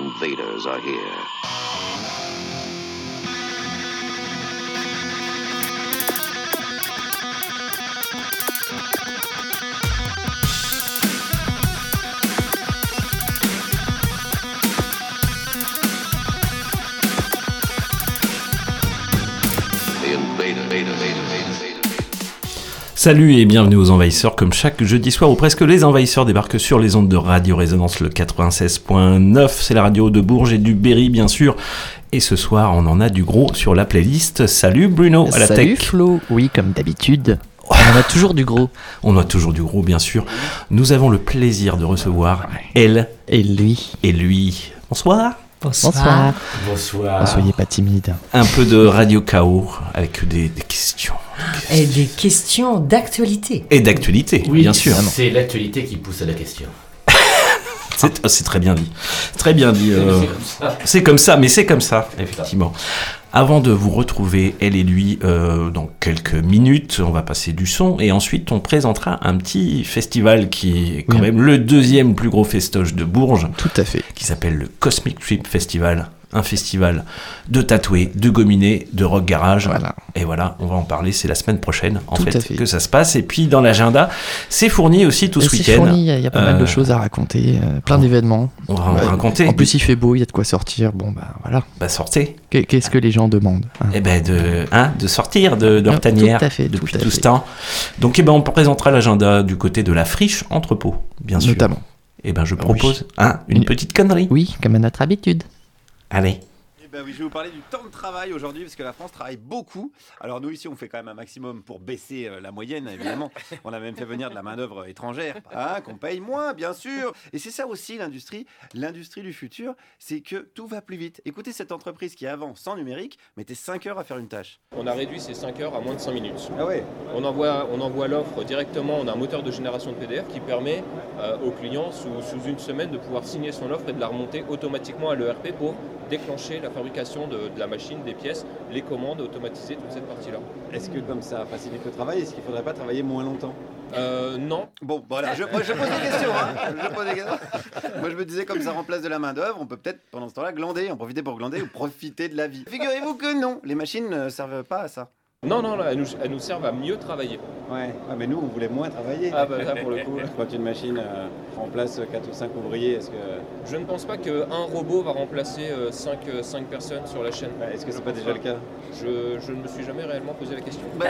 invaders are here. Salut et bienvenue aux Envahisseurs. Comme chaque jeudi soir ou presque, les Envahisseurs débarquent sur les ondes de Radio Résonance le 96.9. C'est la radio de Bourges et du Berry, bien sûr. Et ce soir, on en a du gros sur la playlist. Salut Bruno à la Salut tech. Flo, oui comme d'habitude. On a toujours du gros. On a toujours du gros, bien sûr. Nous avons le plaisir de recevoir elle Et lui. et lui. Bonsoir. Bonsoir. Bonsoir. Ne soyez pas timide. Un peu de Radio Chaos avec des, des questions. Et des questions d'actualité. Et d'actualité, Oui, bien sûr. C'est l'actualité qui pousse à la question. C'est c'est très bien dit. Très bien dit. euh, C'est comme ça. C'est comme ça, mais c'est comme ça, effectivement. Avant de vous retrouver, elle et lui, euh, dans quelques minutes, on va passer du son et ensuite on présentera un petit festival qui est quand Oui. même le deuxième plus gros festoche de Bourges, Tout à fait. qui s'appelle le Cosmic Trip Festival. Un festival de tatoués, de gominés, de rock garage. Voilà. Et voilà, on va en parler, c'est la semaine prochaine en fait, que ça se passe. Et puis dans l'agenda, c'est fourni aussi tout Et ce c'est week-end. fourni, il y, a- il y a pas mal Euh, de choses à raconter, euh, plein d'événements. On va en Ouais. raconter. En plus, il fait beau, il y a de quoi sortir. Bon, bah voilà. bah, sortez. Qu'est- Qu'est-ce que les gens demandent hein? Eh ben de, hein, de sortir de, de leur Ah, tanière tout à fait, depuis tout tout, ce temps. Donc eh ben, on présentera l'agenda du côté de la friche entrepôt, bien sûr. Notamment. Eh ben je Oui. propose hein, une Une- petite connerie. Oui, comme à notre habitude. Allez. Eh ben oui, je vais vous parler du temps de travail aujourd'hui parce que la France travaille beaucoup. Alors nous ici, on fait quand même un maximum pour baisser euh, la moyenne, évidemment. On a même fait venir de la main d'œuvre étrangère, hein, qu'on paye moins, bien sûr. Et c'est ça aussi l'industrie, l'industrie du futur, c'est que tout va plus vite. Écoutez cette entreprise qui avant, sans numérique, mettait 5 heures à faire une tâche. On a réduit ces 5 heures à moins de 5 minutes. Ah ouais. On envoie, on envoie l'offre directement, on a un moteur de génération de PDF qui permet euh, au client sous, sous une semaine de pouvoir signer son offre et de la remonter automatiquement à l'ERP pour déclencher la fabrication de, de la machine, des pièces, les commandes, automatiser toute cette partie-là. Est-ce que comme ça facilite le travail, est-ce qu'il faudrait pas travailler moins longtemps? Euh, non, Bon, voilà, je, moi, je pose des questions. hein. Je pose des questions. Moi, je me disais, comme ça remplace de la main-d'œuvre, on peut peut-être, pendant ce temps-là, glander, en profiter pour glander ou profiter de la vie. Figurez-vous que non, les machines ne servent pas à ça. Non, non, là, elles, nous, elles nous servent à mieux travailler. Ouais, mais nous, on voulait moins travailler. Ah bah là, pour le coup, Quand une machine euh, remplace 4 ou 5 ouvriers, est-ce que je ne pense pas qu'un robot va remplacer 5, personnes sur la chaîne. bah, est-ce que c'est pas déjà le cas? Je, je ne me suis jamais réellement posé la question. bah,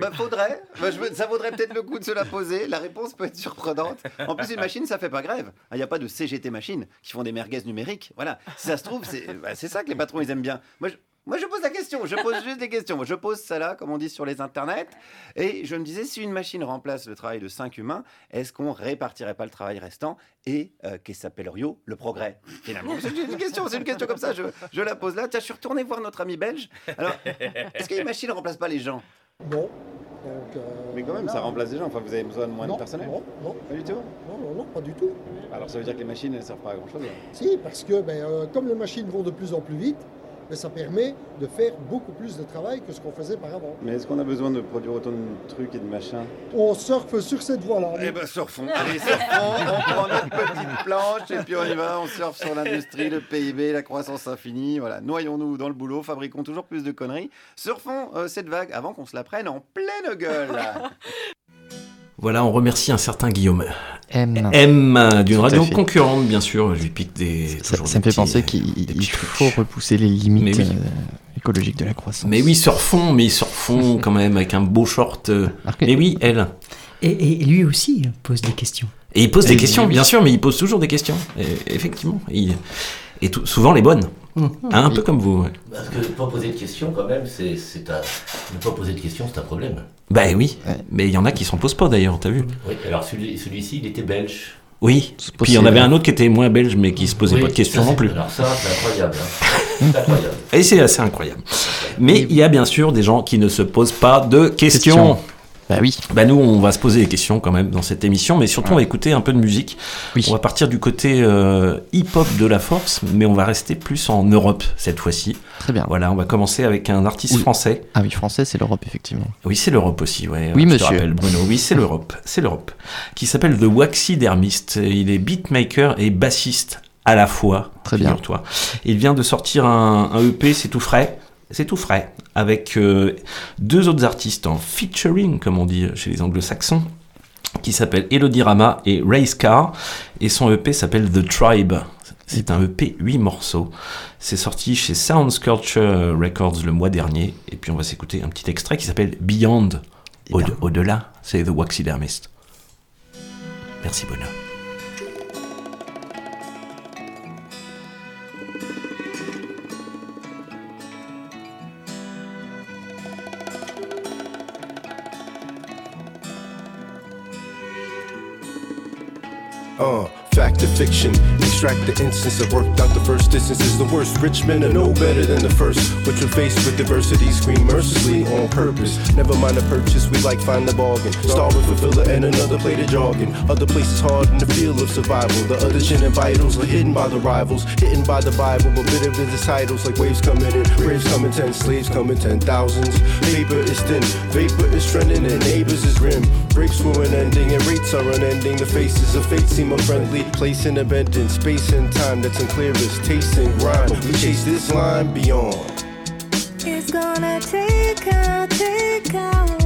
bah, faudrait. Bah, je ça vaudrait peut-être le coup de se la poser. La réponse peut être surprenante. En plus, une machine, ça fait pas grève. Il n'y a pas de CGT machines qui font des merguez numériques. Voilà. Si ça se trouve, c'est bah, c'est ça que les patrons ils aiment bien. Moi, je, moi, je pose la question. Je pose juste des questions. Moi, je pose ça là, comme on dit sur les internets. Et je me disais, si une machine remplace le travail de 5 humains, est-ce qu'on répartirait pas le travail restant et euh, qu'est-ce s'appellerions le progrès? Finalement, c'est une question, c'est une question comme ça. Je, je la pose là. Tiens, je suis retourné voir notre ami belge. Alors, est-ce qu'une machine ne remplace pas les gens? Non. Donc, euh, Mais quand même, ça remplace des gens. Enfin, vous avez besoin de moins non, de personnel Non, non, Pas du tout? Non, non, non, pas du tout. Alors, ça veut dire que les machines ne servent pas à grand-chose. Si, parce que ben, euh, comme les machines vont de plus en plus vite, ben, ça permet de faire beaucoup plus de travail que ce qu'on faisait par avant. Mais est-ce qu'on a besoin de produire autant de trucs et de machins On surfe sur cette voie-là. Eh ben, surfons. Allez, surfons. on prend notre petite planche et puis on y va. On surfe sur l'industrie, le PIB, la croissance infinie. Voilà, noyons-nous dans le boulot, fabriquons toujours plus de conneries. Surfons euh, cette vague avant qu'on se la prenne en pleine gueule. Voilà, on remercie un certain Guillaume M. M d'une radio fait. concurrente, bien sûr. Je lui pique des. Ça, me fait petits- penser des qu'il faut repousser les limites oui. euh, écologiques de la croissance. Mais oui, surfons, mais surfons quand même avec un beau short. euh. Mais oui, elle. Et, et lui aussi pose des questions. Et il pose Et des questions, bien sûr, mais il pose toujours des questions. Et- effectivement. Et tout- souvent les bonnes. Hein, un Oui. peu comme vous. ouais. Parce que pas poser de questions, quand même, c'est c'est un. Ne pas poser de questions, c'est un problème. Bah oui. Ouais. Mais il y en a qui s'en posent pas d'ailleurs, t'as vu Oui, alors celui- celui-ci, il était belge. Oui. C'est Puis il y en avait un autre qui était moins belge, mais qui se posait Oui, pas de questions ça, non plus. Alors ça, c'est incroyable. hein. c'est incroyable. Et c'est assez incroyable. Mais il y a bien sûr des gens qui ne se posent pas de questions. Questions. Bah oui. Bah nous, on va se poser des questions quand même dans cette émission, mais surtout on va écouter un peu de musique. Oui. On va partir du côté euh, hip-hop de la force, mais on va rester plus en Europe cette fois-ci. Très bien. Voilà, on va commencer avec un artiste Oui. français. Ah oui, français, c'est l'Europe, effectivement. Oui, c'est l'Europe aussi, ouais. Oui, je te monsieur. rappelle, Bruno. Oui, c'est l'Europe. C'est l'Europe. Qui s'appelle The Waxidermist. Il est beatmaker et bassiste à la fois. Très bien. figure-toi. Il vient de sortir un, un EP, c'est tout frais. C'est tout frais. Avec euh, deux autres artistes en featuring, comme on dit chez les anglo-saxons, qui s'appellent Elodie Rama et Race Car. Et son EP s'appelle The Tribe. C'est un EP 8 morceaux. C'est sorti chez Sound Sculpture Records le mois dernier. Et puis on va s'écouter un petit extrait qui s'appelle Beyond. Au-. Au-delà, c'est The Waxidermist. Merci Bono. Uh, fact or fiction. Extract the instance that worked out the first distance is the worst. Rich men are no better than the first. But you're faced with diversity, scream mercilessly on purpose. Never mind the purchase, we like find the bargain. Start with a filler and another plate of jargon. Other places hard in the field of survival. The other chin and vitals are hidden by the rivals. Hidden by the Bible, but bit of the titles like waves coming in. Graves coming ten, slaves coming ten thousands. Paper is thin, vapor is trending, and neighbors is grim. Breaks were unending and rates are unending. The faces of fate seem unfriendly. Place in a bend in space time that's unclear as taste and grind. We chase this line beyond. It's gonna take out, take a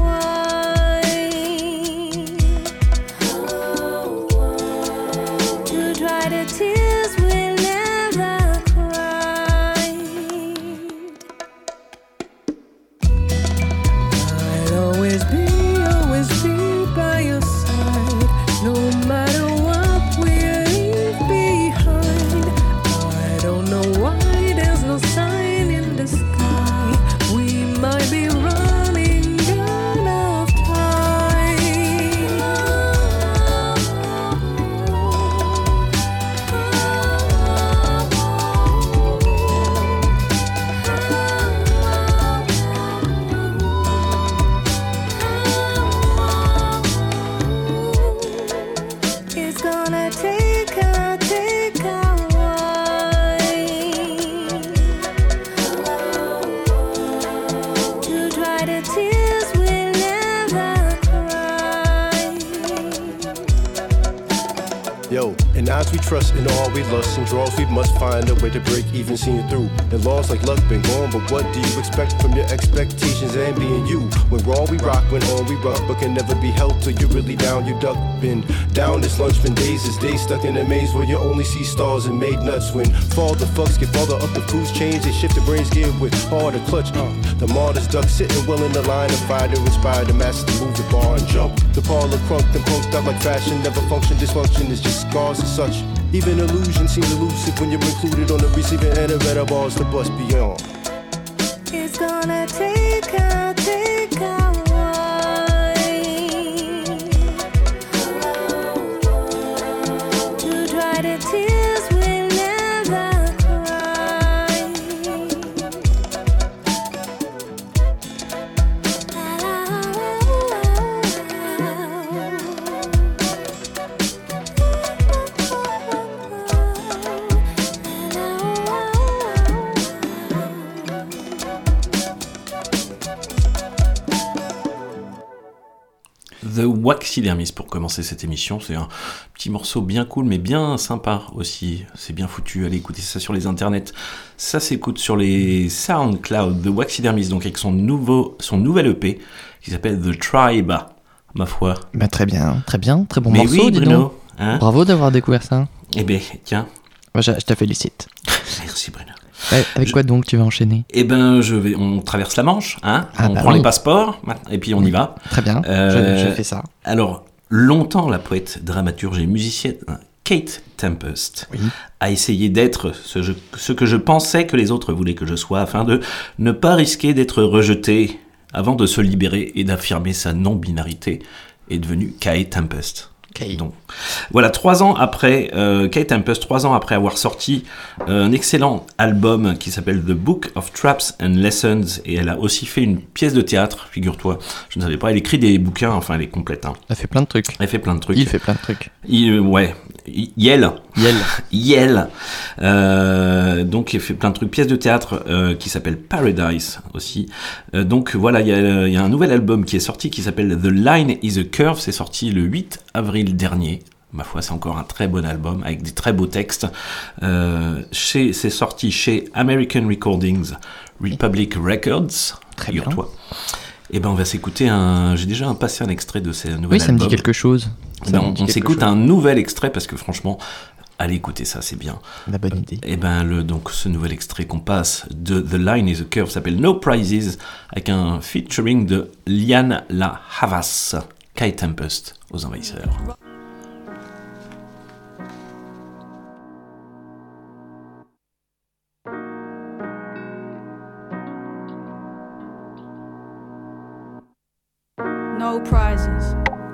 Yo, and odds we trust in all we lust and draws we must find a way to break even seeing through. And laws like luck been gone, but what do you expect from your expectations and being you? When raw we rock, when on we rock, but can never be helped till you're really down, you duck. Been down this lunch, been days is days stuck in a maze where you only see stars and made nuts. When fall the fucks get farther up the cruise change, they shift the brains gear with harder clutch. Uh, the martyrs duck sitting well in the line of fire to inspire the masses to move the bar and jump. The parlor crunked and punked up like fashion, never function. Dysfunction is just scars and such. Even illusion seems elusive when you're included on the receiving end of red bars to bust beyond. It's gonna take a, Pour commencer cette émission. C'est un petit morceau bien cool, mais bien sympa aussi. C'est bien foutu. Allez écouter ça sur les internets. Ça s'écoute sur les SoundCloud. The Waxidermist, donc avec son nouveau, son nouvel EP qui s'appelle The Tribe. Ma foi. Bah, très bien, très bien, très bon mais morceau, oui, dis Bruno. donc. Hein? Bravo d'avoir découvert ça. eh ben, tiens. Moi, je, je te félicite. Merci Bruno. Avec Je- quoi donc tu vas enchaîner? Eh ben, je vais, on traverse la Manche, hein. Ah, on bah prend oui. les passeports, et puis on y va. Très bien, Euh, je, je fais ça. Alors, longtemps, la poète, dramaturge et musicienne Kate Tempest Oui. a essayé d'être ce, je- ce que je pensais que les autres voulaient que je sois afin de ne pas risquer d'être rejetée avant de se libérer et d'affirmer sa non-binarité est devenue Kate Tempest. Donc, voilà, trois ans après, euh, Kate Tempest, trois ans après avoir sorti euh, un excellent album qui s'appelle The Book of Traps and Lessons, et elle a aussi fait une pièce de théâtre, figure-toi. Je ne savais pas, elle écrit des bouquins, enfin elle est complète. Hein. Elle fait plein de trucs. Elle fait plein de trucs. Il fait plein de trucs. Il- euh, ouais, Yel. Yel. Yel. Euh, donc il fait plein de trucs. Pièce de théâtre euh, qui s'appelle Paradise aussi. Euh, donc voilà, il y, a, il y a un nouvel album qui est sorti qui s'appelle The Line is a Curve. C'est sorti le 8 avril dernier. Ma foi, c'est encore un très bon album avec des très beaux textes. Euh, c'est sorti chez American Recordings, Republic Records. Très bien. Figure-toi. Et ben, on va s'écouter un. J'ai déjà passé un extrait de ce nouvel Oui, ça me dit album. quelque chose. On s'écoute un nouvel extrait parce que franchement, allez écouter ça, c'est bien. La bonne idée. Et ben le donc ce nouvel extrait qu'on passe de The Line is a Curve s'appelle No Prizes avec un featuring de Liane La Havas, Kai Tempest aux envahisseurs.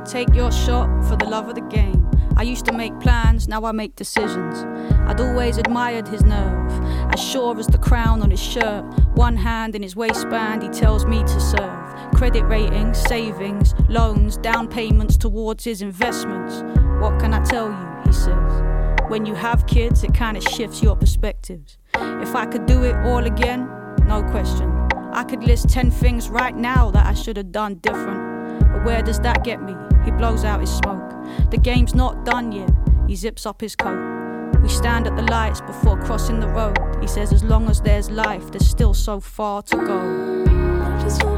Take your shot for the love of the game. I used to make plans, now I make decisions. I'd always admired his nerve, as sure as the crown on his shirt. One hand in his waistband, he tells me to serve. Credit ratings, savings, loans, down payments towards his investments. What can I tell you? He says. When you have kids, it kind of shifts your perspectives. If I could do it all again, no question. I could list 10 things right now that I should have done different. But where does that get me? He blows out his smoke. The game's not done yet. He zips up his coat. We stand at the lights before crossing the road. He says, as long as there's life, there's still so far to go.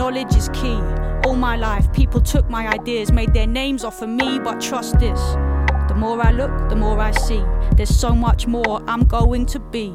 knowledge is key. All my life, people took my ideas, made their names off of me, but trust this. The more I look, the more I see. There's so much more I'm going to be.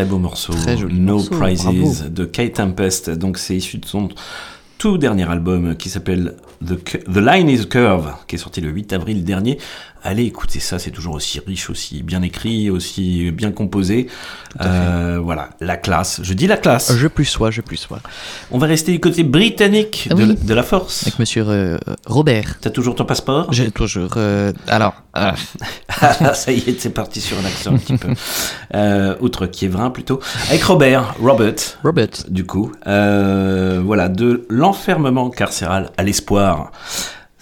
Très beau morceau. Très no morceau, Prizes bravo. de Kai Tempest. Donc c'est issu de son tout dernier album qui s'appelle The, The Line is Curve, qui est sorti le 8 avril dernier. Allez écouter ça, c'est toujours aussi riche, aussi bien écrit, aussi bien composé. Euh, voilà, la classe. Je dis la classe. Je plus sois, je plus sois. On va rester du côté britannique de, Oui. la, de la force. Avec monsieur euh, Robert. T'as toujours ton passeport? J'ai toujours. euh, alors. ah, Ah, ça y est, c'est parti sur un accent un petit peu. Euh, outre Kievrin plutôt. Avec Robert, Robert, Robert. du coup. Euh, voilà, de l'enfermement carcéral à l'espoir.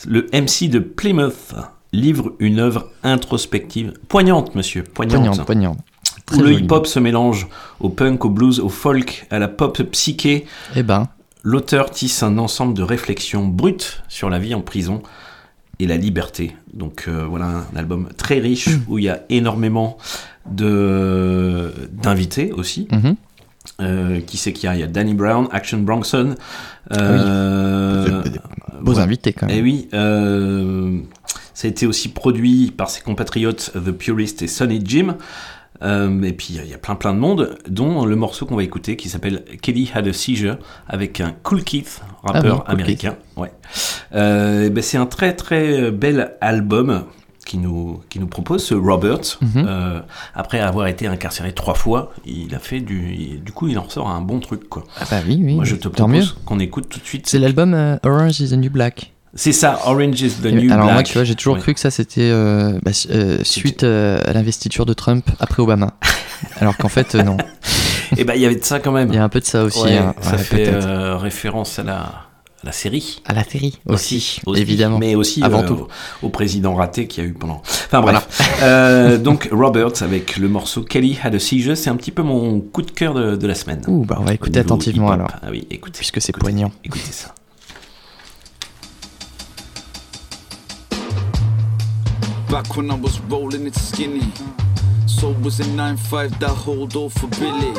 Le MC de Plymouth livre une œuvre introspective, poignante, monsieur, poignante. Poignant, poignant. Où le hip-hop se mélange au punk, au blues, au folk, à la pop psyché. Eh ben, L'auteur tisse un ensemble de réflexions brutes sur la vie en prison et la liberté. Donc euh, voilà un album très riche où il y a énormément de d'invités aussi. mhm. Euh, qui c'est qu'il y a? Il y a Danny Brown, Action Bronson. euh, beaux ouais. invités quand Et même. oui, euh, ça a été aussi produit par ses compatriotes The Purist et Sonny Jim. Euh, et puis il y a plein plein de monde, dont le morceau qu'on va écouter qui s'appelle Kelly Had a Seizure avec un Cool Keith, rappeur Ah oui, Cool américain. Ouais. Euh, ben, c'est un très très bel album qui nous, qui nous propose ce Robert. Mhm. Euh, après avoir été incarcéré trois fois, il a fait du. Du coup, il en ressort un bon truc quoi. Ah bah oui, oui. Moi, je te tant mieux. propose qu'on écoute tout de suite. C'est l'album euh, Orange is the New Black. C'est ça, Orange is the New Alors Black. moi, tu vois, j'ai toujours cru que ça c'était euh, bah, euh, suite euh, à l'investiture de Trump après Obama. Alors qu'en fait, non. Et ben il y avait de ça quand même. Il y a un peu de ça aussi. Ouais, hein. ça Ouais, fait référence à la, à la série. À la série aussi, évidemment. Mais aussi Avant tout. au président raté qu'il y a eu pendant. Enfin bref. Euh, donc Roberts avec le morceau Kelly Had a Seizure, c'est un petit peu mon coup de cœur de, de la semaine. Ouh, bah on va écouter attentivement alors. Ah oui, écoutez. Puisque c'est poignant. Écoutez ça. Back when I was rolling it skinny. So was in 9-5 that hold off for Billy.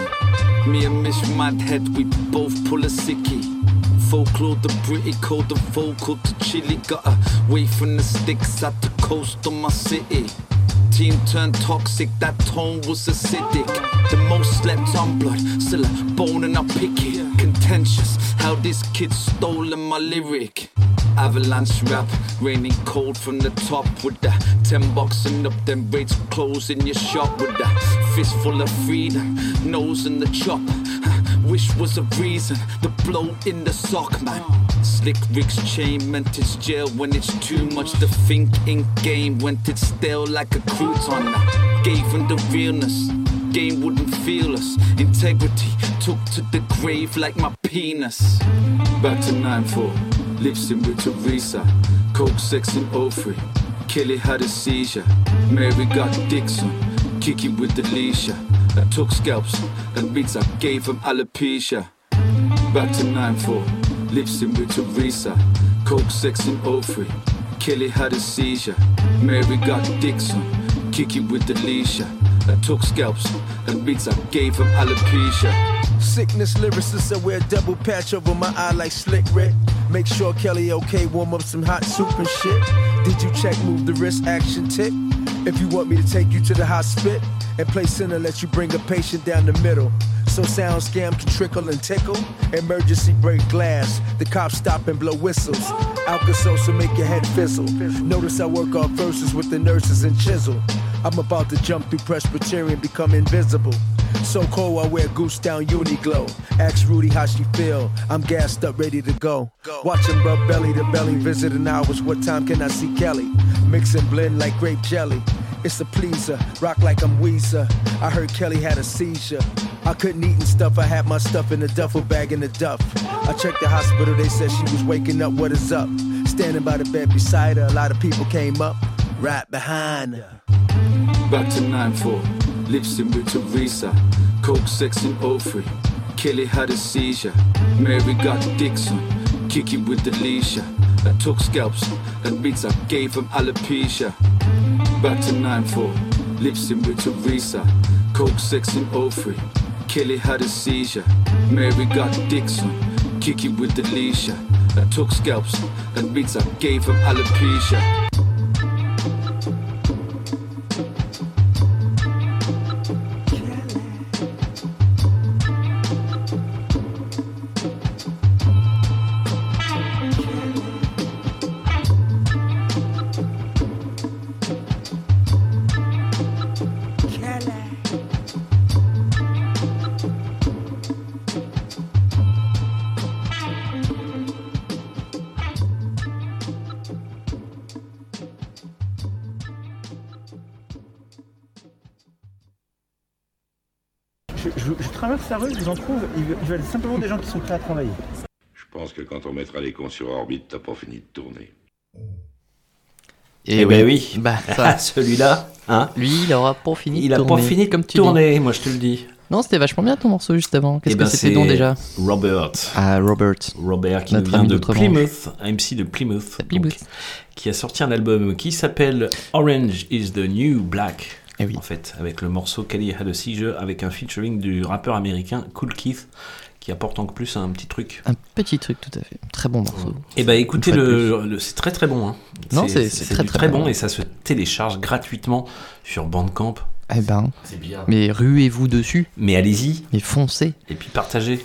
Me and Miss Madhead, we both pull a sickie. Folklore, the Britty code, the vocal to Chile. Got away from the sticks at the coast of my city. Team turned toxic, that tone was acidic. The most slept on blood, still a bone and I pick. Contentious, how this kid stolen my lyric. Avalanche rap, raining cold from the top with the 10 boxing up, then rates closing your shop with a fistful of freedom, nose in the chop. Wish was a reason, the blow in the sock, man. Slick Rick's chain meant it's jail when it's too much to think in game. Went it stale like a crouton. Gave him the realness, game wouldn't feel us. Integrity took to the grave like my penis. Back to 9-4, lips in with Teresa. Coke, sex, and O3. Kelly had a seizure. Mary got Dixon. Kiki with the leisha. Took scalps and beats I gave him alopecia. Back to 9-4, lips in with Teresa. Coke, sex, and O3. Kelly had a seizure. Mary got Dixon. Kiki with the leisha. I took scalps and beats I gave him alopecia. Sickness lyricist, I wear double patch over my eye like Slick Rick. Make sure Kelly okay, warm up some hot soup and shit. Did you check, move the wrist, action tip? If you want me to take you to the hospital and play center, let you bring a patient down the middle. So sound scam can trickle and tickle. Emergency break glass. The cops stop and blow whistles. Alka-Seltzer make your head fizzle. Notice I work off verses with the nurses and chisel. I'm about to jump through Presbyterian, become invisible. So cold, I wear goose down Uniqlo. Ask Rudy how she feel. I'm gassed up, ready to go. Watching rub belly to belly, visiting hours. What time can I see Kelly? Mix and blend like grape jelly. It's a pleaser, rock like I'm Weezer. I heard Kelly had a seizure. I couldn't eat and stuff, I had my stuff in a duffel bag in the duff. I checked the hospital, they said she was waking up, what is up? Standing by the bed beside her, a lot of people came up, right behind her. Back to 9-4, lips in with Teresa. Coke, sex, and O3. Kelly had a seizure. Mary got Dixon. Kiki with the leisha. I took scalps and beats I gave him alopecia. Back to 9-4, lips in with Teresa. Coke, sex, and O3. Kelly had a seizure. Mary got Dixon. Kiki with the leisha. I took scalps and beats I gave him alopecia. En trouve, ils veulent, simplement des gens qui sont prêts à travailler. Je pense que quand on mettra les cons sur orbite, t'as pas fini de tourner. Eh ben oui. Bah. Celui-là, hein Lui, il aura pas fini Il de a pas fini comme tu tourner, moi je te le dis. Non, c'était vachement bien ton morceau juste avant. Qu'est-ce Eh ben, que c'était c'est donc déjà Robert. Ah, Robert. Robert qui nous Notre vient de. Plymouth, un MC de Plymouth, donc, qui a sorti un album qui s'appelle Orange is the New Black. Eh En fait, avec le morceau Kelly Had a Seizure, avec un featuring du rappeur américain Cool Keith, qui apporte en plus un petit truc. Un petit truc, tout à fait. Très bon morceau. Et bah écoutez, Une fois de le, le- c'est très très bon. hein. Non, c'est- très, très bon bon. et ça se télécharge gratuitement sur Bandcamp. Eh ben. C'est bien. Mais ruez-vous dessus. Mais allez-y. Mais foncez. Et puis partagez.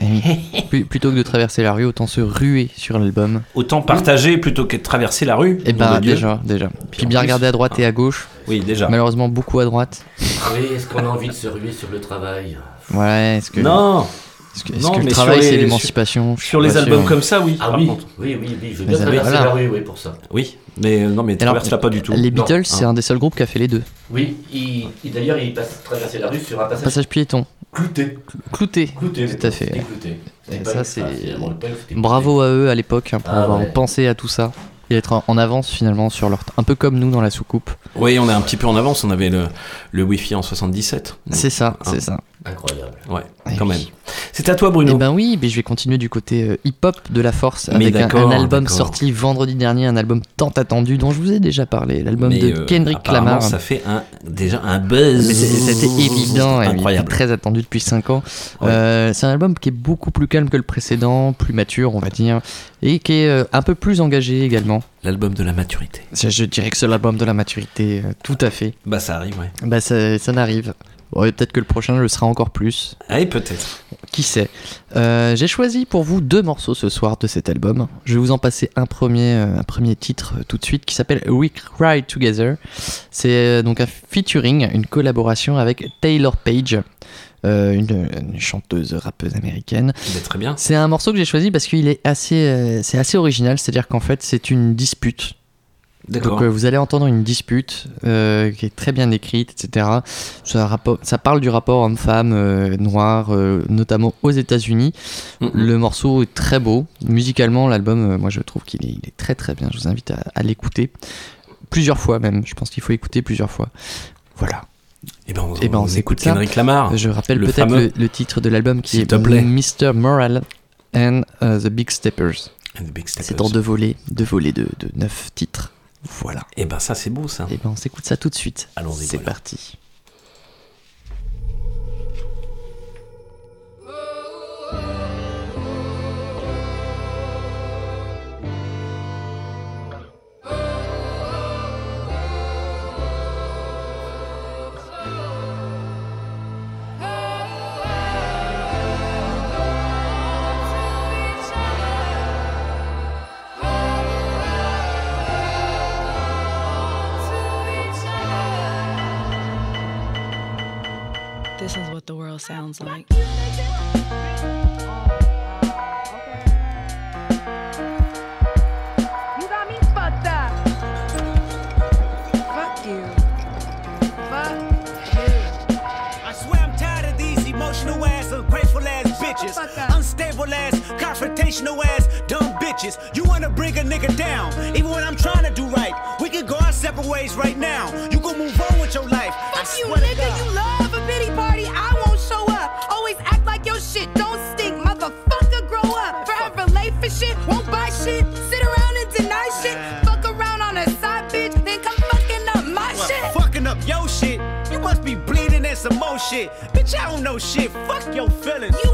Plus- Plutôt que de traverser la rue, autant se ruer sur l'album. Autant partager plutôt que de traverser la rue. Eh nom ben déjà, déjà. Puis en bien plus- regarder à droite et à gauche. Oui, déjà. Malheureusement beaucoup à droite. Oui, est-ce qu'on a envie de se ruer sur le travail? Ouais, est-ce que. Non Est-ce que, Non, que le travail c'est l'émancipation? Sur les albums sûr. comme ça, oui. Ah oui, oui, oui, oui, je veux bien traverser voilà. la rue, oui, pour ça. Oui, mais non, mais Alors, traverse là pas du tout. Les. Beatles, Hein. c'est un des seuls groupes qui a fait les deux. Oui, il, il- d'ailleurs, il passe traverser la rue sur un passage, Passage piéton. clouté. Clouté. Clouté, Tout à fait. clouté. Et ça, c'est. Bravo à eux à l'époque hein, pour Ah avoir ouais. pensé à tout ça et être en- en avance finalement sur leur. Un peu comme nous dans la soucoupe. Oui, on est un petit peu en avance. On avait le, le Wi-Fi en 77. C'est ça, Hein. c'est ça. Incroyable. Ouais, Eh quand oui. même. C'est à toi, Bruno. Eh ben oui, mais je vais continuer du côté euh, hip-hop de la force Mais avec un, album sorti vendredi dernier, un album tant attendu dont je vous ai déjà parlé, l'album de euh, Kendrick Lamar. Ça fait un, déjà un buzz. C'était évident, et incroyable. très attendu depuis 5 ans. Ouais. Euh, c'est un album qui est beaucoup plus calme que le précédent, plus mature, on va dire, et qui est euh, un peu plus engagé également. L'album de la maturité. Je, je dirais que c'est l'album de la maturité, tout à fait. Bah, ça arrive, ouais. Bah, ça, ça n'arrive. Peut-être que le prochain le sera encore plus. Allez, peut-être. Qui sait Euh, J'ai choisi pour vous deux morceaux ce soir de cet album. Je vais vous en passer un premier, euh, un premier titre euh, tout de suite qui s'appelle We Cry Together. C'est donc un featuring, une collaboration avec Taylor Page, euh, une, une chanteuse rappeuse américaine. Très bien. C'est un morceau que j'ai choisi parce qu'il est assez, euh, c'est assez original, c'est-à-dire qu'en fait c'est une dispute. Donc euh, vous allez entendre une dispute euh, qui est très bien écrite, etc. Ça, parle du rapport homme-femme euh, noir, notamment aux États-Unis. Le morceau est très beau. Musicalement, l'album, moi je trouve qu'il est, il est très très bien. Je vous invite à, à l'écouter plusieurs fois même. Je pense qu'il faut écouter plusieurs fois. Voilà. Et ben, on, Eh ben, on on s'écoute écoute ça. Kendrick Lamar. Je rappelle le peut-être le, le titre de l'album qui est. Mr. Moral and uh, the Big Steppers. And the Big C'est Steppers. en deux volets, deux volets de, de neuf titres. Voilà. Et ben, ça, c'est beau, ça. Et ben on s'écoute ça tout de suite. Allons-y, C'est voilà. parti. Ass graceful ass bitches. Unstable ass, confrontational ass, dumb bitches. You wanna bring a nigga down, even when I'm trying to do right. We can go our separate ways right now. You can move on with your life. I Fuck you, swear to nigga. God. You love shit. Bitch, I don't know shit. Fuck your feelings. You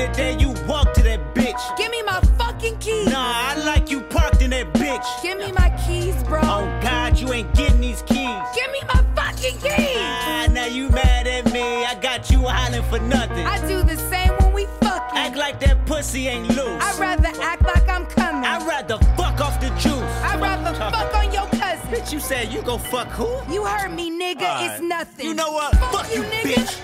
the day you walk to that bitch. Give me my fucking keys. Nah, I like you parked in that bitch. Give me my keys, bro. Oh God, you ain't getting these keys. Give me my fucking keys. Ah, now you mad at me. I got you hollering for nothing. I do the same when we fucking. Act like that pussy ain't loose. I'd rather act like I'm coming. I'd rather fuck off the juice. I'd rather fuck on your cousin. Bitch, you said you go fuck who? You heard me, nigga. Alright. It's nothing. You know what? Fuck, Fuck you, you, nigga. bitch.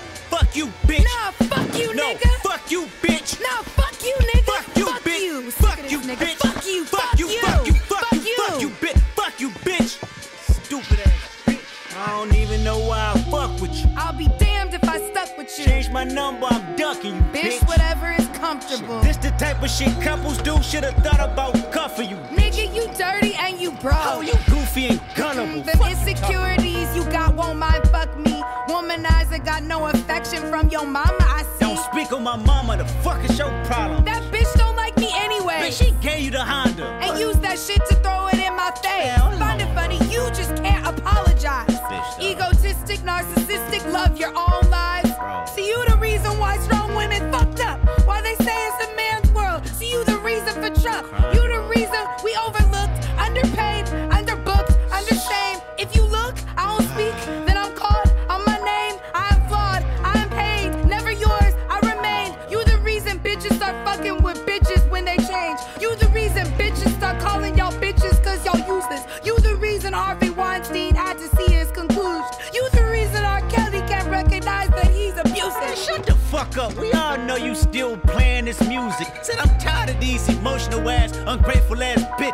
This the type of shit couples do. Should've thought about cuffing you. Nigga, you dirty and you broke. Oh, you goofy and gullible. Them insecurities you got won't mind fuck me. Womanizer got no affection from your mama, I see. Don't speak on my mama. The fuck is your problem? That bitch don't like me anyway. Bitch, she gave you the Honda. and use that shit to throw it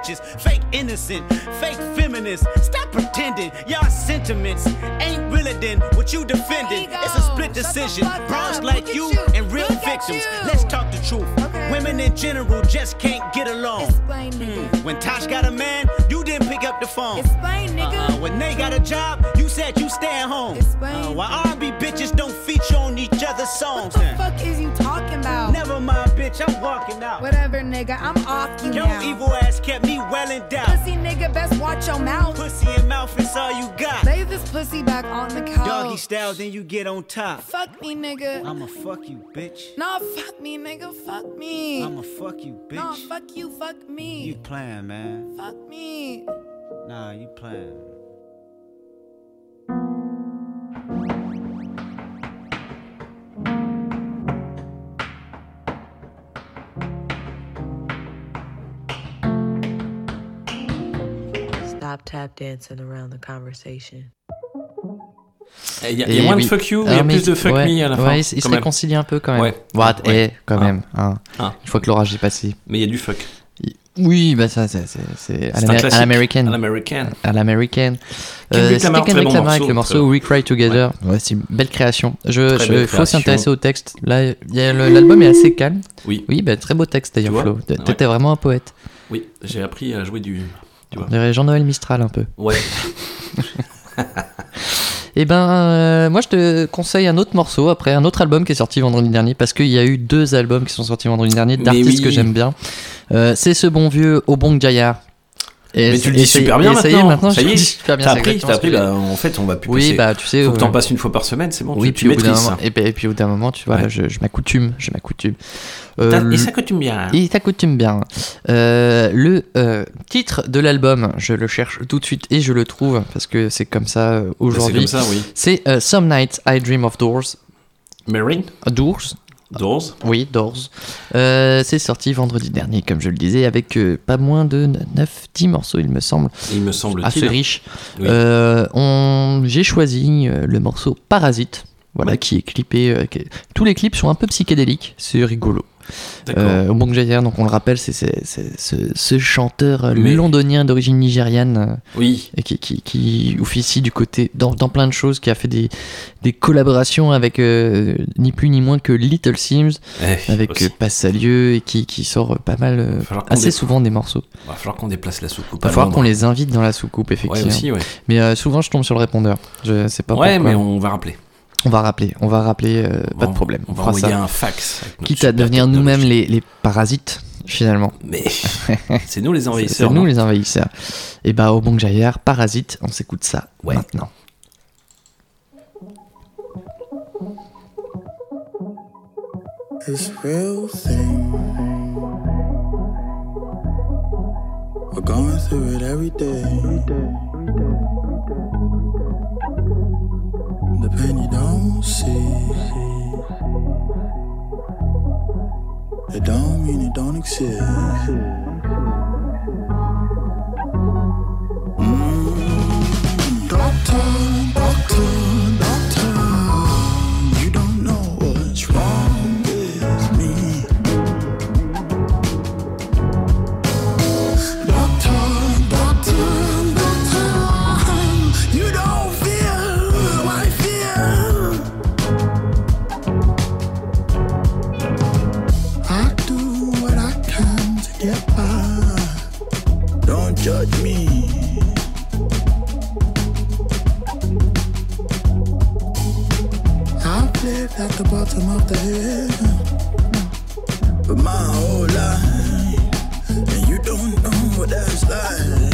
bitches. Fake innocent, fake feminists. Stop pretending. Y'all sentiments ain't realer than what you defending. It's a split decision. Bronze like you and real victims. Let's talk the truth. Women in general just can't get along. Explain. Hmm. When Tosh got a man, you didn't pick up the phone. Explain, nigga. Uh-uh. When they got a job, you said you stay at home. Explain. Uh, why R&B bitches don't feature on each other's songs? What the fuck bitch. I'm walking out. Whatever, nigga. I'm off you Your now. evil ass kept me well endowed. Pussy nigga, best watch your mouth. Pussy and mouth is all you got. Lay this pussy back on the couch. Doggy style, then you get on top. Fuck me, nigga. I'ma fuck you, bitch. Nah, fuck me, nigga. Fuck me. I'ma fuck you, bitch. Nah, fuck you. Fuck me. You playing, man. Fuck me. Nah, you playing. Stop tap dancing around the conversation. Il y a, il y a moins de fuck you, il y a Ah, plus de fuck ouais, me à la fin. Ouais, il, s- il se réconcilie un peu quand même. Ouais. What, Ouais. eh, quand Ah. même. hein. Ah. Une fois que l'orage est passé. Mais il y a du fuck. Oui, bah ça, c'est à l'américaine. À l'américaine. À l'américaine. Kendrick c'était Lamar, bon Lamar avec le morceau. We Cry Together. Ouais, c'est une belle création. Je, Très je- faut s'intéresser au texte. Là, l'album est assez calme. Oui. Oui, bah, très beau texte d'ailleurs, Flo. T'étais vraiment un poète. Oui, j'ai appris à jouer du. Tu vois. On dirait Jean-Noël Mistral un peu. Ouais. Et ben, euh, moi je te conseille un autre morceau après un autre album qui est sorti vendredi dernier parce qu'il y a eu deux albums qui sont sortis vendredi dernier d'artistes oui. que j'aime bien. Euh, c'est ce bon vieux Obong Jaya. Et Mais c'est- tu le dis et ça super bien et ça y est, maintenant. maintenant Ça y le est. dis super bien. T'as c'est appris, t'as appris. Bah, en fait, on va plus Oui, passer. bah tu sais. Faut que t'en euh, passes une fois par semaine, c'est bon. Oui, tu, puis tu maîtrises moment, ça. et, puis- et puis au bout d'un moment, tu vois, Ouais. là, je, je m'accoutume, je m'accoutume. Euh, T'as- Et ça coutume bien. il t'accoutume bien. Euh, le euh, titre de l'album, je le cherche tout de suite et je le trouve parce que c'est comme ça euh, aujourd'hui. comme ça, oui. C'est euh, Some Nights I Dream of Doors. Marine Doors. Doors Oui, Doors. Euh, c'est sorti vendredi dernier, comme je le disais, avec euh, pas moins de 9-10 morceaux, il me semble. Il me semble Assez riche. Oui. Euh, on... J'ai choisi le morceau Parasite. Voilà, Ouais. qui est clippé. qui est- Tous les clips sont un peu psychédéliques, c'est rigolo. Euh, Obong Jayar, donc on le rappelle, c'est ce, chanteur euh, Mais- londonien d'origine nigériane. euh, Oui. Et qui, qui, qui officie du côté, dans, dans plein de choses, qui a fait des, des collaborations avec euh, ni plus ni moins que Little Sims, Eh, avec Passalieu, et qui, qui sort pas mal, assez souvent des morceaux. Va falloir qu'on déplace la soucoupe. Il va falloir qu'on les invite dans la soucoupe, effectivement. aussi, ouais. Mais souvent, je tombe sur le répondeur. Je sais pas Ouais, pourquoi. mais on va rappeler. On va rappeler, on va rappeler, euh, pas de problème. on va fera envoyer ça. un fax Quitte à devenir nous-mêmes les, les parasites, finalement. Mais c'est nous les envahisseurs. C'est nous les envahisseurs. Et bah, au bon Jaillard, Parasite, on s'écoute ça maintenant. This real thing. We're going through it every day. The pain you don't see. It don't mean it don't exist. Mm. Doctor, at the bottom of the hill for my whole life, and you don't know what that's like.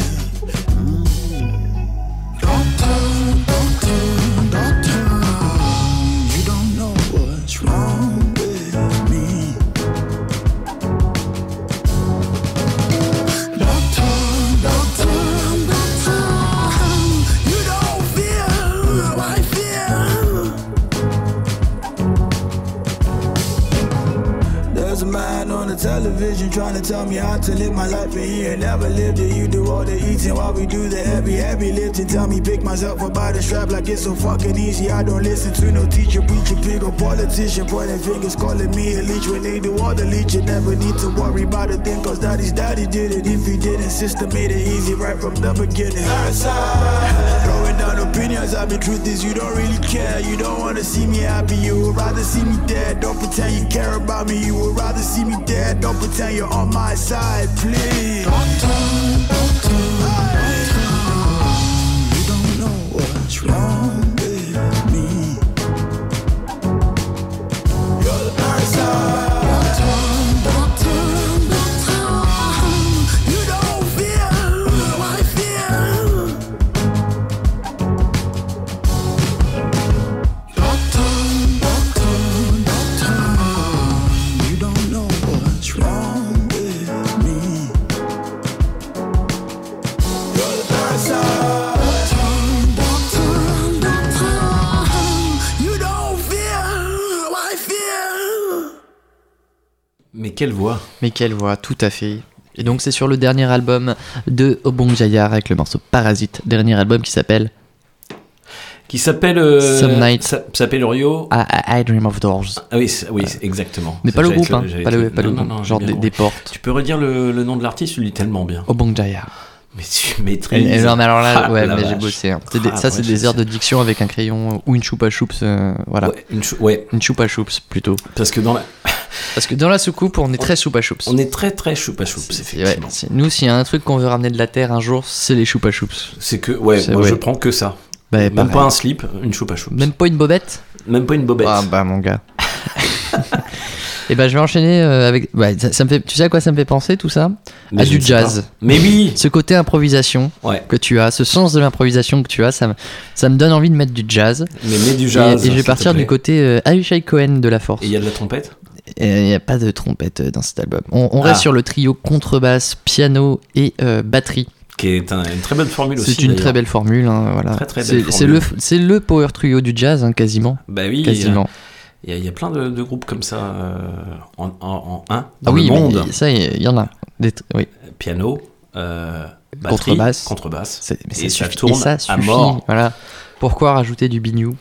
On the trying to tell me how to live my life, and he ain't never lived it. You do all the eating while we do the heavy, heavy lifting. Tell me pick myself up by the strap like it's so fucking easy. I don't listen to no teacher, preacher, pig, or politician pointing fingers, calling me a leech when they do all the leeching. Never need to worry about a thing, cause daddy's daddy did it. If he didn't, sister made it easy right from the beginning. Throwing down opinions, I mean, truth is, you don't really care. You don't wanna see me happy, you would rather see me dead. Don't pretend you care about me, you would rather see me dead. Don't pretend you're on my side, please. Doctor, doctor, doctor, you don't know what's wrong Mais quelle voix Mais quelle voix, tout à fait. Et donc c'est sur le dernier album de Obong Jayar avec le morceau Parasite, dernier album qui s'appelle Qui s'appelle. euh, Some Night. S'appelle Orio. I, I- I Dream of Doors. Ah oui, oui, exactement. Mais pas le groupe, hein, pas le- pas le non, non, groupe, non, genre des- portes. Tu peux redire le, le nom de l'artiste, tu le lis tellement bien. Obong Jayar. Mais tu maîtrises. Et, et non, mais alors là, Ah, ouais, mais j'ai bossé. hein. Des- Ah, ça, c'est des heures de diction avec un crayon ou une choupa choups, euh, voilà. Ouais, une, chou- ouais. Une choupa choups plutôt. Parce que dans la. Parce que dans la soucoupe, on est très choupa choups. On est très très choupa choups, Ouais, effectivement. c'est- nous, s'il y a un truc qu'on veut ramener de la terre un jour, c'est les choupa choups. C'est que, ouais, moi ouais. je prends que ça. Bah, Même pareil. pas un slip, une choupa choups. Même pas une bobette Même pas une bobette. Ah bah mon gars. Et bah je vais enchaîner euh, avec. ouais, ça, ça me fait. Tu sais à quoi ça me fait penser tout ça? Mais À du jazz. pas. Mais oui Ce côté improvisation Ouais. que tu as, ce sens de l'improvisation que tu as, ça me, ça me donne envie de mettre du jazz. Mais mets du jazz. Et, je vais partir du côté euh, Avishai Cohen de la force. Et il y a de la trompette? Il n'y a pas de trompette euh, dans cet album. On, on Ah. reste sur le trio contrebasse, piano et euh, batterie. Qui est un- une très bonne formule aussi. C'est une très belle formule. hein, voilà. Très, très C'est- le, le power trio du jazz, hein, quasiment. Bah oui, Quasiment. Il y, a, il y a plein de, de groupes comme ça euh, en, en, en un Ah dans oui, le monde. ça, il y en a. Des oui. Piano, euh, batterie, Contrebasse. contrebasse. Et ça suffit- tourne et ça à suffit, mort. voilà. Pourquoi rajouter du bignou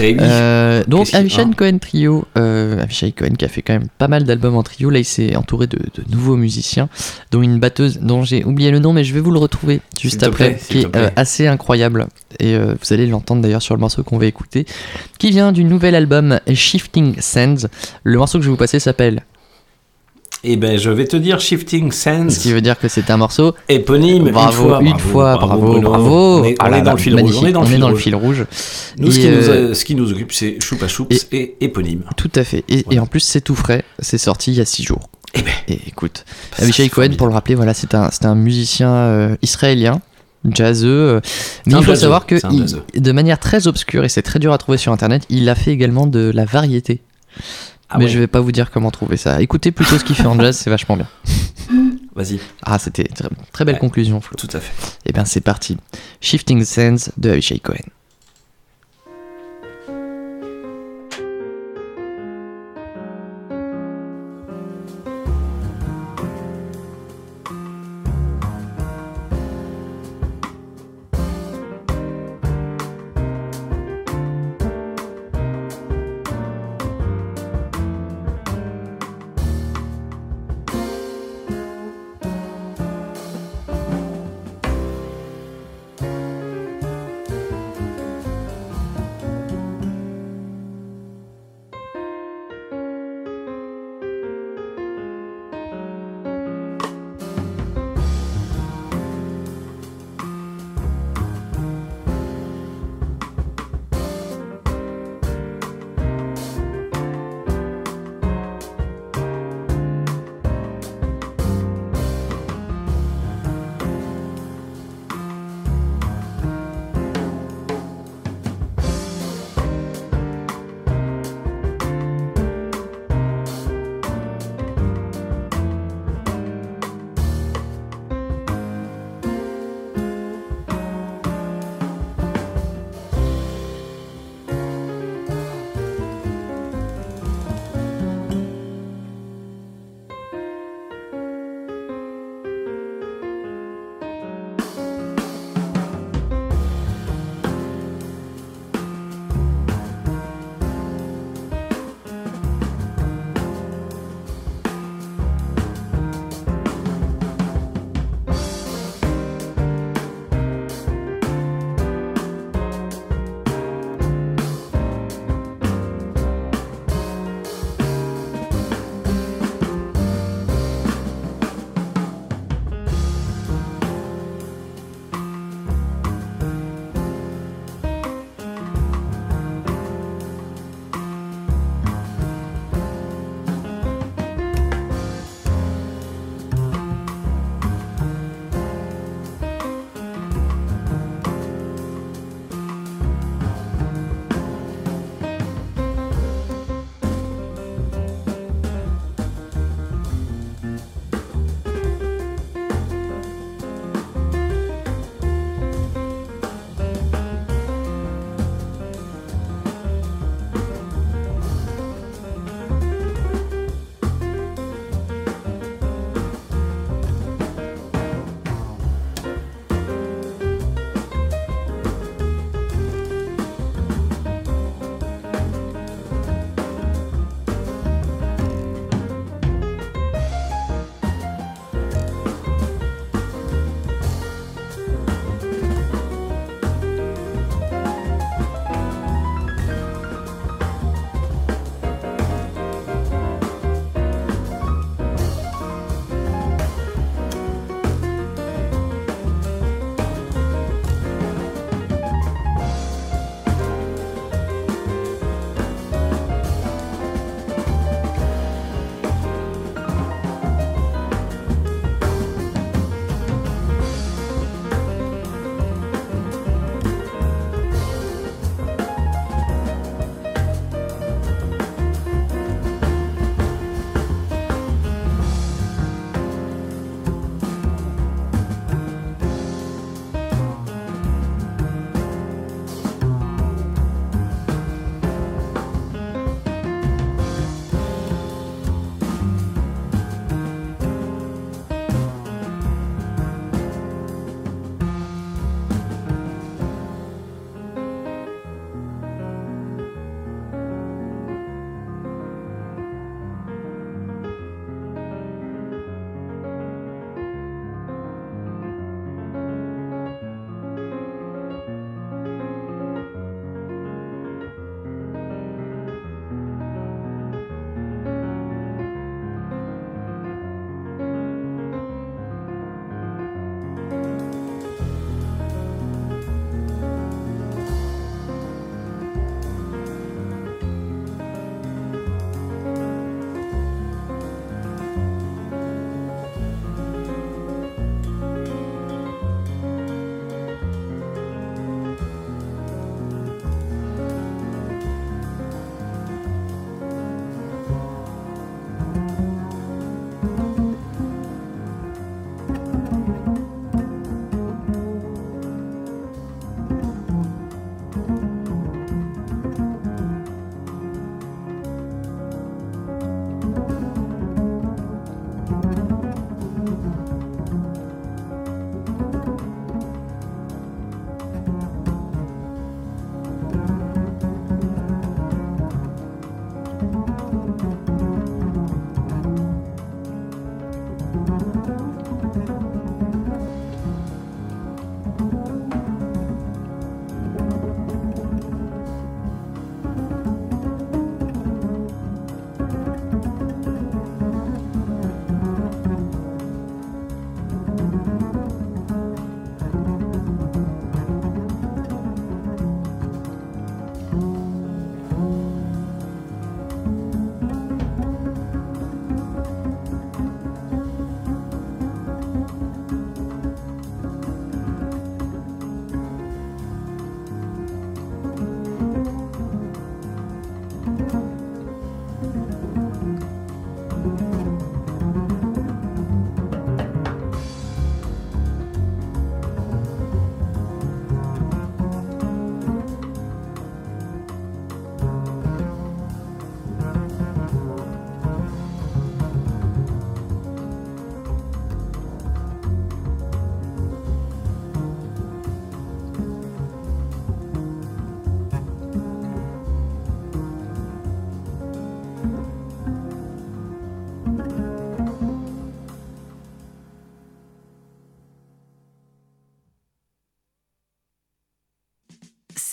Eh. Euh, Donc Avishai hein Cohen Trio, euh, Avishai Cohen qui a fait quand même pas mal d'albums en trio. Là, il s'est entouré de, de nouveaux musiciens, dont une batteuse dont j'ai oublié le nom, mais je vais vous le retrouver juste après, plaît, qui est euh, assez incroyable. Et euh, vous allez l'entendre d'ailleurs sur le morceau qu'on va écouter, qui vient du nouvel album Shifting Sands. Le morceau que je vais vous passer s'appelle. Eh ben, je vais te dire Shifting Sands. Ce qui veut dire que c'est un morceau éponyme. Bravo, une une fois, fois, bravo, Bruno. bravo. On est, Ah on là est dans là, le fil rouge. On est dans le On est fil dans le rouge. fil rouge. Nous, ce Et, qui, nous, euh, a- ce qui nous occupe, c'est Choupa Choups et, éponyme. Tout à fait. Et, et en plus, c'est tout frais. C'est sorti il y a 6 jours. Eh ben. Et écoute, Avishai Cohen, pour le rappeler, voilà, c'est un, un musicien euh, israélien. Jazzeux, euh, mais il faut savoir que il- de manière très obscure et c'est très dur à trouver sur internet, il a fait également de la variété. Ah mais ouais. je vais pas vous dire comment trouver ça. Écoutez plutôt ce qu'il fait en jazz, c'est vachement bien. Vas-y. Ah, c'était très, très belle conclusion, Flo. Tout à fait. Et bien c'est parti. Shifting Sands de Avishai Cohen.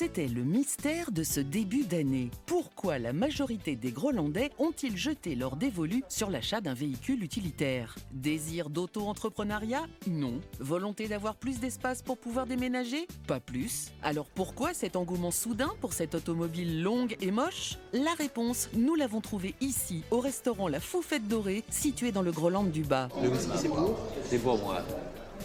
C'était le mystère de ce début d'année. Pourquoi la majorité des Grolandais ont-ils jeté leur dévolu sur l'achat d'un véhicule utilitaire? Désir d'auto-entrepreneuriat? Non. Volonté d'avoir plus d'espace pour pouvoir déménager? Pas plus. Alors pourquoi cet engouement soudain pour cette automobile longue et moche? La réponse, nous l'avons trouvée ici, au restaurant La Foufette Dorée, situé dans le Groland du Bas. Le whisky, c'est pour C'est pour moi.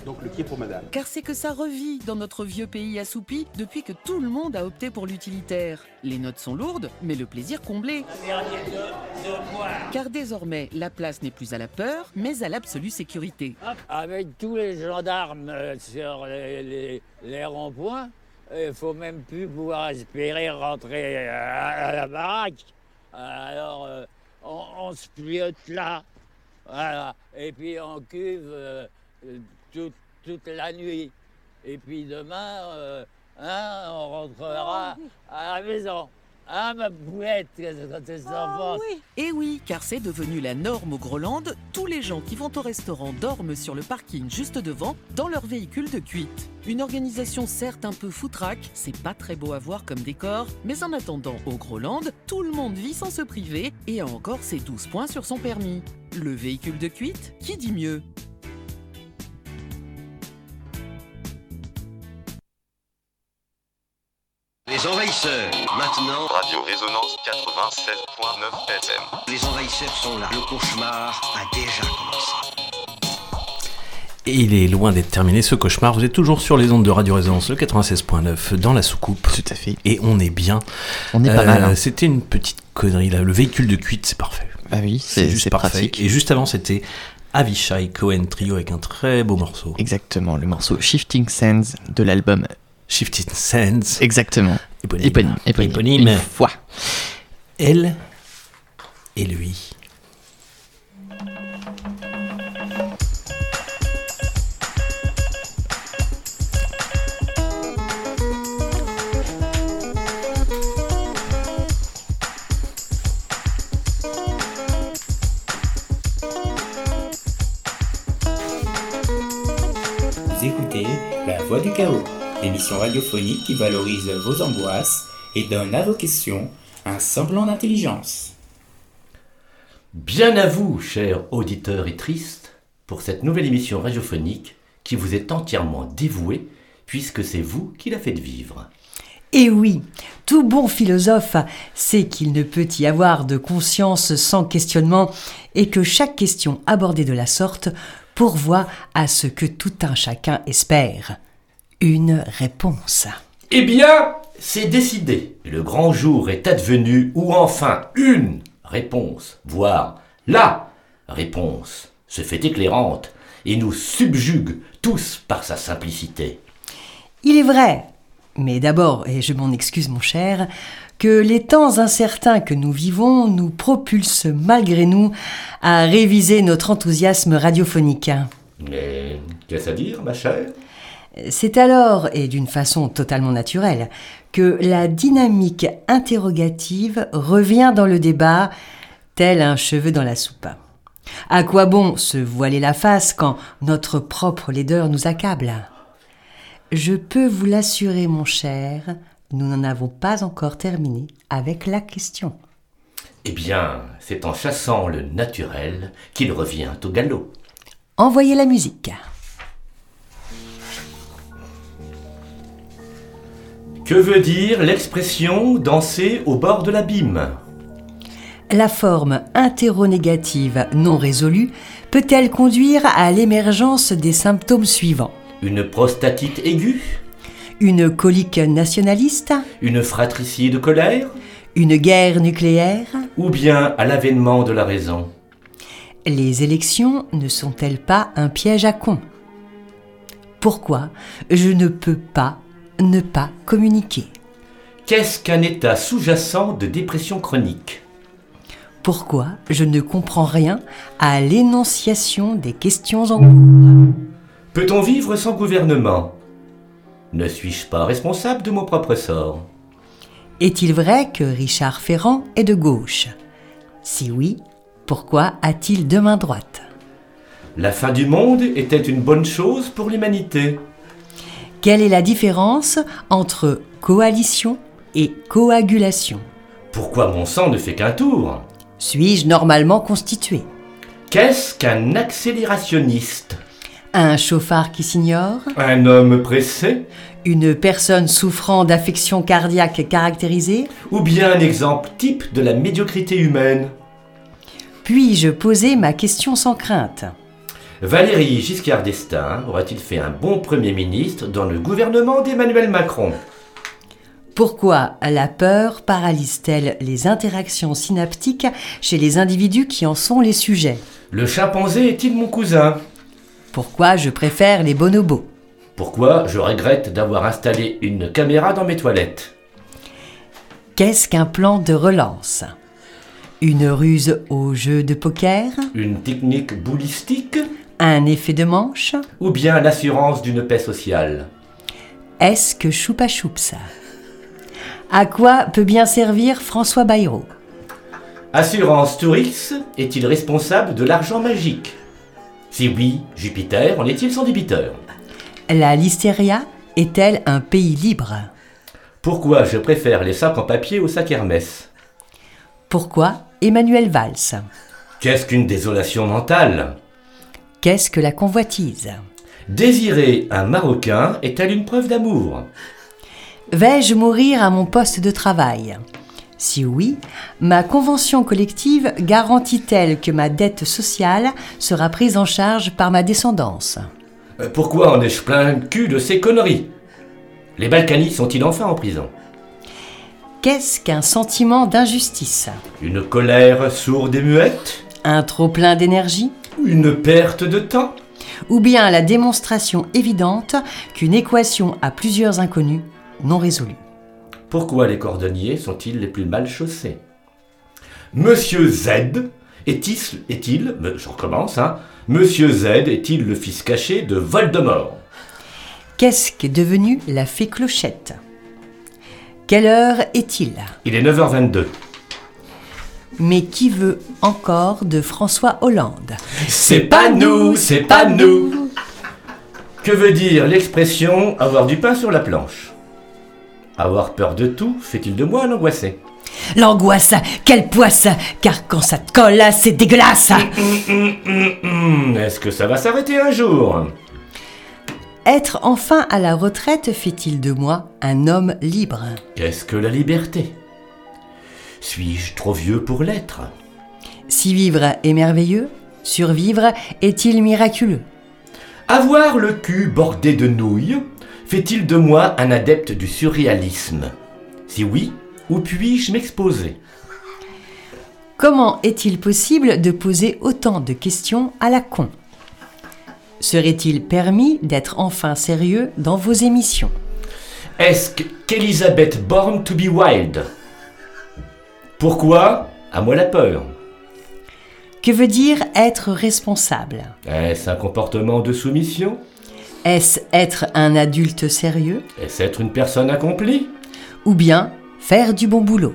Donc le pied pour madame. Car c'est que ça revit dans notre vieux pays assoupi depuis que tout le monde a opté pour l'utilitaire. Les notes sont lourdes, mais le plaisir comblé. Car désormais, la place n'est plus à la peur, mais à l'absolue sécurité. Avec tous les gendarmes euh, sur les, les- les ronds-points, il faut même plus pouvoir espérer rentrer à, à la baraque. Alors, euh, on, on se pliote là. Voilà. Et puis on cuve euh, euh, toute, toute la nuit. Et puis demain, euh, hein, on rentrera à la maison. Hein, ma qu'est-ce que tu s'en penses Et oui, car c'est devenu la norme au Groland. Tous les gens qui vont au restaurant dorment sur le parking juste devant, dans leur véhicule de cuite. Une organisation certes un peu foutraque, c'est pas très beau à voir comme décor, mais en attendant, au Groland, tout le monde vit sans se priver et a encore ses 12 points sur son permis. Le véhicule de cuite, qui dit mieux? Les envahisseurs, maintenant. Radio Résonance 96.9 FM. Les envahisseurs sont là. Le cauchemar a déjà commencé. Et il est loin d'être terminé ce cauchemar. Vous êtes toujours sur les ondes de Radio Résonance, le 96.9 dans la soucoupe. Tout à fait. Et on est bien. On est pas mal, hein. C'était une petite connerie là. Le véhicule de cuite, c'est parfait. Bah oui, c'est juste c'est parfait. pratique. Et juste avant, c'était Avishai Cohen Trio avec un très beau morceau. Exactement, le morceau Shifting Sands de l'album Shifting Sands. Exactement. Éponyme. Éponyme. éponyme. Éponyme. Une fois. Elle et lui. Vous écoutez La Voix du Chaos, l'émission radiophonique qui valorise vos angoisses et donne à vos questions un semblant d'intelligence. Bien à vous, chers auditeurs et tristes, pour cette nouvelle émission radiophonique qui vous est entièrement dévouée, puisque c'est vous qui la faites vivre. Et oui, tout bon philosophe sait qu'il ne peut y avoir de conscience sans questionnement et que chaque question abordée de la sorte pourvoit à ce que tout un chacun espère. Une réponse. Eh bien, c'est décidé. Le grand jour est advenu où enfin une réponse, voire la réponse, se fait éclairante et nous subjugue tous par sa simplicité. Il est vrai, mais d'abord, et je m'en excuse mon cher, que les temps incertains que nous vivons nous propulsent malgré nous à réviser notre enthousiasme radiophonique. Mais qu'est-ce à dire, ma chère? C'est alors, et d'une façon totalement naturelle, que la dynamique interrogative revient dans le débat, tel un cheveu dans la soupe. À quoi bon se voiler la face quand notre propre laideur nous accable? Je peux vous l'assurer, mon cher, nous n'en avons pas encore terminé avec la question. Eh bien, c'est en chassant le naturel qu'il revient au galop. Envoyez la musique. Que veut dire l'expression danser au bord de l'abîme La forme interronégative non résolue peut-elle conduire à l'émergence des symptômes suivants? Une prostatite aiguë? Une colique nationaliste? Une fratricide de colère? Une guerre nucléaire? Ou bien à l'avènement de la raison? Les élections ne sont-elles pas un piège à con? Pourquoi je ne peux pas ne pas communiquer. Qu'est-ce qu'un état sous-jacent de dépression chronique? Pourquoi je ne comprends rien à l'énonciation des questions en cours? Peut-on vivre sans gouvernement? Ne suis-je pas responsable de mon propre sort? Est-il vrai que Richard Ferrand est de gauche? Si oui, pourquoi a-t-il deux mains droites La fin du monde était une bonne chose pour l'humanité Quelle est la différence entre coalition et coagulation? Pourquoi mon sang ne fait qu'un tour? Suis-je normalement constitué? Qu'est-ce qu'un accélérationniste? Un chauffard qui s'ignore? Un homme pressé? Une personne souffrant d'affections cardiaques caractérisées? Ou bien un exemple type de la médiocrité humaine? Puis-je poser ma question sans crainte? Valéry Giscard d'Estaing aurait-il fait un bon Premier ministre dans le gouvernement d'Emmanuel Macron? Pourquoi la peur paralyse-t-elle les interactions synaptiques chez les individus qui en sont les sujets? Le chimpanzé est-il mon cousin? Pourquoi je préfère les bonobos? Pourquoi je regrette d'avoir installé une caméra dans mes toilettes? Qu'est-ce qu'un plan de relance? Une ruse au jeu de poker? Une technique boulistique? Un effet de manche Ou bien l'assurance d'une paix sociale. Est-ce que choupa choups À quoi peut bien servir François Bayrou Assurance Tourix est-il responsable de l'argent magique? Si oui, Jupiter en est-il son débiteur? La listeria est-elle un pays libre? Pourquoi je préfère les sacs en papier aux sacs Hermès? Pourquoi Emmanuel Valls? Qu'est-ce qu'une désolation mentale? Qu'est-ce que la convoitise? Désirer un Marocain est-elle une preuve d'amour? Vais-je mourir à mon poste de travail? Si oui, ma convention collective garantit-elle que ma dette sociale sera prise en charge par ma descendance? Euh, Pourquoi en ai-je plein le cul de ces conneries? Les Balkany sont-ils enfin en prison? Qu'est-ce qu'un sentiment d'injustice? Une colère sourde et muette? Un trop-plein d'énergie? Une perte de temps. Ou bien la démonstration évidente qu'une équation a plusieurs inconnus non résolus Pourquoi les cordonniers sont-ils les plus mal chaussés? Monsieur Z est-il, je recommence, hein, Monsieur Z est-il le fils caché de Voldemort? Qu'est-ce qu'est devenu la fée Clochette? Quelle heure est-il? Il est 9h22. Mais qui veut encore de François Hollande C'est pas nous, c'est pas nous. Que veut dire l'expression avoir du pain sur la planche Avoir peur de tout fait-il de moi un angoissé L'angoisse, quelle poisse! Car quand ça te colle, c'est dégueulasse Hum, Est-ce que ça va s'arrêter un jour? Être enfin à la retraite fait-il de moi un homme libre? Qu'est-ce que la liberté Suis-je trop vieux pour l'être? Si vivre est merveilleux, survivre est-il miraculeux? Avoir le cul bordé de nouilles fait-il de moi un adepte du surréalisme? Si oui, où puis-je m'exposer? Comment est-il possible de poser autant de questions à la con? Serait-il permis d'être enfin sérieux dans vos émissions? Est-ce que- qu'Elizabeth born to be wild? Pourquoi À moi la peur. Que veut dire être responsable Est-ce un comportement de soumission Est-ce être un adulte sérieux Est-ce être une personne accomplie Ou bien faire du bon boulot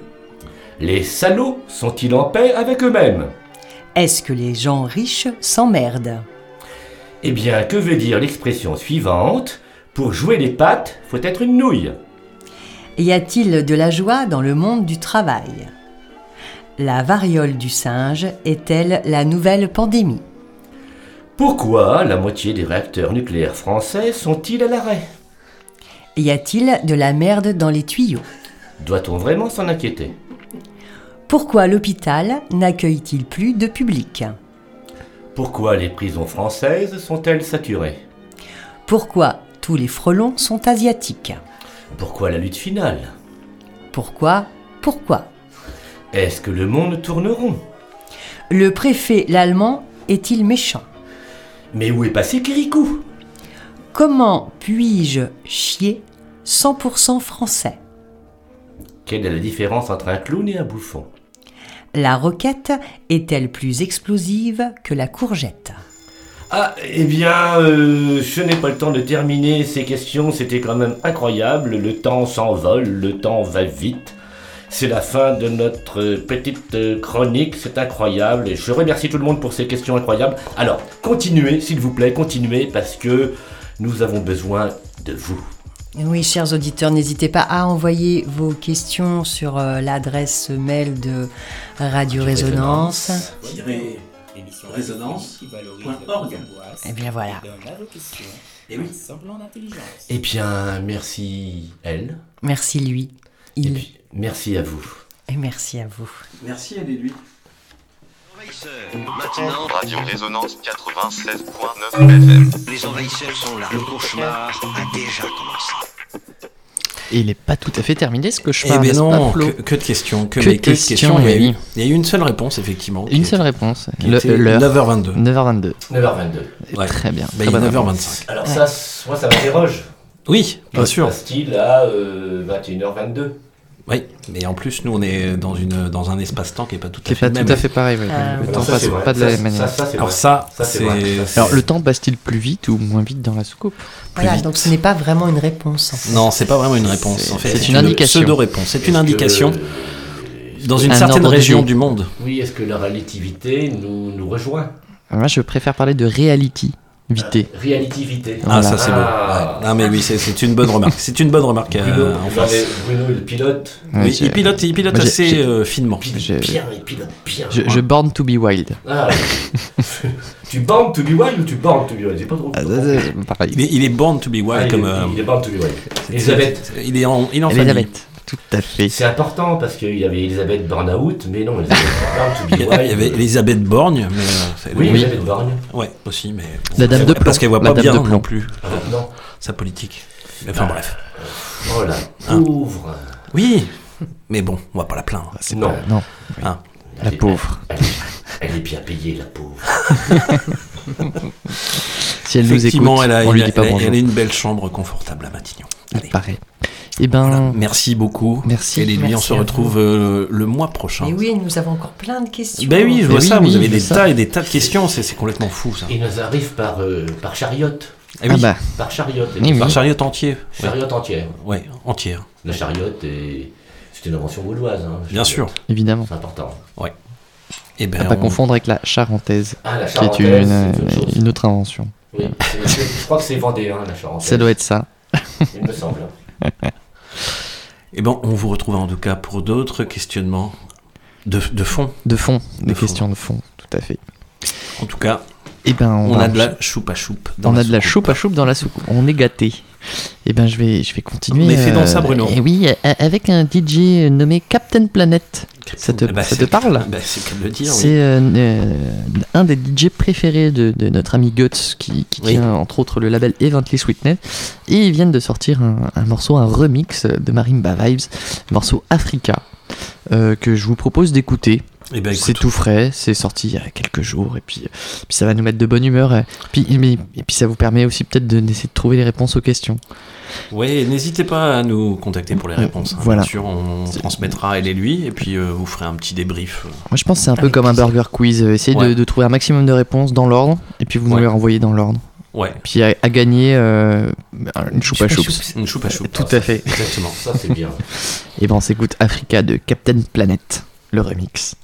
Les salauds sont-ils en paix avec eux-mêmes Est-ce que les gens riches s'emmerdent Eh bien, que veut dire l'expression suivante Pour jouer les pattes, faut être une nouille. Y a-t-il de la joie dans le monde du travail La variole du singe est-elle la nouvelle pandémie? Pourquoi la moitié des réacteurs nucléaires français sont-ils à l'arrêt? Y a-t-il de la merde dans les tuyaux? Doit-on vraiment s'en inquiéter? Pourquoi l'hôpital n'accueille-t-il plus de public? Pourquoi les prisons françaises sont-elles saturées? Pourquoi tous les frelons sont asiatiques? Pourquoi la lutte finale? Pourquoi? Pourquoi? Est-ce que le monde tourne rond? Le préfet l'allemand est-il méchant? Mais où est passé Kirikou? Comment puis-je chier 100% français? Quelle est la différence entre un clown et un bouffon? La roquette est-elle plus explosive que la courgette? Ah, eh bien, euh, je n'ai pas le temps de terminer ces questions, c'était quand même incroyable, le temps s'envole, le temps va vite. C'est la fin de notre petite chronique, c'est incroyable, et je remercie tout le monde pour ces questions incroyables. Alors, continuez, s'il vous plaît, continuez, parce que nous avons besoin de vous. Oui, chers auditeurs, n'hésitez pas à envoyer vos questions sur euh, l'adresse mail de Radio Résonance. Résonance.org. Et bien voilà. Et oui. Eh bien, merci elle. Merci lui. Il. Merci à vous. Et merci à vous. Merci et lui. Maintenant, Radio Résonance 96.9 FM. Les envahisseurs sont là. Le cauchemar a déjà commencé. Et il n'est pas tout à fait terminé ce Eh cauchemar, ben n'est-ce non, pas, Flo que, que de questions, que, Que mais de quelles questions, il y, a oui. eu, il y a eu une seule réponse, effectivement. Une seule réponse. qui Le- était l'heure. 9h22. 9h22. 9h22. Ouais. Très bien. Bah, très il est bonne 9h25. réponse. Alors ça, moi, ça m'interroge. Oui, bien sûr. Passe-t-il à euh, 21h22 Oui, mais en plus, nous, on est dans, une, dans un espace-temps qui n'est pas tout à Qui est fait pas le tout même. à fait pareil. ouais. Ah, le temps ça, passe pas de Ça, la ça, même manière. ça, c'est Alors ça, Ça, c'est. Ça, Alors le temps passe-t-il plus vite ou moins vite dans la soucoupe? Voilà, vite. donc ce n'est pas vraiment une réponse. en fait. Non, c'est pas vraiment une réponse. C'est- En fait, c'est une indication. pseudo-réponse. C'est une indication que- dans une Un certaine région du monde. Oui, est-ce que la relativité nous, nous rejoint? Moi je préfère parler de reality, vité. Réalitivité. Ah, Voilà. ça c'est beau. Ah. Ouais. Non, mais oui, c'est, une bonne remarque. C'est une bonne remarque euh, Bruno, en face. mais Bruno, le pilote. Oui, il pilote, il pilote assez euh, finement. Je, Bien, il pilote bien. je, je born to be wild. Ah, tu born to be wild ou tu born to be wild? J'ai pas trop Ah, ça, pareil. Il est, il est born to be wild Ah, il, comme. est, euh, il est born to be wild. c'est- Elisabeth. Il est en, il est en famille. Tout à fait. C'est important parce qu'il y avait Elisabeth Burnout, mais non, Elisabeth Il y avait- Elisabeth Borgne, mais. euh, Oui, Oui. Elisabeth Borgne. Ouais, aussi, mais. La dame de Parce qu'elle voit pas bien non plus Ah, non. sa politique. Mais enfin Ah. bref. Oh la Hein. pauvre. Oui, mais bon, on va pas la plaindre. C'est Non. pas- non. Hein. La pauvre. Elle est bien payée, la pauvre. Si elle nous écoute, Effectivement, elle a, on lui elle a- dit pas elle a- bonjour. elle a une belle chambre confortable à Matignon. Allez. paraît. Eh ben, Voilà. Merci beaucoup. Merci. Et lui, on se retrouve euh, le mois prochain. Et oui, nous avons encore plein de questions. Ben oui, je vois oui, ça, oui, vous avez des tas et des tas de questions, c'est complètement fou ça. Il nous arrive par, euh, par chariote. Eh oui, ah bah, Par chariote. Oui, oui. par chariot entier. Ouais. Chariote entière. Ouais, entière. La chariote, est... c'est une invention gauloise. Hein, Bien sûr. évidemment. C'est important. Et ben, À pas on- confondre avec la charentaise, Ah, la qui est une, autre chose. une autre invention. Oui, je crois que c'est vendéen, la charentaise. Ça doit être ça. Il me semble. eh ben, on vous retrouve en tout cas pour d'autres questionnements de, de fond. De fond, des fond. questions de fond, tout à fait. En tout cas, Eh ben, on, a de la choupe à choupe. dans On a de la choupe à choupe dans la soucoupe. On est gâté. Eh ben, je vais, je vais continuer. Mais fais donc ça, Bruno. Et oui, a- avec un DJ nommé Captain Planet. Ça te, Eh ben, ça te parle C'est qu'à le dire, C'est oui. euh, euh, un des DJ préférés de, de notre ami Guts qui, qui Oui. tient entre autres le label Evently Sweetness et ils viennent de sortir un, un morceau, un remix de Marimba Vibes, morceau Africa euh, que je vous propose d'écouter. Eh ben, c'est tout frais, c'est sorti il y a quelques jours et puis, puis ça va nous mettre de bonne humeur et puis, mais- et puis ça vous permet aussi peut-être de- d'essayer de trouver les réponses aux questions. Ouais, n'hésitez pas à nous contacter pour les Euh, réponses. hein. voilà. Bien sûr, on transmettra elle et lui, et puis euh, vous ferez un petit débrief. euh. Moi je pense que c'est un peu comme un burger quiz, euh, essayez de, Ouais. de trouver un maximum de réponses dans l'ordre et puis vous nous les renvoyez dans l'ordre. Ouais. Puis à, à gagner euh, une choupe à Choupa choups. Une choupe à choupe. Tout à fait. Exactement. Ça, c'est bien. Et ben on s'écoute Africa de Captain Planet, le remix.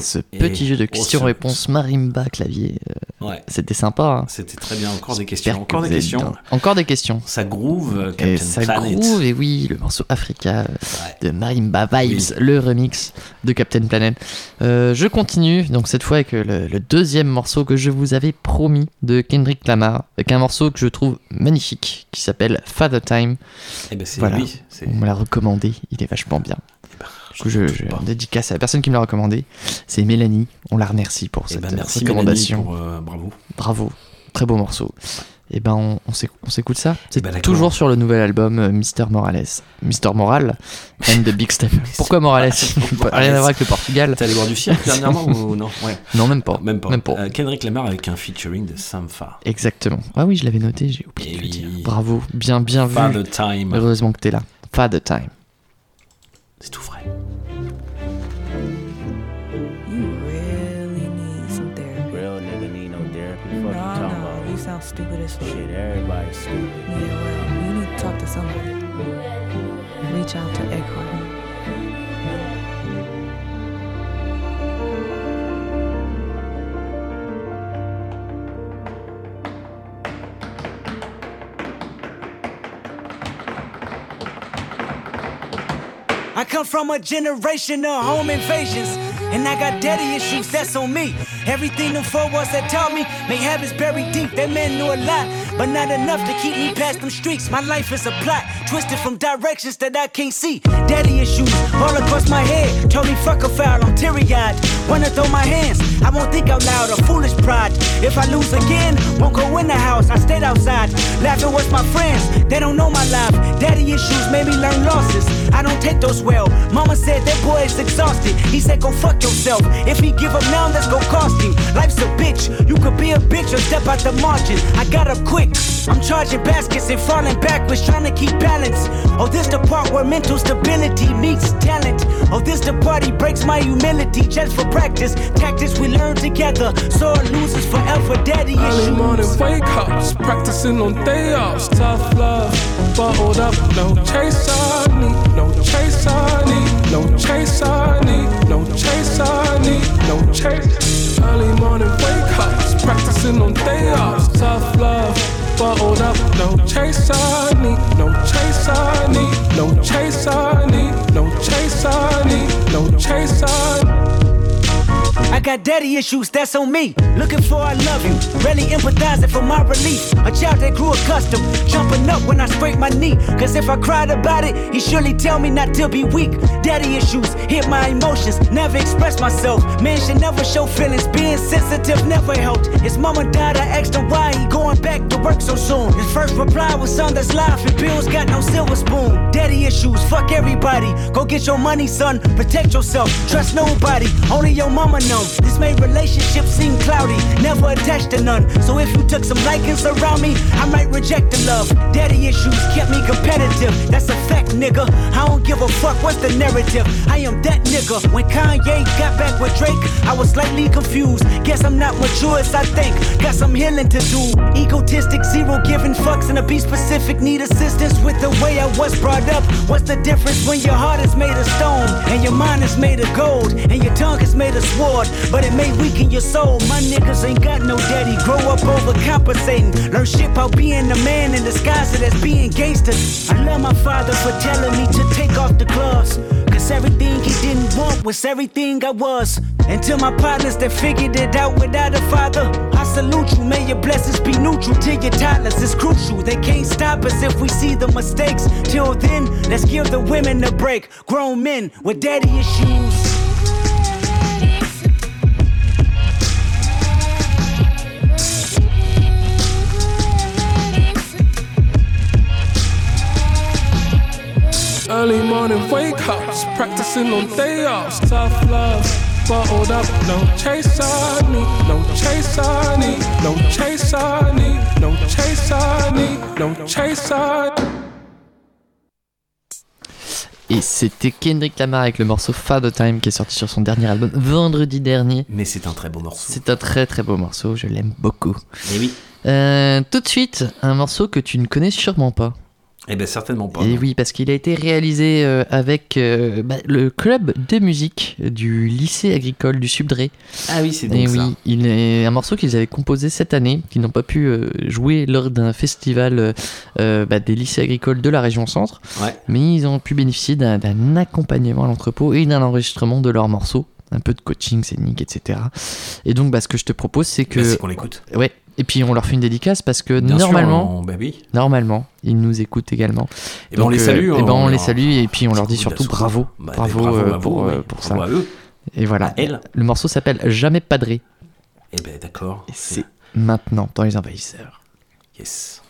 Ce Et- petit jeu de questions-réponses marimba clavier. euh, Ouais. C'était sympa. hein. C'était très bien. Encore des questions. que Encore des questions. Encore des questions. Ça groove, euh, Et Captain ça Planet. groove, et oui, le morceau Africa euh, de Marimba Vibes, le remix de Captain Planet. Euh, je continue, donc cette fois avec le, le deuxième morceau que je vous avais promis de Kendrick Lamar, avec un morceau que je trouve magnifique, qui s'appelle Father Time. Eh ben, c'est voilà, lui, on me l'a recommandé, il est vachement bien. Du coup, je, je dédicace à la personne qui me l'a recommandé, c'est Mélanie, on la remercie pour Eh cette ben, merci recommandation. Pour, euh, bravo. Bravo, très beau morceau. Et ben on, on s'éc- on s'écoute ça. C'est ben, toujours sur le nouvel album euh, Mister Morales. Mister Moral and the Big Step. Pourquoi Morales? Rien à voir avec le Portugal. T'es allé voir du cirque dernièrement ou non? Ouais. Non, même pas. Même pas. Même pas. Euh, Kendrick Lamar avec un featuring de Samfa. Exactement. Ah oui, je l'avais noté, j'ai oublié de le dire. Bravo, bien bien vu. Father Time. Heureusement que t'es là. Father Time. C'est tout vrai. You really need some therapy. Real nigga need no therapy. Fuck you No, talking no, about? you sound stupid as fuck. Shit, everybody's stupid. Yeah, well, you need to talk to somebody. Reach out to Eckhart. I come from a generation of home invasions. And I got daddy issues, that's on me. Everything them four walls that taught me, may habits buried deep. That man knew a lot, but not enough to keep me past them streets. My life is a plot, twisted from directions that I can't see. Daddy issues all across my head. Me fuck a foul, I'm teary eyed. Wanna throw my hands, I won't think out loud, a foolish pride. If I lose again, won't go in the house, I stayed outside. Laughing with my friends, they don't know my life. Daddy issues made me learn losses. I don't take those well. Mama said that boy is exhausted. He said, go fuck yourself. If he give up now, that's go cost him. Life's a bitch. You could be a bitch or step out the margin. I got up quick. I'm charging baskets and falling backwards, trying to keep balance. Oh, this the part where mental stability meets talent. Oh, this the part he breaks my humility just for practice. Tactics we learn together. Sore losers forever. Daddy Early issues. morning wake ups, practicing on day offs. Tough love, bottled up, no chase I need, no chase I need, no chase I need, no chase I need, no chase. Early morning wake ups, practicing on day offs. Tough love, bottled up, no chase I need, no chase I need, no chase I need, no chase I need, no chase I got daddy issues, that's on me. Looking for I love you, really empathizing for my relief. A child that grew accustomed, jumping up when I scrape my knee. Cause if I cried about it, he surely tell me not to be weak. Daddy issues hit my emotions, never express myself. Man should never show feelings, being sensitive never helped. His mama died, I asked him why he going back to work so soon. His first reply was son, that's life, and bills got no silver spoon. Daddy issues, fuck everybody. Go get your money, son, protect yourself, trust nobody, only your mama This made relationships seem cloudy, never attached to none. So if you took some likings around me, I might reject the love. Daddy issues kept me competitive, that's a fact, nigga. I don't give a fuck what's the narrative. I am that nigga. When Kanye got back with Drake, I was slightly confused. Guess I'm not mature as I think. Got some healing to do. Egotistic, zero giving fucks, and to be specific, need assistance with the way I was brought up. What's the difference when your heart is made of stone and your mind is made of gold and your tongue is made of sword? But it may weaken your soul. My niggas ain't got no daddy. Grow up overcompensating. Learn shit about being a man in disguise that's being gangster. I love my father for telling me to take off the gloves. Cause everything he didn't want was everything I was. Until my partners that figured it out without a father, I salute you. May your blessings be neutral to your toddlers. It's crucial. They can't stop us if we see the mistakes. Till then, let's give the women a break. Grown men with daddy issues. Early morning wake ups, practicing on day offs. Tough love, bottled up, no chase I need, no chase I need, no chase I need, no chase I need, no chase I Et c'était Kendrick Lamar avec le morceau Father Time qui est sorti sur son dernier album vendredi dernier. Mais c'est un très beau morceau. C'est un très très beau morceau, je l'aime beaucoup. Et oui. Euh, tout de suite, un morceau que tu ne connais sûrement pas. Eh ben certainement pas. Et oui, parce qu'il a été réalisé euh, avec euh, bah, le club de musique du lycée agricole du Subdré. Ah oui, c'est donc Et ça. oui, il est un morceau qu'ils avaient composé cette année, qu'ils n'ont pas pu euh, jouer lors d'un festival euh, bah, des lycées agricoles de la région centre. Ouais. Mais ils ont pu bénéficier d'un d'un accompagnement à l'entrepôt et d'un enregistrement de leurs morceaux. Un peu de coaching scénique, etc. Et donc, bah, ce que je te propose, c'est que. Bah, c'est qu'on l'écoute. Ouais. Et puis, on leur fait une dédicace parce que Bien sûr, normalement. on- bah oui. Normalement, ils nous écoutent également. Eh ben, on les salue, Et hein, ben, on on les salue et puis on leur dit surtout bravo. Bah, bravo, bravo euh, à pour, euh, oui. pour ça. Bravo à eux. Et voilà. Le morceau s'appelle Jamais Padré. Eh ben d'accord. Et c'est maintenant dans les envahisseurs. Yes.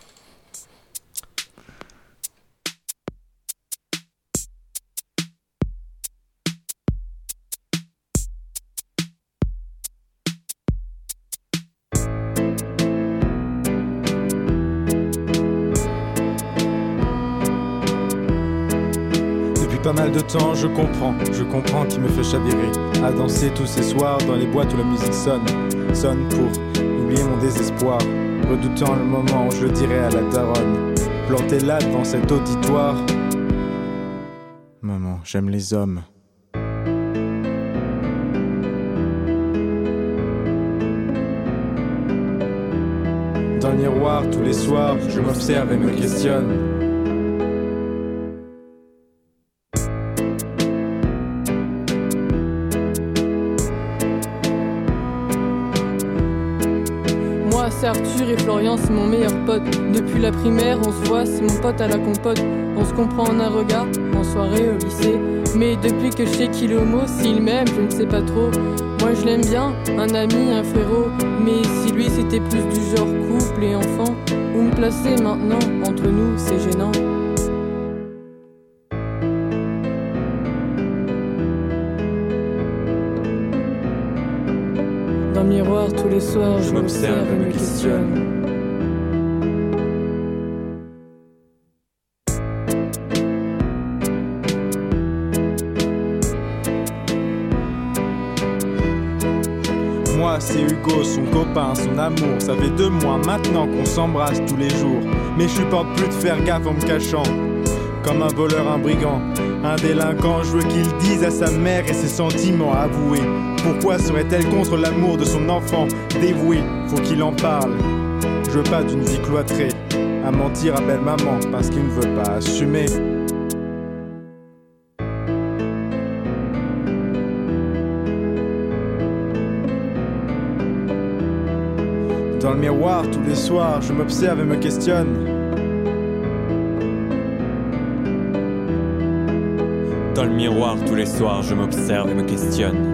Pas mal de temps, je comprends, je comprends qui me fait chavirer. À danser tous ces soirs dans les boîtes où la musique sonne, sonne pour oublier mon désespoir. Redoutant le moment où je le dirai à la daronne. Planté là devant cet auditoire. Maman, j'aime les hommes. Dans le miroir, tous les soirs, je m'observe et me questionne. Arthur et Florian, c'est mon meilleur pote. Depuis la primaire, on se voit, c'est mon pote à la compote. On se comprend en un regard, en soirée au lycée. Mais depuis que je sais qu'il est homo, s'il m'aime, je ne sais pas trop. Moi je l'aime bien, un ami, un frérot. Mais si lui c'était plus du genre couple et enfant, où me placer maintenant Entre nous, c'est gênant. Miroir, tous les soirs, je m'observe et me questionne. Moi, c'est Hugo, son copain, son amour. Ça fait deux mois maintenant qu'on s'embrasse tous les jours. Mais je supporte plus de faire gaffe en me cachant. Comme un voleur, un brigand, un délinquant. Je veux qu'il dise à sa mère et ses sentiments avoués. Pourquoi serait-elle contre l'amour de son enfant dévoué Faut qu'il en parle. Je veux pas d'une vie cloîtrée. À mentir à belle maman parce qu'il ne veut pas assumer. Dans le miroir, tous les soirs, je m'observe et me questionne. Dans le miroir, tous les soirs, je m'observe et me questionne.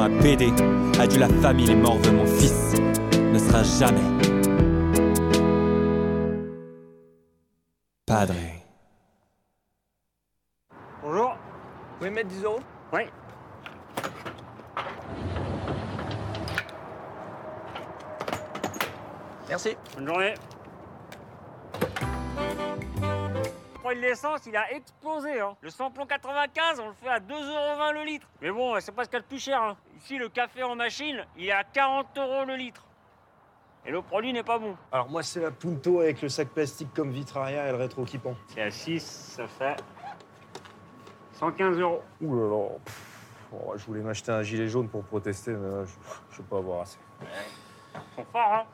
À BD. Adieu la famille, les morts veut mon fils. Ne sera jamais. Padre. Bonjour. Vous pouvez mettre 10 euros? Oui. Merci. Bonne journée. Prix de l'essence, il a explosé. Hein. Le samplon 95, on le fait à 2,20€ le litre. Mais bon, c'est pas ce qu'il y a de plus cher. hein. Ici, le café en machine, il est à 40 euros le litre. Et le produit n'est pas bon. Alors moi c'est la Punto avec le sac plastique comme vitre arrière et le rétro qui pend. C'est à 6, ça fait 115 euros. Ouh là là. oh, je voulais m'acheter un gilet jaune pour protester, mais là, je, je vais pas avoir assez. Ils sont forts, hein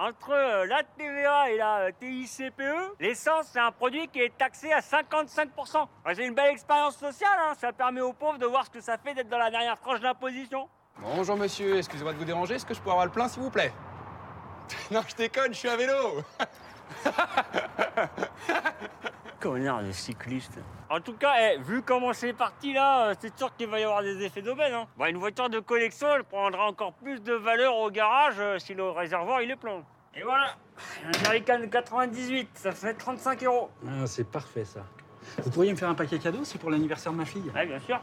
Entre euh, la TVA et la euh, TICPE, l'essence, c'est un produit qui est taxé à 55%. Ouais, C'est une belle expérience sociale, hein. Ça permet aux pauvres de voir ce que ça fait d'être dans la dernière tranche d'imposition. Bonjour monsieur, excusez-moi de vous déranger, est-ce que je pourrais avoir le plein s'il vous plaît? Non, je déconne, je suis à vélo Connard de cycliste. En tout cas, eh, vu comment c'est parti là, euh, c'est sûr qu'il va y avoir des effets d'aubaine. Hein. Bon, une voiture de collection, elle prendra encore plus de valeur au garage euh, si le réservoir il est plein. Et voilà, un jerrycan de 98, ça fait 35 euros. Ah, c'est parfait ça. Vous pourriez me faire un paquet cadeau, c'est pour l'anniversaire de ma fille? Ouais, bien sûr.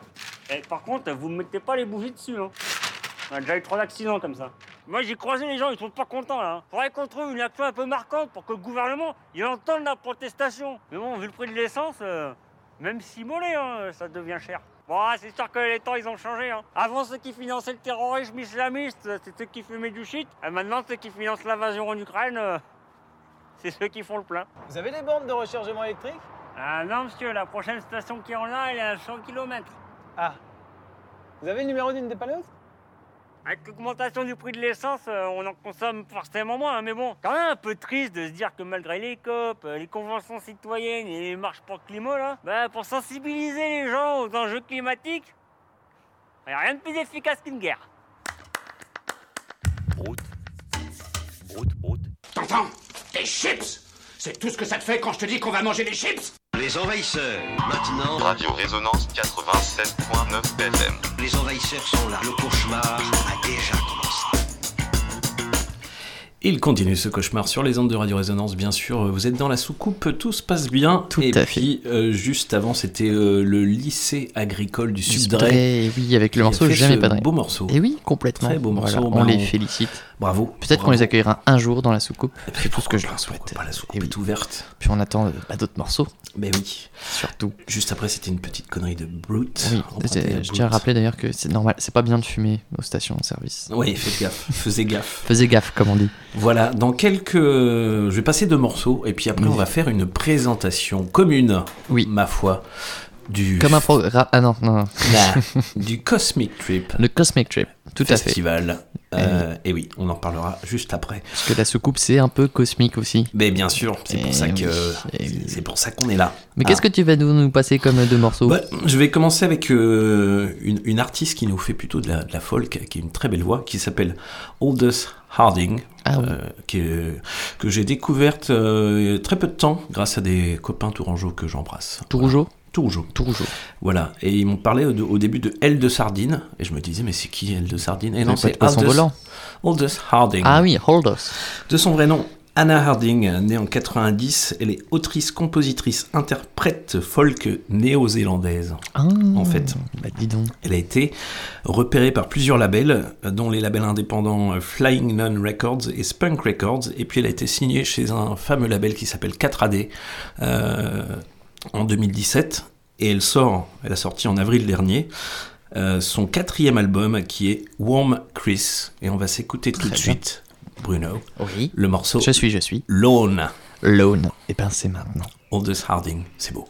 Et par contre, vous ne mettez pas les bougies dessus. Hein. On a déjà eu trois accidents comme ça. Moi, j'ai croisé les gens, ils sont pas contents là. Faudrait qu'on trouve une action un peu marquante pour que le gouvernement il entende la protestation. Mais bon, vu le prix de l'essence, euh, même si mollet, hein, ça devient cher. Bon, ah, c'est sûr que les temps ils ont changé. Hein. Avant, ceux qui finançaient le terrorisme islamiste, euh, c'est ceux qui fumaient du shit. Et maintenant, ceux qui financent l'invasion en Ukraine, euh, c'est ceux qui font le plein. Vous avez des bornes de rechargement électrique? Ah non, monsieur, la prochaine station qui en a, elle est à 100 km. Ah. Vous avez le numéro d'une dépanneuse Avec l'augmentation du prix de l'essence, euh, on en consomme forcément moins, hein, mais bon, quand même un peu triste de se dire que malgré les COP, euh, les conventions citoyennes et les marches pour le climat, là, bah, pour sensibiliser les gens aux enjeux climatiques, y a rien de plus efficace qu'une guerre. Brute. Brute, brute. T'entends? Des chips C'est tout ce que ça te fait quand je te dis qu'on va manger des chips Les envahisseurs, maintenant. Radio Résonance 87.9 FM. Les envahisseurs sont là. Le cauchemar a déjà. Il continue ce cauchemar sur les ondes de Radio Résonance, bien sûr. Vous êtes dans la soucoupe, tout se passe bien. Tout et à puis, euh, juste avant, c'était euh, le lycée agricole du Subdre. Subdre, oui, avec le morceau fait Jamais pas de beau morceau. Et oui, complètement. Très beau morceau. Voilà, on les félicite. Bravo. Peut-être qu'on les accueillera un jour dans la soucoupe. C'est tout ce que je leur souhaite. la soucoupe est ouverte. Puis on attend euh, bah, d'autres morceaux. Mais oui. Surtout. Juste après, c'était une petite connerie de Brute. Oui, je tiens à rappeler d'ailleurs que c'est normal, c'est pas bien de fumer aux stations de service. Oui, faites gaffe. Faisez gaffe. Faisez gaffe, comme on dit. Voilà, dans quelques. Je vais passer deux morceaux et puis après, Oui. on va faire une présentation commune, oui. ma foi, du. Comme un programme. Ah non, non, non. Nah, du Cosmic Trip. Le Cosmic Trip, tout à fait. Festival. Euh, et oui, on en parlera juste après. Parce que la soucoupe, c'est un peu cosmique aussi. Mais bien sûr, c'est pour Eh ça que eh c'est pour ça qu'on est là. Mais Ah. qu'est-ce que tu vas nous, nous passer comme deux morceaux Bah, je vais commencer avec euh, une, une artiste qui nous fait plutôt de la, de la folk, qui a une très belle voix, qui s'appelle Aldous Harding, Ah oui. euh, qui est- que j'ai découverte euh, très peu de temps grâce à des copains tourangeaux que j'embrasse. Tourougeau Tourougeau. Tourougeau. Voilà, et ils m'ont parlé au, au début de L de Sardine, et je me disais, mais c'est qui L de Sardine? Et non, c'est Aldous-. Aldous Harding. Ah oui, Aldous. De son vrai nom, Anna Harding, née en 90, elle est autrice, compositrice, interprète folk néo-zélandaise. Ah, en fait. Bah dis donc. Elle a été repérée par plusieurs labels, dont les labels indépendants euh, Flying Nun Records et Spunk Records, et puis elle a été signée chez un fameux label qui s'appelle 4AD euh, en 2017, et elle sort, elle a sorti en avril dernier, euh, son quatrième album qui est Warm Chris, et on va s'écouter tout de bien. suite, Bruno, Oui. le morceau Je suis, je suis. Lone, Lone. Et ben c'est maintenant. Aldous Harding, c'est beau.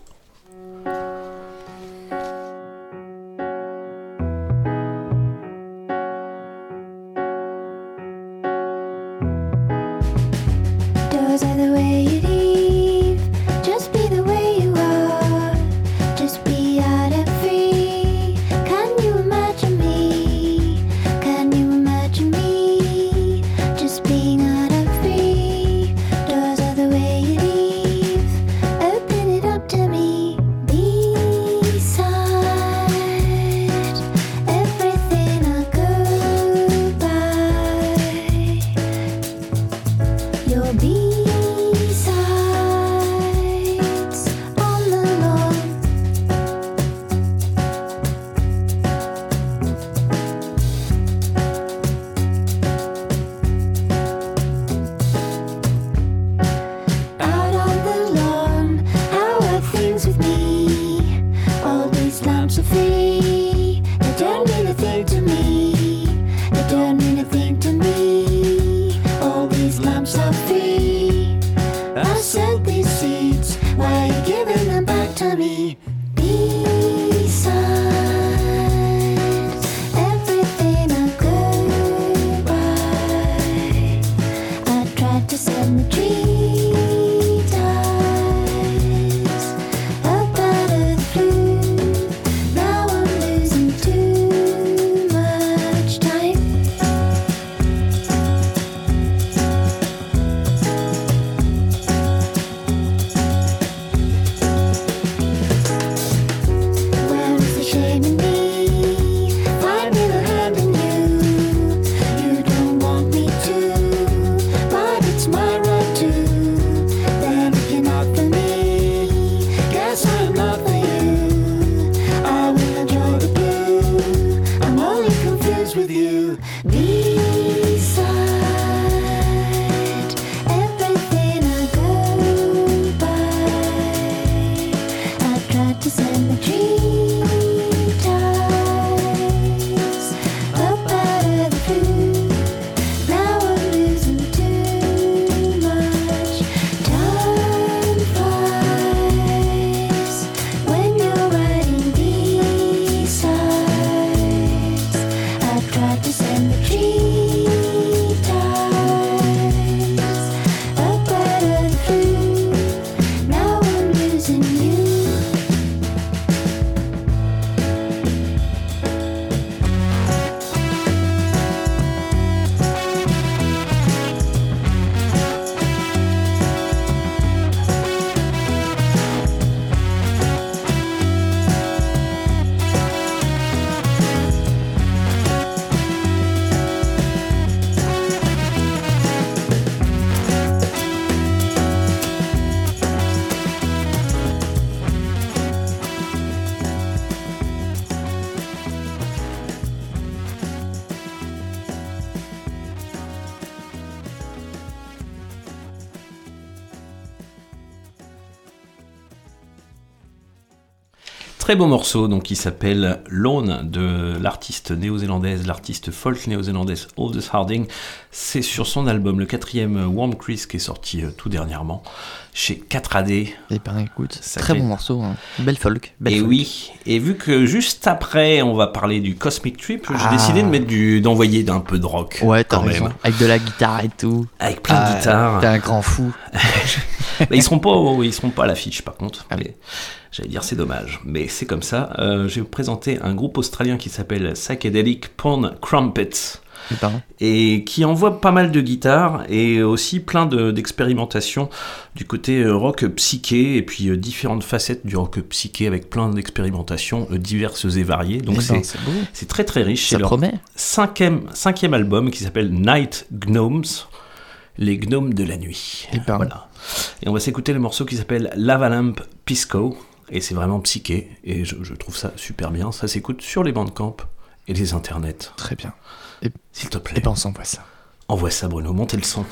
Très beau morceau donc qui s'appelle Lone de l'artiste néo-zélandaise, l'artiste folk néo-zélandaise Aldous Harding. C'est sur son album, le quatrième Warm Chris qui est sorti euh, tout dernièrement chez 4AD. Eh ben écoute, très bon morceau, hein. belle folk. Belle et folk. oui, et vu que juste après on va parler du Cosmic Trip, j'ai Ah. décidé de mettre du, d'envoyer d'un peu de rock. Ouais, t'as quand raison. même. Avec de la guitare et tout. Avec plein de Ah, guitares. T'es un grand fou. Ils seront pas, au- ils seront pas à l'affiche par contre. Ah Mais J'allais dire c'est dommage, mais c'est comme ça. Euh, je vais vous présenter un groupe australien qui s'appelle Psychedelic Porn Crumpets. Et qui envoie pas mal de guitares et aussi plein de- d'expérimentations du côté euh, rock psyché et puis euh, différentes facettes du rock psyché avec plein d'expérimentations diverses et variées. Donc c'est ben, c'est beau. c'est très très riche. Ça C'est leur promet. cinquième, cinquième album qui s'appelle Night Gnomes, les gnomes de la nuit. Ben. Voilà. Et on va s'écouter le morceau qui s'appelle Lava Lamp Pisco. Et c'est vraiment psyché. Et je, je trouve ça super bien. Ça s'écoute sur les bandcamp et les internets. Très bien. S'il te plaît. et ben on s'envoie ça. Envoie ça, Bruno. Montez le son.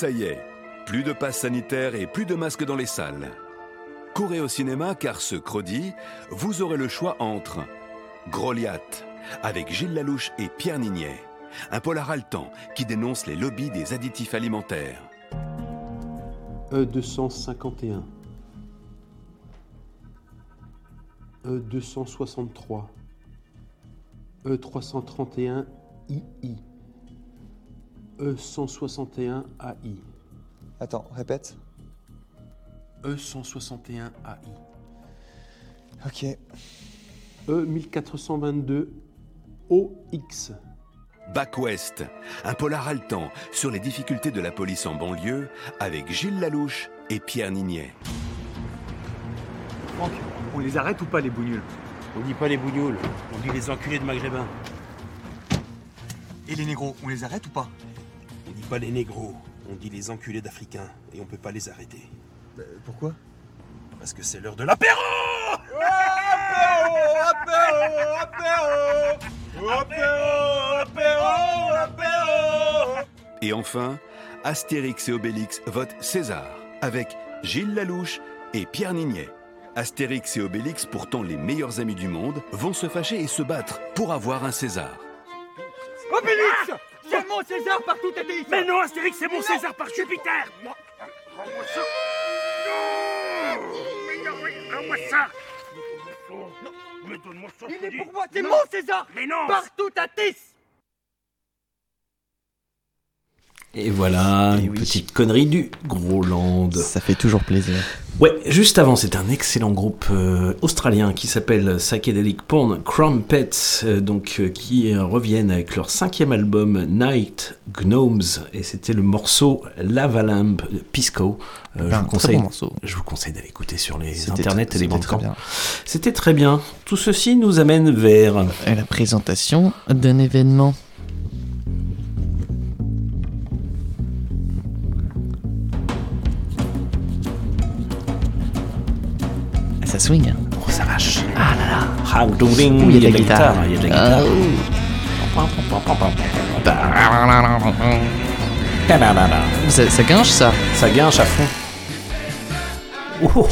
Ça y est, plus de passe sanitaire et plus de masques dans les salles. Courez au cinéma car ce credi, vous aurez le choix entre Groliath avec Gilles Lalouche et Pierre Nignet, un polar haletant qui dénonce les lobbies des additifs alimentaires. E251. E263. E331 II. E161 AI. Attends, répète. E161 AI. Ok. E1422 OX. Back West, un polar haletant sur les difficultés de la police en banlieue avec Gilles Lalouche et Pierre Nignet. Franck, on les arrête ou pas les bougnoules On dit pas les bougnoules, on dit les enculés de maghrébins. Et les négros, on les arrête ou pas? Pas les négros, on dit les enculés d'Africains, et on peut pas les arrêter. Bah, Pourquoi? Parce que c'est l'heure de l'apéro Et enfin, Astérix et Obélix votent César avec Gilles Lalouche et Pierre Nignet. Astérix et Obélix, pourtant les meilleurs amis du monde, vont se fâcher et se battre pour avoir un César. Obélix mon César par tout été Mais non, Astérix, c'est mon César par Jupiter. Rends-moi ça Non. Mais non, mais rends-moi ça. Non, mais donne-moi ça. Il je est te pour dis. moi, c'est mon César. Mais non. Partout à Tis Et voilà, une petite connerie du Groland. Ça fait toujours plaisir. Ouais, juste avant, c'est un excellent groupe euh, australien qui s'appelle Psychedelic Porn Crumpets, euh, donc euh, qui euh, reviennent avec leur cinquième album Night Gnomes, et c'était le morceau Lavalamp de Pisco. Euh, Un je, vous conseille, bon je vous conseille d'aller écouter sur les internets et les bandcamps. C'était très bien. Tout ceci nous amène vers la présentation d'un événement. Ça swing. hein. Oh, ça vache. Ah là là. Ah, il y a de la guitare. Il y a de la Ah, guitare. Ça, ça guinche ça. Ça guinche à fond.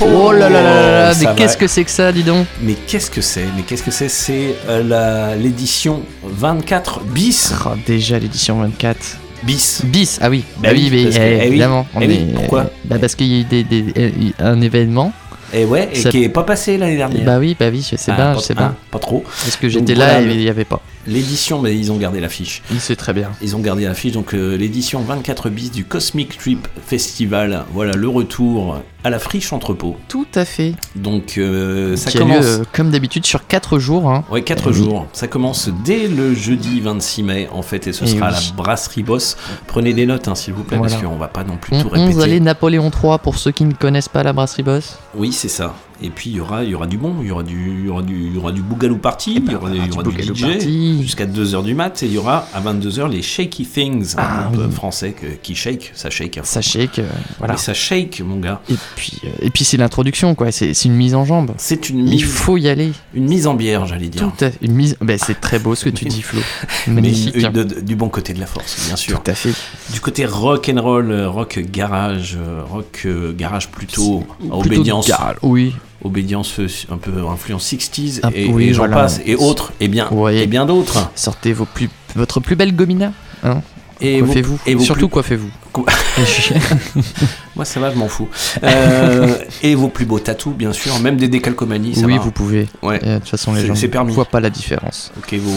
Oh là là là là là, mais qu'est-ce que c'est que ça, dis donc Mais qu'est-ce que c'est? Mais qu'est-ce que c'est? C'est euh, la- l'édition 24 bis. Oh, déjà l'édition 24. Bis. Bis, ah oui, Bah bah oui, oui, mais, parce que- eh, eh évidemment. on eh oui, est- pourquoi? bah Parce qu'il y a eu des, des- euh, un événement. Et ouais, et Ça- qui est pas passé l'année dernière. Bah oui, bah oui, je sais Ah, pas, pas- je sais ah, pas. pas trop. Parce que j'étais là voilà, et il y avait pas. L'édition, mais ils ont gardé l'affiche. Il sait très bien. Ils ont gardé l'affiche, donc euh, l'édition 24 bis du Cosmic Trip Festival. Voilà le retour à la friche entrepôt. Tout à fait. Donc euh, ça qui commence. a lieu, euh, comme d'habitude, sur 4 jours. Hein. Ouais, 4 Eh oui. jours. Ça commence dès le jeudi 26 mai, en fait, et ce sera à oui. la brasserie Boss. Prenez des notes, hein, s'il vous plaît, Voilà. parce qu'on va pas non plus On, tout répéter. allait Napoléon III pour ceux qui ne connaissent pas la brasserie Boss. Oui, c'est ça. Et puis il y aura, il y aura du bon, il y aura du, il y aura du, il y aura du Bougalou Party, il y aura, il y aura du, DJ jusqu'à 2h du mat, et il y aura à 22h les Shaky Things, Ah, un groupe oui. français que- qui shake, ça shake. fond. Ça shake, euh, voilà. Mais ça shake, mon gars. Et puis, euh, et puis c'est l'introduction, quoi. C'est une mise en jambe. C'est une Il mise, faut y aller. une mise en bière, j'allais dire. Tout à une mise. Ben, c'est très beau ce que tu dis, Flo. Mais Magnifique. une- de- de- du bon côté de la force, bien sûr. Tout à fait. Du côté rock and roll, euh, rock garage, rock garage plutôt Plutôt obédience. garage, oui. Obédience euh, un peu influence 60s Ah, et, oui, et j'en voilà. passe et autres et bien Ouais. et bien d'autres. Sortez vos plus, votre plus belle gomina. Hein Et coiffez-vous. et vos Surtout plus- coiffez-vous. Co- Moi ça va, je m'en fous. Euh, et vos plus beaux tatous, bien sûr, même des décalcomanies. ça oui, va. vous pouvez. Ouais. Euh, De toute façon, les gens ne voient pas la différence. Ok, vos,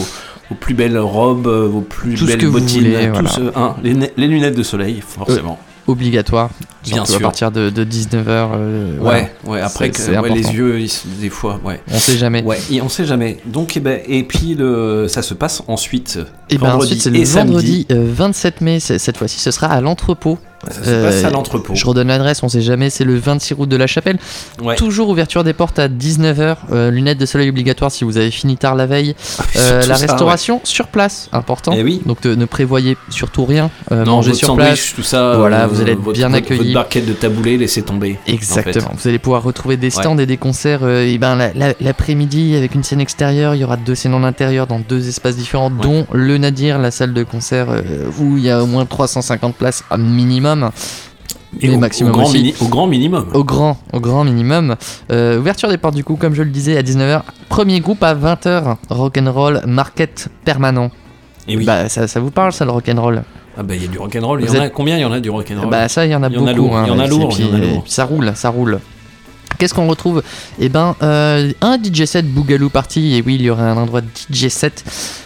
vos plus belles robes, euh, vos plus Tout ce belles bottines, voulez, voilà. ce- hein, les, ne- les lunettes de soleil, forcément. Obligatoire. Bien sûr. à partir de, 19h. Ouais, ouais, après que, ouais, les yeux, ils des fois, ouais. On sait jamais. Ouais, et on sait jamais. Donc, eh ben, et puis le, ça se passe ensuite. Et ben vendredi ensuite, c'est le et samedi. vendredi euh, 27 mai. Cette fois-ci, ce sera à l'entrepôt. Ça se passe à l'entrepôt. Je redonne l'adresse, on sait jamais. C'est le 26 route de la Chapelle. Ouais. Toujours ouverture des portes à 19h. lunettes de soleil obligatoire si vous avez fini tard la veille. Euh, surtout la ça, restauration sur place, important. Eh oui. Donc euh, ne prévoyez surtout rien. Euh, Non, mangez sur place. tout ça. Voilà, euh, vous allez être votre- bien accueillis. Votre barquette de taboulé, laissez tomber. en Exactement. fait. Vous allez pouvoir retrouver des stands et des concerts. euh, et ben la- la- l'après-midi avec une scène extérieure, il y aura deux scènes en intérieur dans deux espaces différents, dont le Nadir, la salle de concert euh, où il y a au moins 350 places à minimum. Maximum. Et Mais au- maximum au grand aussi. mini- au grand minimum. Au grand, au grand minimum. Euh, ouverture des portes du coup, comme je le disais, à 19h. Premier groupe à 20h. Rock'n'roll Market Permanent. Et oui. Bah, ça, ça vous parle ça le rock'n'roll? Ah bah il y a du rock'n'roll. Il y en a combien? Il y en a du rock'n'roll? Bah ça, il y en a Il y beaucoup. en a lourd. hein, Il y en a lourd. puis- y en a lourd. ça roule, ça roule. Qu'est-ce qu'on retrouve Eh ben, euh, un DJ set Boogaloo Party, et oui, il y aurait un endroit DJ set.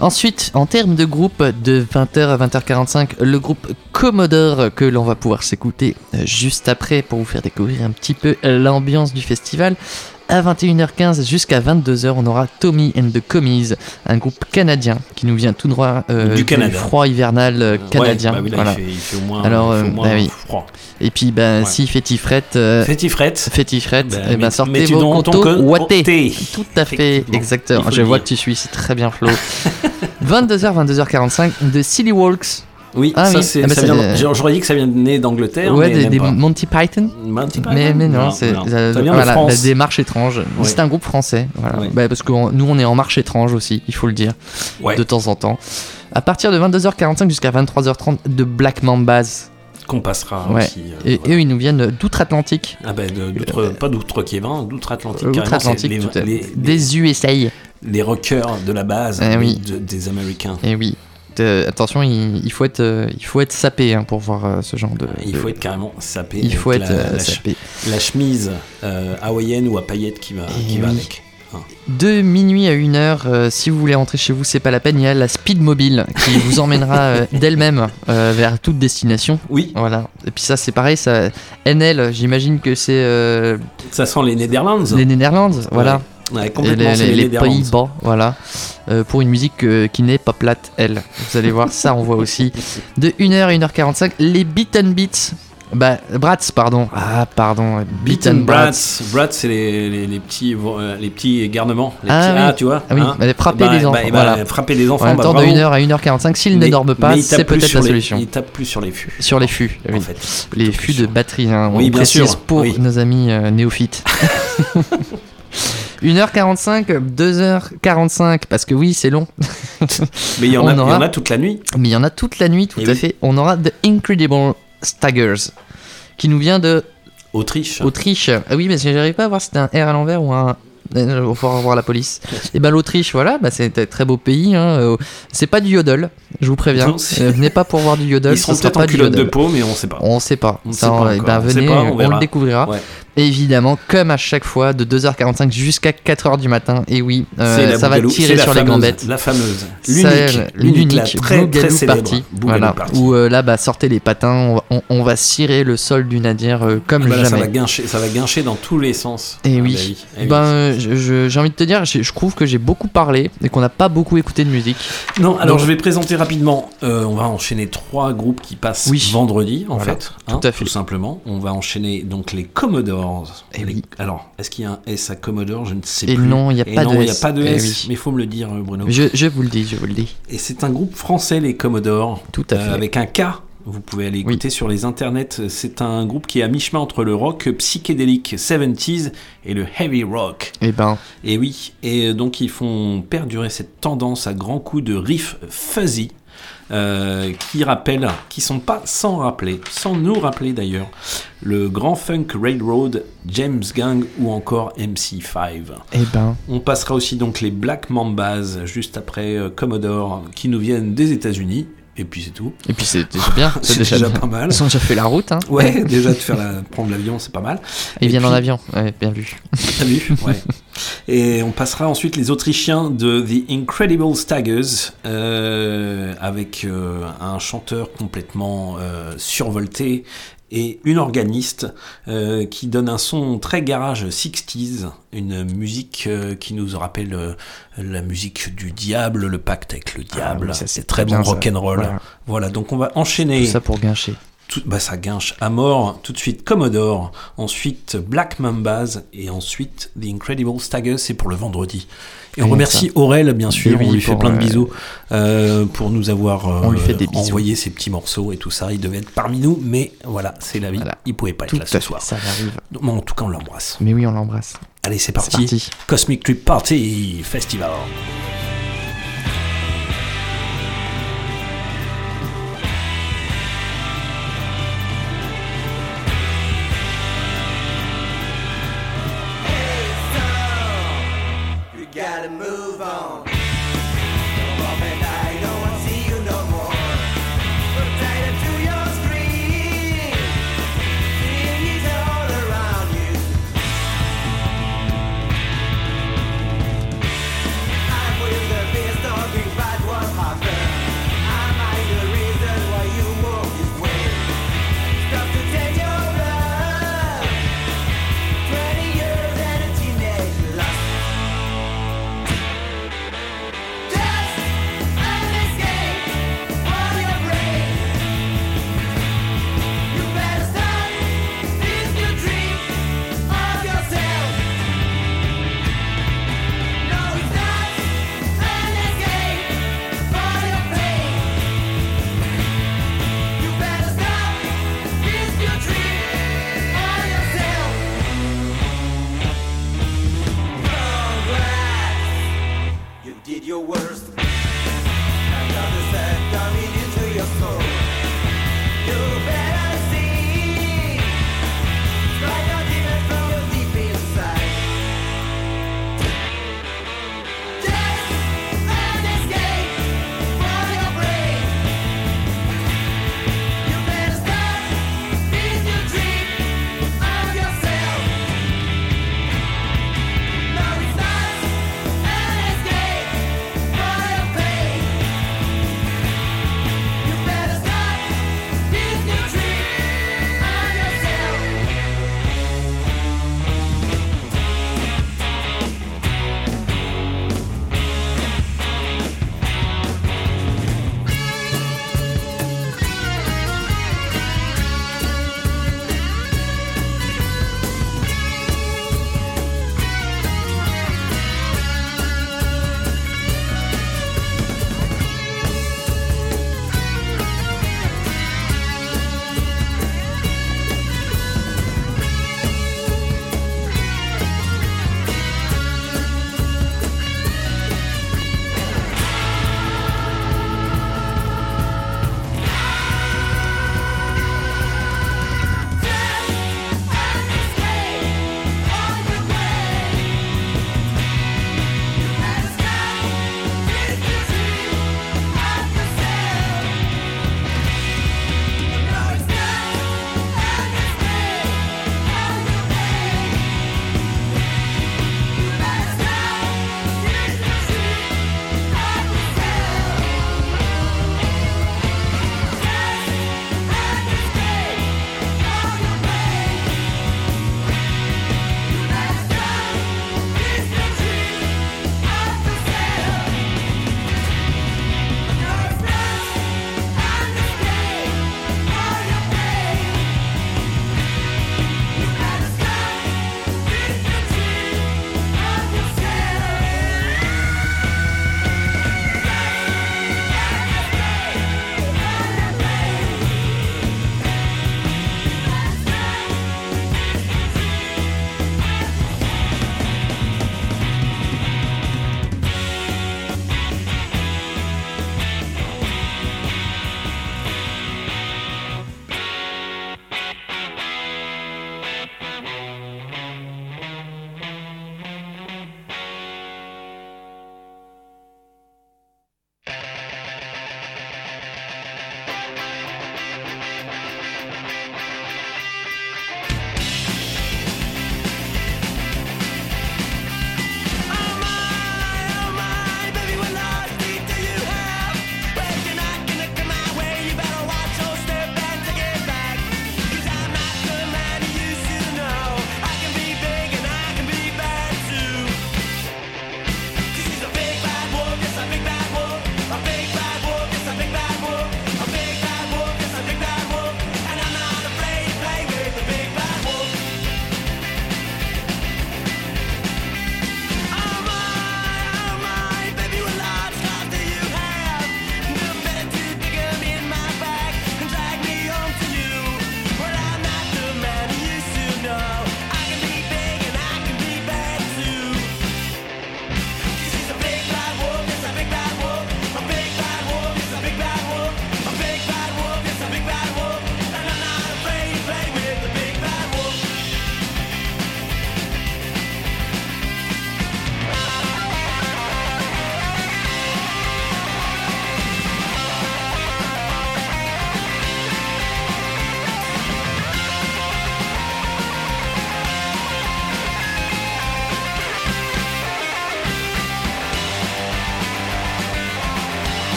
Ensuite, en termes de groupe, de 20h à 20h45, le groupe Commodore, que l'on va pouvoir s'écouter euh, juste après pour vous faire découvrir un petit peu l'ambiance du festival. À 21h15 jusqu'à 22h, on aura Tommy and the Commies, un groupe canadien qui nous vient tout droit euh, Du Canada. froid hivernal euh, canadien. bah oui, là, il fait- il fait au moins- Alors, il fait au euh, moins bah oui. froid. Et puis, ben, si fétifrette. Euh, fétifrette. Fétifrette, Bah, eh ben, sortez vos. Tout à fait, exactement. Je vois que tu suis, c'est très bien, Flo. 22h, 22h45 de Silly Walks. Oui, Ah ça, oui. c'est, Ah bah, ça vient, j'aurais dit que ça vient de né d'Angleterre. Ouais, mais des. Monty Python. Monty Python Mais, mais non, Non, c'est non. euh, voilà, la démarche étrange. C'est un groupe français, voilà. Bah, parce que on- nous on est en marche étrange aussi, il faut le dire, Ouais. de temps en temps. À partir de 22h45 jusqu'à 23h30 de Black Mambas. Qu'on passera Ouais. aussi. euh, Et eux, ils nous viennent d'outre-Atlantique. Ah ben, de- d'outre, pas d'outre-Kévin, d'outre-Atlantique. carrément, Outre-Atlantique, c'est les- fait. les- Des USA. Les rockers de la base Eh oui. de- des Américains. Et oui. Euh, attention, il, il faut être, euh, il faut être sapé hein, pour voir euh, ce genre de. Il de- faut être carrément sapé. Il faut être la, la sapé. la chemise hawaïenne ou à paillettes qui va, qui va oui. avec. Hein. De minuit à 1h, euh, si vous voulez rentrer chez vous, c'est pas la peine. Il y a la Speed Mobile qui vous emmènera euh, d'elle-même euh, vers toute destination. Oui. Voilà. Et puis ça, c'est pareil. Ça, NL, j'imagine que c'est. Ça sent les Netherlands. Les Netherlands, voilà. Ouais, complètement, les les Netherlands. Pays-Bas, voilà. Euh, pour une musique euh, qui n'est pas plate, elle. Vous allez voir, ça, on voit aussi. De 1h à 1h45, les Beat and Beats. Bah, Brats, pardon. Ah, pardon. Beat and Brats. Brats. Brats, c'est les, les, les petits, euh, les petits garnements. Les Ah petits- oui. ah, tu vois Ah oui, hein bah, frapper Bah, les bah, enfants, bah, voilà. frapper les enfants, En bah, temps, de bravo. 1h à 1h45, s'ils ne dorment pas, c'est peut-être la les- solution. Il tape plus sur les fûts. Sur les fûts, oui. En fait. Les fûts de batterie, hein, Oui, on bien précise sûr, pour nos amis euh, néophytes. 1h45, 2h45, parce que oui, c'est long. Mais il y en, a, il y aura- en a toute la nuit. Mais il y en a toute la nuit, tout Eh à oui. fait. On aura The Incredible Staggers, qui nous vient de Autriche. Autriche. Ah oui, mais j'arrive pas à voir si c'était un R à l'envers ou un. Il va falloir voir la police. Et ben l'Autriche, voilà, bah, c'est un très beau pays. hein, euh, C'est pas du yodel, je vous préviens. Non, Euh, venez pas pour voir du yodel. Ils seront peut-être en culotte de peau, mais on sait pas. On sait pas. On Ça, sait pas eh ben, On venez, le découvrira. Ouais. Évidemment, comme à chaque fois, de 2h45 jusqu'à 4h du matin. Et oui, euh, ça va tirer sur les gambettes. La fameuse. L'unique. Très, très Bougalou célèbre. Party. Voilà. Party. Où euh, là, bah, sortez les patins, on va, on- on va cirer le sol du nadir euh, comme Ah bah là, ça jamais. va guincher, ça va guincher dans tous les sens. Et Ah oui. bah oui. Eh oui. Ben, j'ai envie de te dire, je trouve que j'ai beaucoup parlé et qu'on n'a pas beaucoup écouté de musique. Non, alors Donc- je vais présenter rapidement. Euh, on va enchaîner trois groupes qui passent Oui. vendredi, en Voilà, fait. tout à fait. Tout simplement. On va enchaîner donc les Commodores. Eh Les- oui. Alors, est-ce qu'il y a un S à Commodore Je ne sais Et plus. non, il n'y a Et pas non, de il n'y a S. pas de Eh S. oui. Mais il faut me le dire, euh, Bruno. Je, je vous le dis, je vous le dis. Et c'est un groupe français, les Commodores. Tout à fait. avec un K. Vous pouvez aller écouter sur les internets. C'est un groupe qui est à mi-chemin entre le rock psychédélique 70s et le heavy rock. Et ben, Et oui, et donc ils font perdurer cette tendance à grands coups de riff fuzzy. Euh, qui rappellent, qui sont pas sans rappeler, sans nous rappeler d'ailleurs, le grand funk railroad, James Gang ou encore MC5. et ben, On passera aussi donc les Black Mambas juste après euh, Commodore qui nous viennent des États-Unis. Et puis c'est tout. et puis c'est déjà bien. C'est déjà pas mal. Ils ont déjà fait la route, hein. Ouais, déjà de faire la- prendre l'avion, c'est pas mal. Ils Et viennent en puis- avion, ouais, bien vu. T'as vu Ouais. Et on passera ensuite les Autrichiens de The Incredible Staggers euh, avec euh, un chanteur complètement euh, survolté et une organiste euh, qui donne un son très garage 60s, une musique euh, qui nous rappelle euh, la musique du diable, le pacte avec le diable. oui, ça, c'est très bon rock'n'roll. Voilà. Voilà. donc on va enchaîner. Tout ça pour guincher. Tout- bah ça guinche à mort. Tout de suite Commodore, ensuite Black Mambas et ensuite The Incredible Staggers, c'est pour le vendredi. Et on remercie. Aurel, bien sûr, oui, on lui fait plein de euh, bisous euh, pour nous avoir euh, On lui fait des bisous. envoyé ces petits morceaux et tout ça. Il devait être parmi nous, mais voilà, c'est la vie. Il pouvait pas être Tout là à ce soir. ça arrive. Donc, bon, en tout cas, on l'embrasse. Mais oui, on l'embrasse. Allez, c'est C'est parti. parti. Cosmic Trip Party Festival.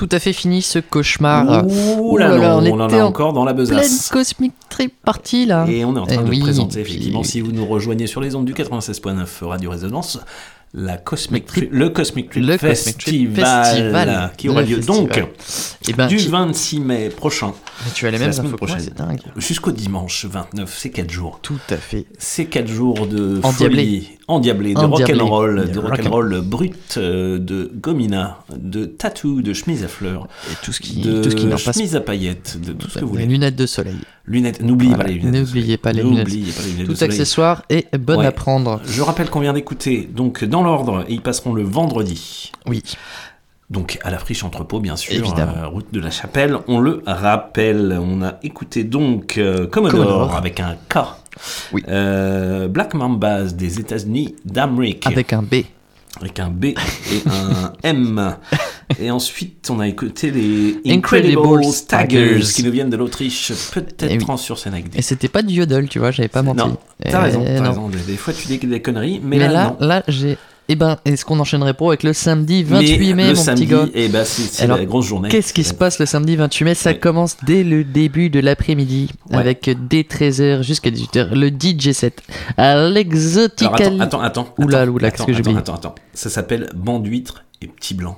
Tout à fait fini ce cauchemar. Ouh là là, on en était a encore dans la pleine besace. Cosmic Trip partie là. Et on est en train Eh de oui, présenter, puis- effectivement, si vous nous rejoignez sur les ondes du 96.9 Radio Résonance, la Cosmic Trip, le Cosmic Trip Le Festival, Festival. qui aura lieu festival. donc Eh ben, du tu- 26 mai prochain. Mais tu as les mêmes infos prochaine. c'est dingue. Jusqu'au dimanche 29, c'est 4 jours. Tout à fait. C'est 4 jours de Endiablé. folie, endiablé, de rock'n'roll, de Rock- rock'n'roll brut, euh, de gomina, de tatou, de chemise à fleurs, Et tout ce qui, de tout ce qui n'en passe chemise à paillettes, de tout ce que vous Les voulez. lunettes de soleil. Lunettes, n'oubliez Voilà, pas les lunettes. de N'oubliez pas les soleil. lunettes. N'oubliez pas les lunettes de Tout accessoire est bon Ouais. à prendre. Je rappelle qu'on vient d'écouter, donc dans l'ordre, et ils passeront le vendredi. Oui. Donc à la friche entrepôt, bien sûr, Évidemment. euh, route de la Chapelle, on le rappelle. On a écouté donc euh, Commodore, Commodore. avec un K. Oui. Euh, Black Mambas des États-Unis d'Amérique. Avec un B. Avec un B et un M. Et ensuite, on a écouté les Incredible Incredible Staggers, qui nous viennent de l'Autriche, peut-être Eh oui. en sur scène avec des Et c'était pas du yodel, tu vois, j'avais pas menti. non, Eh, t'as raison, t'as non. raison. Des, fois, tu dis des conneries, mais, Mais, là, là, j'ai. Eh ben, est-ce qu'on enchaînerait pas avec le samedi 28 Mais mai, le mon samedi, petit gars eh ben, c'est la grosse journée. Qu'est-ce qui se passe le samedi 28 mai? Ça commence dès le début de l'après-midi, Ouais. avec dès 13h jusqu'à 18h, le DJ set à l'Exotical. attends, attends, attends. Oula, oula, qu'est-ce que j'ai oublié attends, attends. Ça s'appelle Banduitre et Petit Blanc.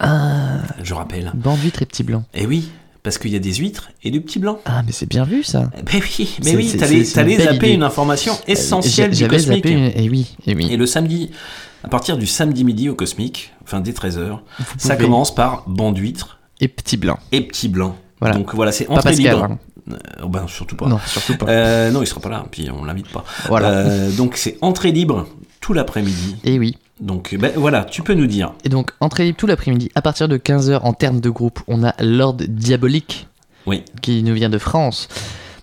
Ah, Je rappelle. banduitre et petit blanc. Eh oui, parce qu'il y a des huîtres et du petit blanc. Ah, mais c'est bien vu ça. Eh Ben oui, mais oui, t'allais zapper une information essentielle du Cosmic. zappé. Et oui, et oui. Et le samedi, à partir du samedi midi au Cosmic, enfin dès 13h, ça pouvez. commence par Banduitre Et petit blanc. et Petit Blanc. Voilà. Donc voilà, c'est entrée libre. hein. Euh, ben, surtout pas. Non, surtout pas. Euh, non, il sera pas là, puis on l'invite pas. Voilà. Euh, donc c'est entrée libre tout l'après-midi. Et oui. Donc ben, voilà, tu peux nous dire. Et donc, entrée libre tout l'après-midi. À partir de 15h, en termes de groupe, on a Lord Diabolique, Oui. qui nous vient de France.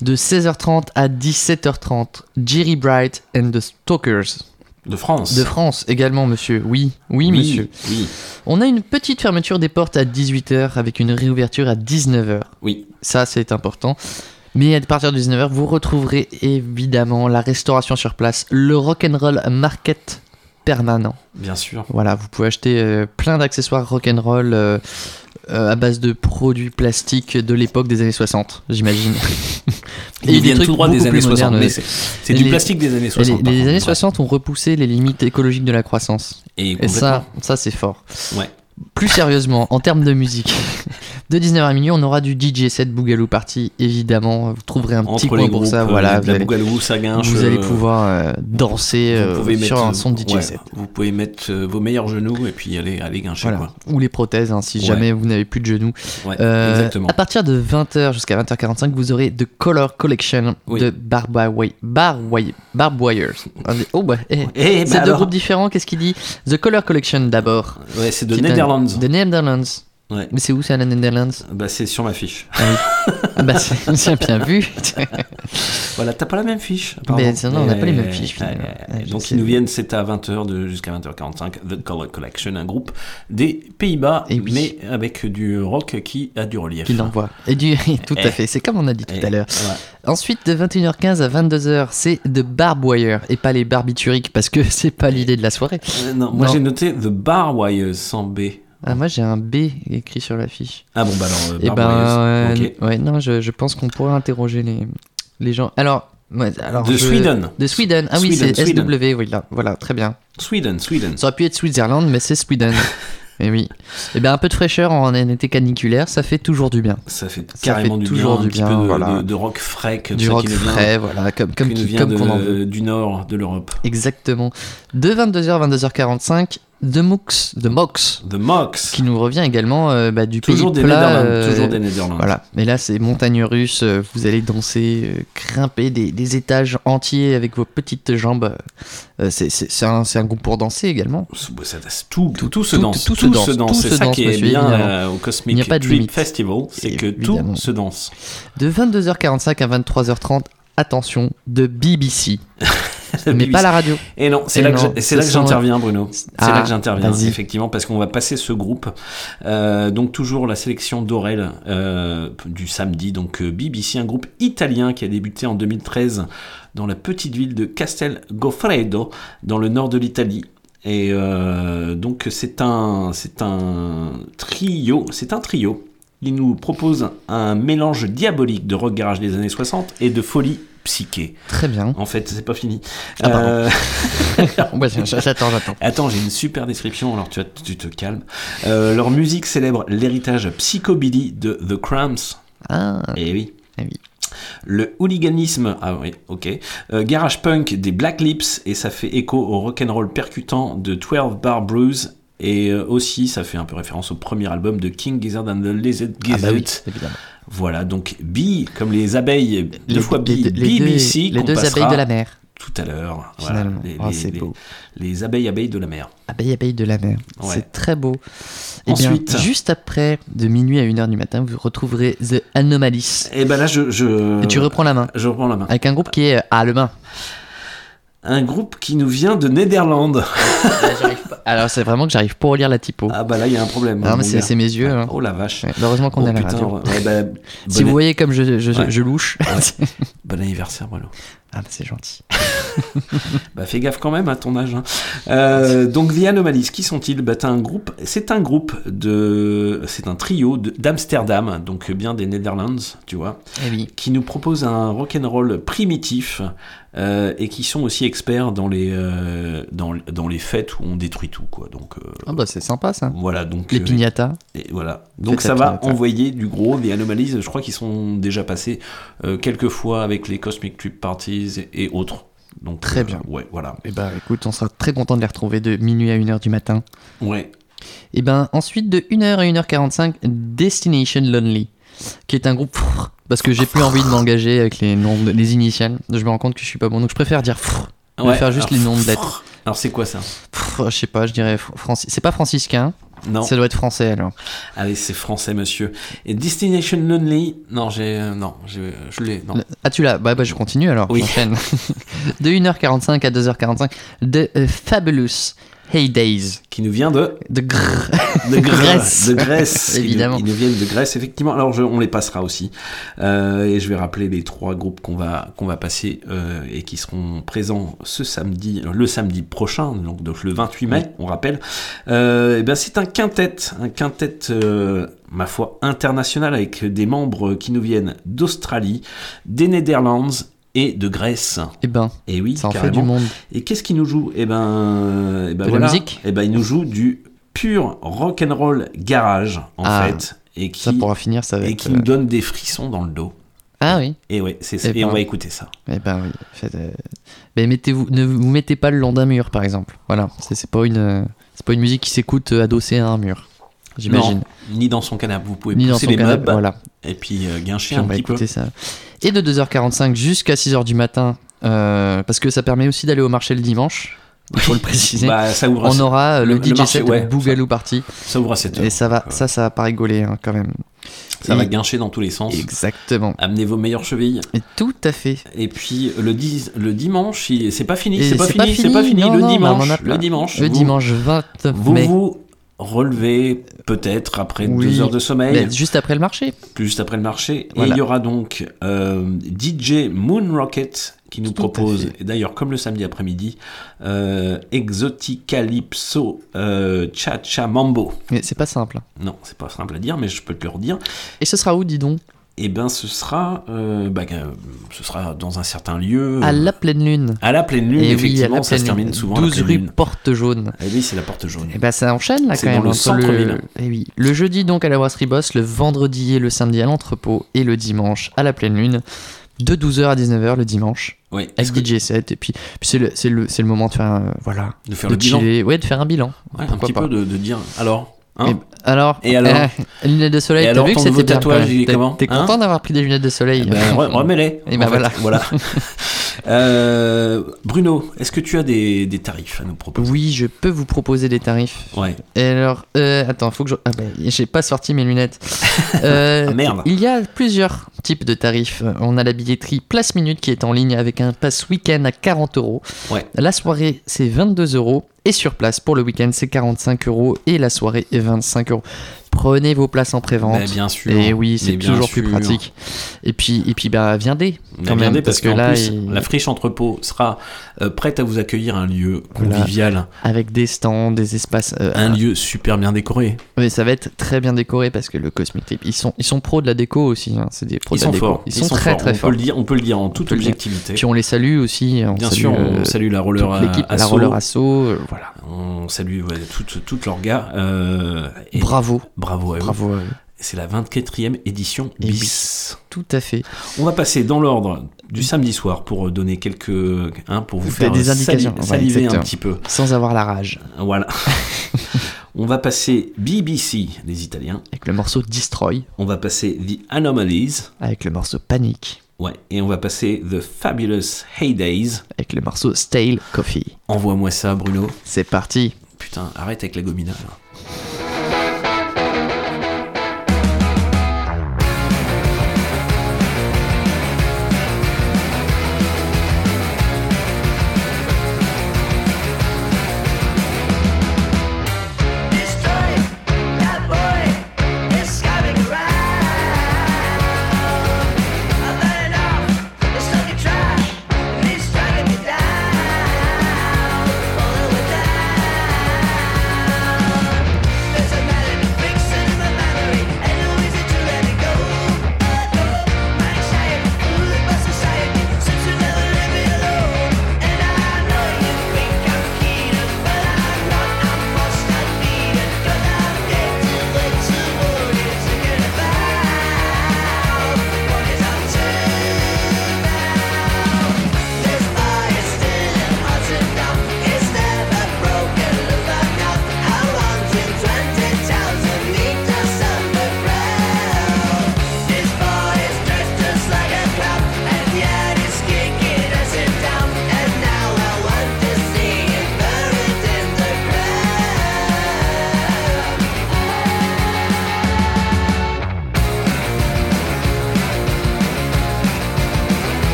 De 16h30 à 17h30, Jerry Bright and the Stalkers. De France. De France également, monsieur. Oui, oui, monsieur. Oui. On a une petite fermeture des portes à 18h avec une réouverture à 19h. Oui. Ça, c'est important. Mais à partir de 19h, vous retrouverez évidemment la restauration sur place, le rock'n'roll market permanent. Bien sûr. Voilà, vous pouvez acheter euh, plein d'accessoires rock'n'roll euh, euh, à base de produits plastiques de l'époque des années 60, j'imagine. Ils viennent tout droit des années plus 60, modernes. mais c'est- Et du les- plastique des années et 60, Les, les années ouais. 60 ont repoussé les limites écologiques de la croissance. Et ça, ça c'est fort. Ouais. Plus sérieusement, en termes de musique, de 19h à minuit, on aura du DJ set Boogaloo Party, évidemment. Vous trouverez un petit coin pour ça. euh, Voilà, de vous allez, vous allez euh, pouvoir euh, danser euh, sur mettre, un son DJ ouais, set. Vous pouvez mettre vos meilleurs genoux et puis aller, aller guincher. Voilà. Quoi. Ou les prothèses, hein, si Ouais. jamais vous n'avez plus de genoux. Ouais, Euh, exactement. À partir de 20h jusqu'à 20h45, vous aurez The Color Collection Oui. de. Barbwire. Barbwire. Oh, bah, eh, Eh, bah c'est deux groupes différents. Qu'est-ce qu'il dit? The Color Collection d'abord. Ouais, c'est de Netherlands. De Netherlands. Ouais. Mais c'est où c'est à la Netherlands Bah, c'est sur ma fiche. Ah oui. Ah bah, c'est bien vu. voilà, t'as pas la même fiche. Mais non, on n'a pas les mêmes Euh, fiches, euh, finalement. euh, Ouais, donc ils nous viennent, c'est à 20h de, jusqu'à 20h45, The Color Collection, un groupe des Pays-Bas, mais avec du rock qui a du relief. Qui l'envoie. Et du... Tout Eh. à fait, c'est comme on a dit tout Eh, à l'heure. ouais. Ensuite, de 21h15 à 22h, c'est The Barbwire et pas les barbituriques parce que c'est pas l'idée de la soirée. Euh, non, moi j'ai noté The Bar Wires sans B. Ah, moi j'ai un B écrit sur l'affiche. Ah bon, bah alors, euh, Et Bar ben, Wires, euh, ok. ouais, non, je, je pense qu'on pourrait interroger les, les gens. Alors, ouais, alors De je- Sweden. De Sweden. Ah oui, c'est. SW, oui, là, voilà, très bien. Sweden, Sweden. Ça aurait pu être Switzerland, mais c'est Sweden. Et oui. Et bien, un peu de fraîcheur en un été caniculaire, ça fait toujours du bien. Ça fait Ça carrément fait du toujours bien, du un petit bien, peu de, voilà. de- de rock frais, comme Du ça, rock qui nous vient, frais, voilà, comme, comme, qui vient comme de- en du nord de l'Europe. Exactement. De 22h à 22h45, The Mooks, The Mox. The Mox. Qui nous revient également euh, bah, du Toujours pays des plat, Netherlands, euh, toujours des Netherlands. Voilà. Mais là, c'est montagne russe. euh, Vous allez danser, grimper des, des étages entiers avec vos petites jambes. Euh, c'est un, groupe pour danser également. Ça- Tout, tout, tout se tout- danse. tout se danse, tout C'est ça danse, qui est monsieur, bien euh, au Il Cosmic a pas de Trip limite. Festival, c'est que Évidemment. tout se danse. De 22h45 à 23h30, attention, de BBC. Mais BBC. pas la radio. Et non, c'est là, là que j'interviens, Bruno. C'est Ah, là que j'interviens, vas-y. effectivement, parce qu'on va passer ce groupe. Euh, donc toujours la sélection d'Aurel euh, du samedi. Donc euh, BBC, un groupe italien qui a débuté en 2013 dans la petite ville de Castel Goffredo, dans le nord de l'Italie. Et euh, donc c'est un, c'est un trio, c'est un trio. Il nous propose un mélange diabolique de rock garage des années 60 et de folie psyché. Très bien. En fait, c'est pas fini. Ah. Euh, j'attends, j'attends. Attends, j'ai une super description, alors tu, te calmes. Euh, leur musique célèbre l'héritage psychobilly de The Cramps. Ah. Et oui. Eh oui. Le hooliganisme, ah oui, ok. Euh, garage punk des Black Lips, et ça fait écho au rock'n'roll percutant de 12 Bar Blues. Et euh, aussi, ça fait un peu référence au premier album de King Gizzard and the Lizard Ah bah Gizzard. oui, évidemment. Voilà, donc B, comme les abeilles, deux Les- fois B, les les deux- les deux abeilles de la mer. Tout à l'heure. Voilà, Finalement. les, Oh, les- beau. les abeilles abeilles de la mer. Abeille, abeille de la mer. Ouais. C'est très beau. Et bien, Ensuite- juste après, de minuit à 1h du matin, vous retrouverez The Anomalies. Et ben là, je, je- Et tu reprends la main. Je reprends la main. Avec un groupe qui est à le main. Un groupe qui nous vient de Néderlande. Alors, c'est vraiment que j'arrive pas à lire la typo. Ah bah là, il y a un problème. Non, mon mais c'est mes yeux. hein. Oh la vache. Ouais, heureusement qu'on Oh, est à la radio. ouais, bah, si vous voyez comme je, je, Ouais. je louche. Bon anniversaire, Bruno. Ah, bah, c'est gentil. Bah fais gaffe quand même à ton âge. hein. Euh, donc The Anomalies, qui sont-ils? Bah, un groupe, c'est un groupe de, c'est un trio d'Amsterdam, donc bien des Netherlands, tu vois, Eh oui. qui nous propose un rock'n'roll primitif euh, et qui sont aussi experts dans les euh, dans, dans les fêtes où on détruit tout quoi. Donc euh, Ah, bah, c'est sympa ça. voilà donc Les piñatas. et voilà. Donc ça va piñata. envoyer du gros. Les Anomalies, je crois qu'ils sont déjà passés quelques fois avec les Cosmic Trip Parties et, autres. Donc Très bien. Ouais, voilà. Et bah, écoute, on sera très content de les retrouver de minuit à 1h du matin. Ouais. Et ben ensuite de 1h à 1h45, Destination Lonely, qui est un groupe parce que j'ai plus envie de m'engager avec les noms, de- les initiales. Je me rends compte que je suis pas bon, donc je préfère dire Je vais faire juste alors, les noms de lettres. Alors c'est quoi ça je sais pas, je dirais fr- Francis. C'est pas franciscain. Non. Ça doit être français alors. Allez, c'est français, monsieur. Et Destination Lonely? Non, j'ai euh, non, je l'ai. Non. Ah tu l'as? Bah, bah je continue alors. Oui. de 1h45 à 2h45, The euh, Fabulous Heydays. Qui nous vient de De Grrr. de Grèce. De Grèce. Évidemment. Ils nous, ils nous viennent de Grèce, effectivement. Alors, je- on les passera aussi. Euh, et je vais rappeler les trois groupes qu'on va, qu'on va passer euh, et qui seront présents ce samedi, euh, le samedi prochain, donc, donc le 28 mai, on rappelle. Euh, et ben, c'est un quintet, un quintet, ma foi, international avec des membres qui nous viennent d'Australie, des Netherlands et de Grèce. Eh ben, et oui, ça en fait du monde. Et qu'est-ce qu'ils nous jouent Eh ben, eh ben De la voilà. musique? Eh ben, ils nous jouent du pur rock and roll garage en Ah, fait, et qui ça pourra finir, ça va et qui euh, nous donne des frissons dans le dos. Ah oui. Et ouais, c'est ça. Eh Et on ben. va écouter ça. Eh ben oui. Faites, euh, ben, mettez-vous, ne vous mettez pas le long d'un mur, par exemple. Voilà. C'est, pas une, euh, c'est pas une musique qui s'écoute euh, adossée à un mur. J'imagine. Ni dans son canapé. Vous pouvez Ni dans pousser son les canapé, meubles. voilà. Et puis euh, guincher Puis on un va petit peu. écouter ça. Et de 2h45 jusqu'à 6h du matin, euh, parce que ça permet aussi d'aller au marché le dimanche. Il faut le préciser. Bah, ça ouvre à On aura le, le- le DJ marché, set ouais, Boogaloo Party. Ça ouvre à 7 heures. Et ça va, ça, ça va pas rigoler hein, quand même. Ça Et- va guincher dans tous les sens. Exactement. Amenez vos meilleures chevilles. Et tout à fait. Et puis le, le dimanche, c'est pas fini, c'est pas, fini, c'est pas fini. non, le non, dimanche, le dimanche, Le vous- dimanche 29 vous mai. vous relevez peut-être après Oui. deux heures de sommeil. Mais juste après le marché. juste après le marché. Et il y aura donc euh, DJ Moon Rocket qui nous Tout propose, d'ailleurs comme le samedi après-midi, euh, Exoticalypso euh, Cha Cha Mambo. Mais c'est pas simple. Non, c'est pas simple à dire, mais je peux te le redire. Et ce sera où, dis donc? Et ben ce sera, euh, bah, euh, ce sera dans un certain lieu. À la pleine lune. À la pleine lune, Et oui, à effectivement, la ça se termine lune. souvent. à la 12 pleine rue. Porte Jaune. Eh oui, c'est la porte jaune. Et bah ça enchaîne là quand même. dans le entre centre-ville. Eh oui. Le jeudi donc à la brasserie Boss, le vendredi et le samedi à l'entrepôt et le dimanche à la pleine lune. De 12h à 19h le dimanche. Oui. Avec DJ set. Et puis, puis c'est le, c'est le, c'est le moment de faire, un- voilà, De faire le bilan. Ouais, de faire un bilan. Ouais, un petit pas. peu de, de dire. Alors, hein Et- alors, Et alors euh, lunettes de soleil, t'as vu que c'était tatouage, T'es- comment T'es Hein content d'avoir pris des lunettes de soleil Eh ben, re- remets-les. Et en ben fait. voilà. voilà. Euh, Bruno, est-ce que tu as des, des tarifs à nous proposer? Oui, je peux vous proposer des tarifs. Ouais. Et alors, euh, attends, faut que je. Ah bah, j'ai pas sorti mes lunettes. Euh, Ah, merde. Il y a plusieurs types de tarifs. On a la billetterie Place Minute qui est en ligne avec un pass week-end à 40 euros. Ouais. La soirée, c'est 22 euros. Et sur place, pour le week-end, c'est 45 euros. Et la soirée est 25 euros. Prenez vos places en pré-vente. Bah, bien sûr. Et oui, c'est toujours plus pratique. Et puis, et puis bah, viendez. Quand même, parce, que là, plus, il- la friche entrepôt sera euh, prête à vous accueillir un lieu convivial, avec des stands, des espaces. euh, un lieu super bien décoré. Oui, ça va être très bien décoré parce que le Cosmic ils sont, ils sont pros de la déco aussi. hein, C'est des pros Ils de la sont déco. forts. Ils, sont très forts. très on forts. Peut le dire, on peut le dire en toute objectivité. Puis on les salue aussi. On Bien salue, sûr, on euh, salue la roller l'équipe, la roller asso, euh, voilà. On salue ouais, toutes toutes leurs gars. et- Bravo. Bravo à eux. Bravo à eux. C'est la 24e édition Et bis. Tout à fait. On va passer dans l'ordre du samedi soir pour donner quelques. Hein, pour vous faire des indications. Ouais, saliver un petit peu. Sans avoir la rage. Voilà. On va passer BBC des Italiens. Avec le morceau Destroy. On va passer The Anomalies. Avec le morceau Panic. Ouais. Et on va passer The Fabulous Heydays. Avec le morceau Stale Coffee. Envoie-moi ça, Bruno. C'est parti. Putain, arrête avec la gomina. là.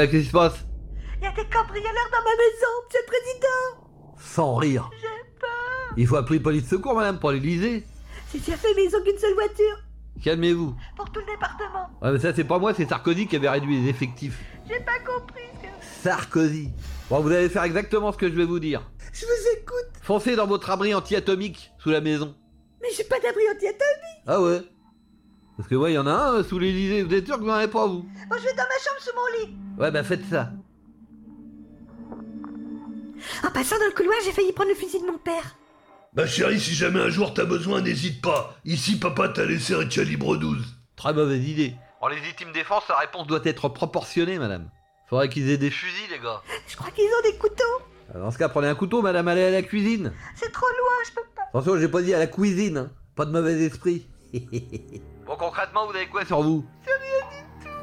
Ouais, qu'est-ce qui se passe? Il y a des cambrioleurs dans ma maison, monsieur le président Sans rire. Il faut appeler police secours, madame, pour l'Elysée. J'ai déjà fait, mais ils ont qu'une seule voiture Calmez-vous. pour tout le département. Ouais, mais ça, c'est pas moi, c'est Sarkozy qui avait réduit les effectifs. J'ai pas compris ce que... Sarkozy. Bon, vous allez faire exactement ce que je vais vous dire. Je vous écoute, Foncez dans votre abri anti-atomique sous la maison. mais j'ai pas d'abri anti-atomique Ah ouais Parce que ouais, il y en a un euh, sous l'Elysée. Vous êtes sûr que vous n'en avez pas, vous? Bon, je vais dans ma chambre sous mon lit. Ouais, bah faites ça. En passant dans le couloir, j'ai failli prendre le fusil de mon père. Ma chérie, si jamais un jour t'as besoin, n'hésite pas. Ici, papa t'a laissé un calibre 12. Très mauvaise idée. En légitime défense, la réponse doit être proportionnée, madame. Faudrait qu'ils aient des fusils, les gars. Je crois qu'ils ont des couteaux. Alors, Dans ce cas, prenez un couteau, madame, allez à la cuisine. C'est trop loin, je peux pas. Attention, j'ai pas dit à la cuisine, hein. Pas de mauvais esprit. bon, concrètement, vous avez quoi sur vous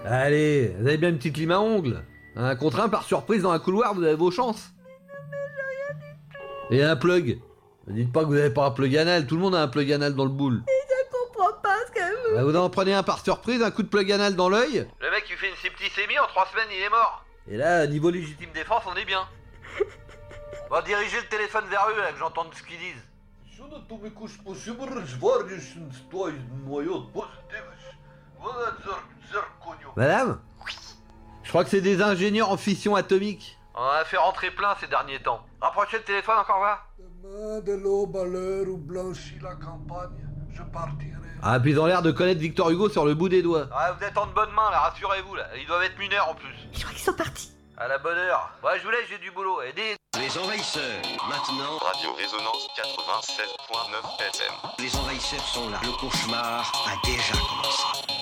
Allez, vous avez bien une petite lime à ongles. Un contre un par surprise dans un couloir, vous avez vos chances. Et un plug. Ne dites pas que vous avez pas un plug anal, tout le monde a un plug anal dans le boule. Je comprends pas ce que vous... Bah, vous en prenez un par surprise, un coup de plug anal dans l'œil. Le mec, il fait une septicémie, en trois semaines, il est mort. Et là, niveau légitime défense, on est bien. On va diriger le téléphone vers eux, là, que j'entende ce qu'ils disent. Madame Je crois que c'est des ingénieurs en fission atomique. On en a fait rentrer plein ces derniers temps. Rapprochez le téléphone encore là. Demain de l'aube à l'heure où blanchit la campagne, je partirai. Ah, puis ils ont l'air de connaître Victor Hugo sur le bout des doigts. Ah, vous êtes en de bonnes mains là, rassurez-vous là. Ils doivent être mineurs en plus. Je crois qu'ils sont partis. À la bonne heure. Ouais, je vous laisse, j'ai du boulot. Aidez. Les envahisseurs, maintenant. Radio Résonance 96.9 FM. Les envahisseurs sont là. Le cauchemar a déjà commencé.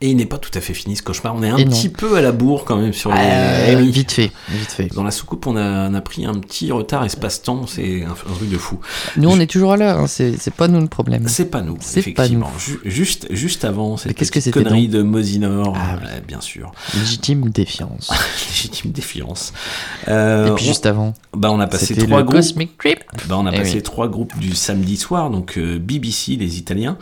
Et il n'est pas tout à fait fini ce cauchemar. On est un Et non. petit peu à la bourre quand même sur les. Euh, Eh oui. Vite fait, vite fait. Dans la soucoupe, on a, on a pris un petit retard espace-temps. C'est un, un truc de fou. Nous, on est toujours là, hein, c'est pas nous le problème. C'est pas nous, C'est pas nous. juste, juste avant, cette qu'est-ce que connerie de Mosinor, euh, bien sûr. Légitime défiance. Légitime défiance. Euh, Et puis on- juste avant, bah on a passé trois groupes. Cosmic Trip. Bah, on a Eh passé oui. trois groupes du samedi soir, donc euh, BBC, les Italiens,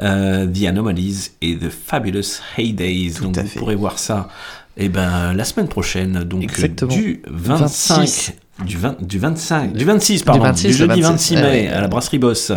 euh, The Anomalies et The Fabulous Heydays. donc vous pourrez voir ça. Et ben la semaine prochaine, donc euh, Exactement. du 25 26 du, 20 du 25, du 26, pardon, du, 26, le jeudi 26, 26 ouais, mai ouais. à la brasserie Boss.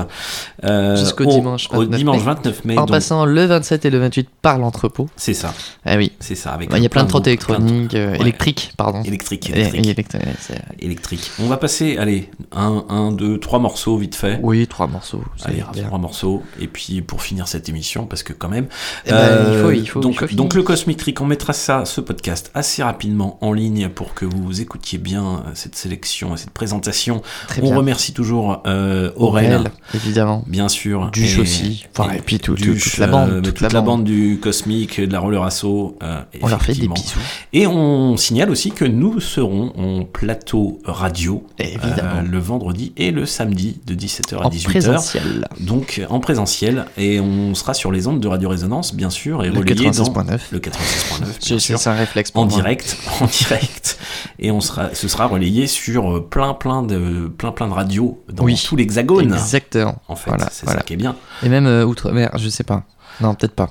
Euh, Jusqu'au au- dimanche 29 Au dimanche mai. 29 mai. En donc- passant le 27 et le 28 par l'entrepôt. C'est ça. Ah oui. C'est ça. Avec Ouais, Il y a plein de trottes électroniques, euh, Ouais. électriques, pardon. Électrique, électrique. électri- c'est- électrique. On va passer, allez, un, un, deux, trois morceaux vite fait. Oui, trois morceaux. ça Allez, ira bien. trois morceaux. Et puis pour finir cette émission, parce que quand même. Ben, il faut- il faut- donc, il faut donc le Cosmic Trick, on mettra ça, ce podcast, assez rapidement en ligne pour que vous écoutiez bien euh, cette sélection et cette présentation. Très on remercie toujours euh, Aurel, Aurel, évidemment. bien sûr. Duche aussi. Enfin, et puis tout- Duche, toute la bande, euh, toute toute, la la bande. du Cosmic, de la Roller Asso. euh, On leur fait des bisous. Et on signale aussi que nous serons en plateau radio Évidemment. euh, le vendredi et le samedi de 17h à En 18h. présentiel. Donc en présentiel. Et on sera sur les ondes de Radio Résonance, bien sûr, et Le relayé 96.9. dans le 96.9. C'est- un réflexe pour en moi. direct, en direct. Et on sera, ce sera relayé sur euh, plein, plein de, plein, plein de radios dans Oui. tout l'hexagone. Exactement. En fait, Voilà, c'est voilà. ça qui est bien. Et même euh, outre-mer, je sais pas. Non, peut-être pas.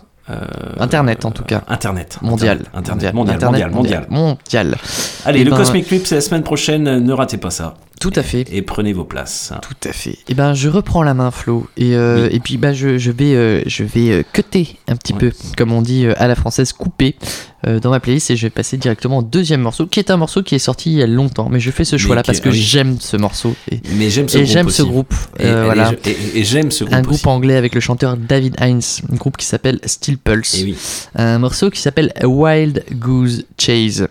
Internet en tout cas. Internet. Mondial. Internet. Mondial. Mondial, mondial. mondial. Allez, Eh le ben, Cosmic Clip, c'est la semaine prochaine. Ne ratez pas ça. Tout à fait. Et prenez vos places. Tout à fait. Et ben, je reprends la main, Flo. Et, euh, et puis, bah, je, je vais, euh, je vais euh, cutter un petit peu, comme on dit euh, à la française, couper euh, dans ma playlist. Et je vais passer directement au deuxième morceau, qui est un morceau qui est sorti il y a longtemps. Mais je fais ce choix-là parce que oui. j'aime ce morceau. Et, Mais j'aime ce groupe ce. Et- euh, voilà. j'aime ce groupe Un groupe aussi. anglais avec le chanteur David Hines, un groupe qui s'appelle Steel Pulse. Et oui. Un morceau qui s'appelle Wild Goose Chase,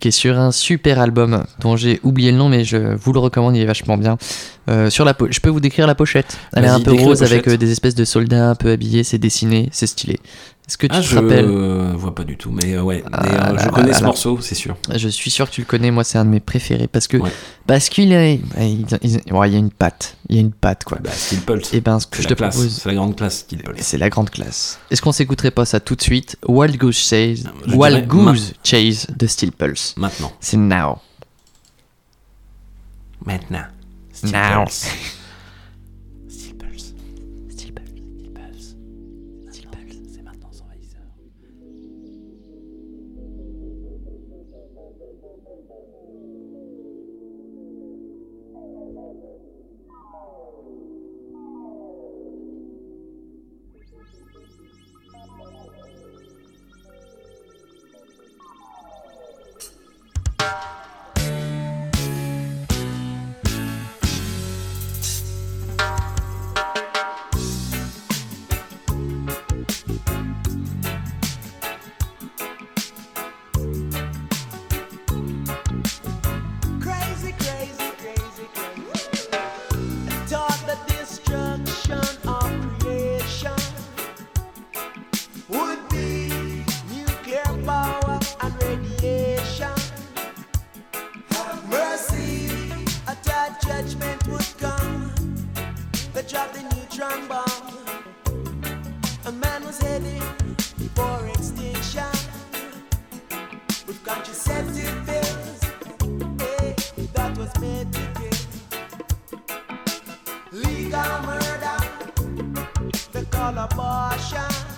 qui est sur un super album dont j'ai oublié le nom, mais je vous le recommande, il est vachement bien. Euh, sur la je peux vous décrire la pochette. Elle est un peu rose avec euh, des espèces de soldats un peu habillés, c'est dessiné, c'est stylé. Est-ce que tu Ah, te je rappelles vois pas du tout, mais euh, ouais. Ah Mais, euh, là je là connais là ce morceau, c'est sûr. Je suis sûr que tu le connais, moi c'est un de mes préférés parce que parce qu'il est, il, il- ouais, il y a une patte, il y a une patte quoi. Bah, Steel Pulse. Et ben ce que C'est je te classe, propose, c'est la grande classe, Steel Pulse. c'est la grande classe. Est-ce qu'on s'écouterait pas ça tout de suite? Wild Goose Chase, je Wild dirais Goose Chase de Steel Pulse. Maintenant. C'est now. Maintenant. Steel Now. Pulse. judgment would come. They dropped the neutron bomb. A man was heading for extinction with contraceptive pills eh, that was made to kill. Legal murder, they call abortion.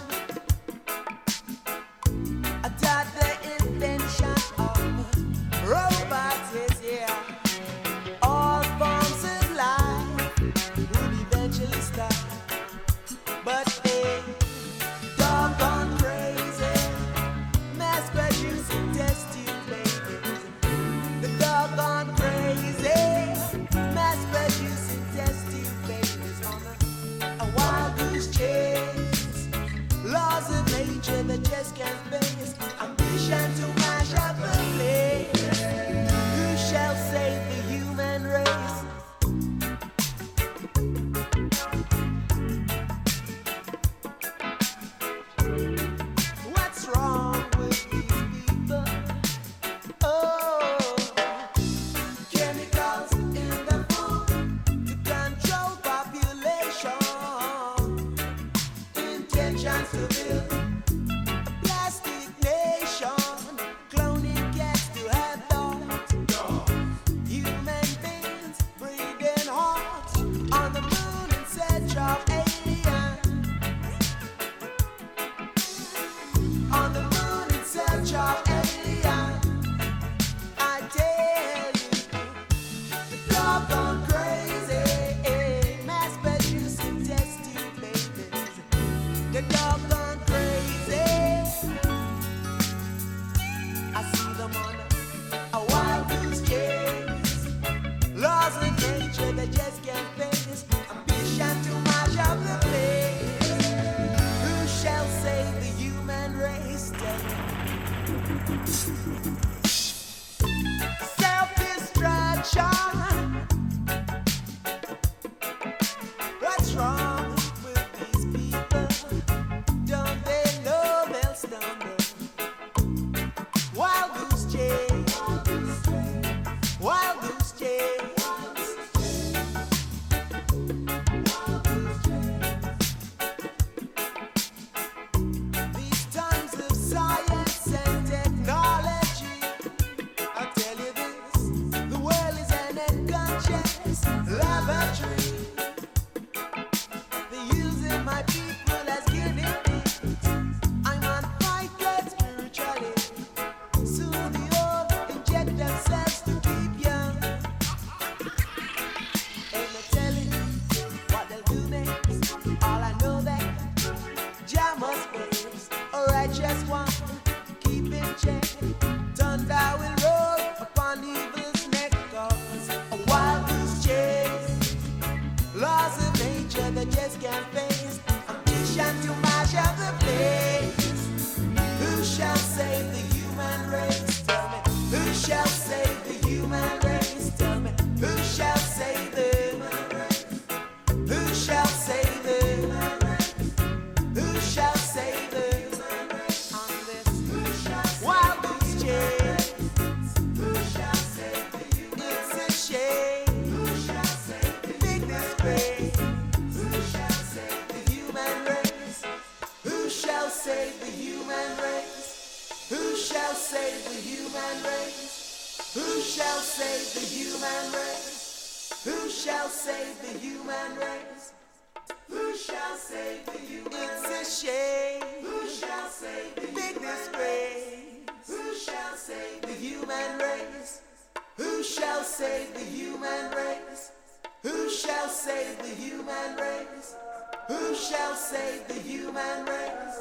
Who shall save the human race?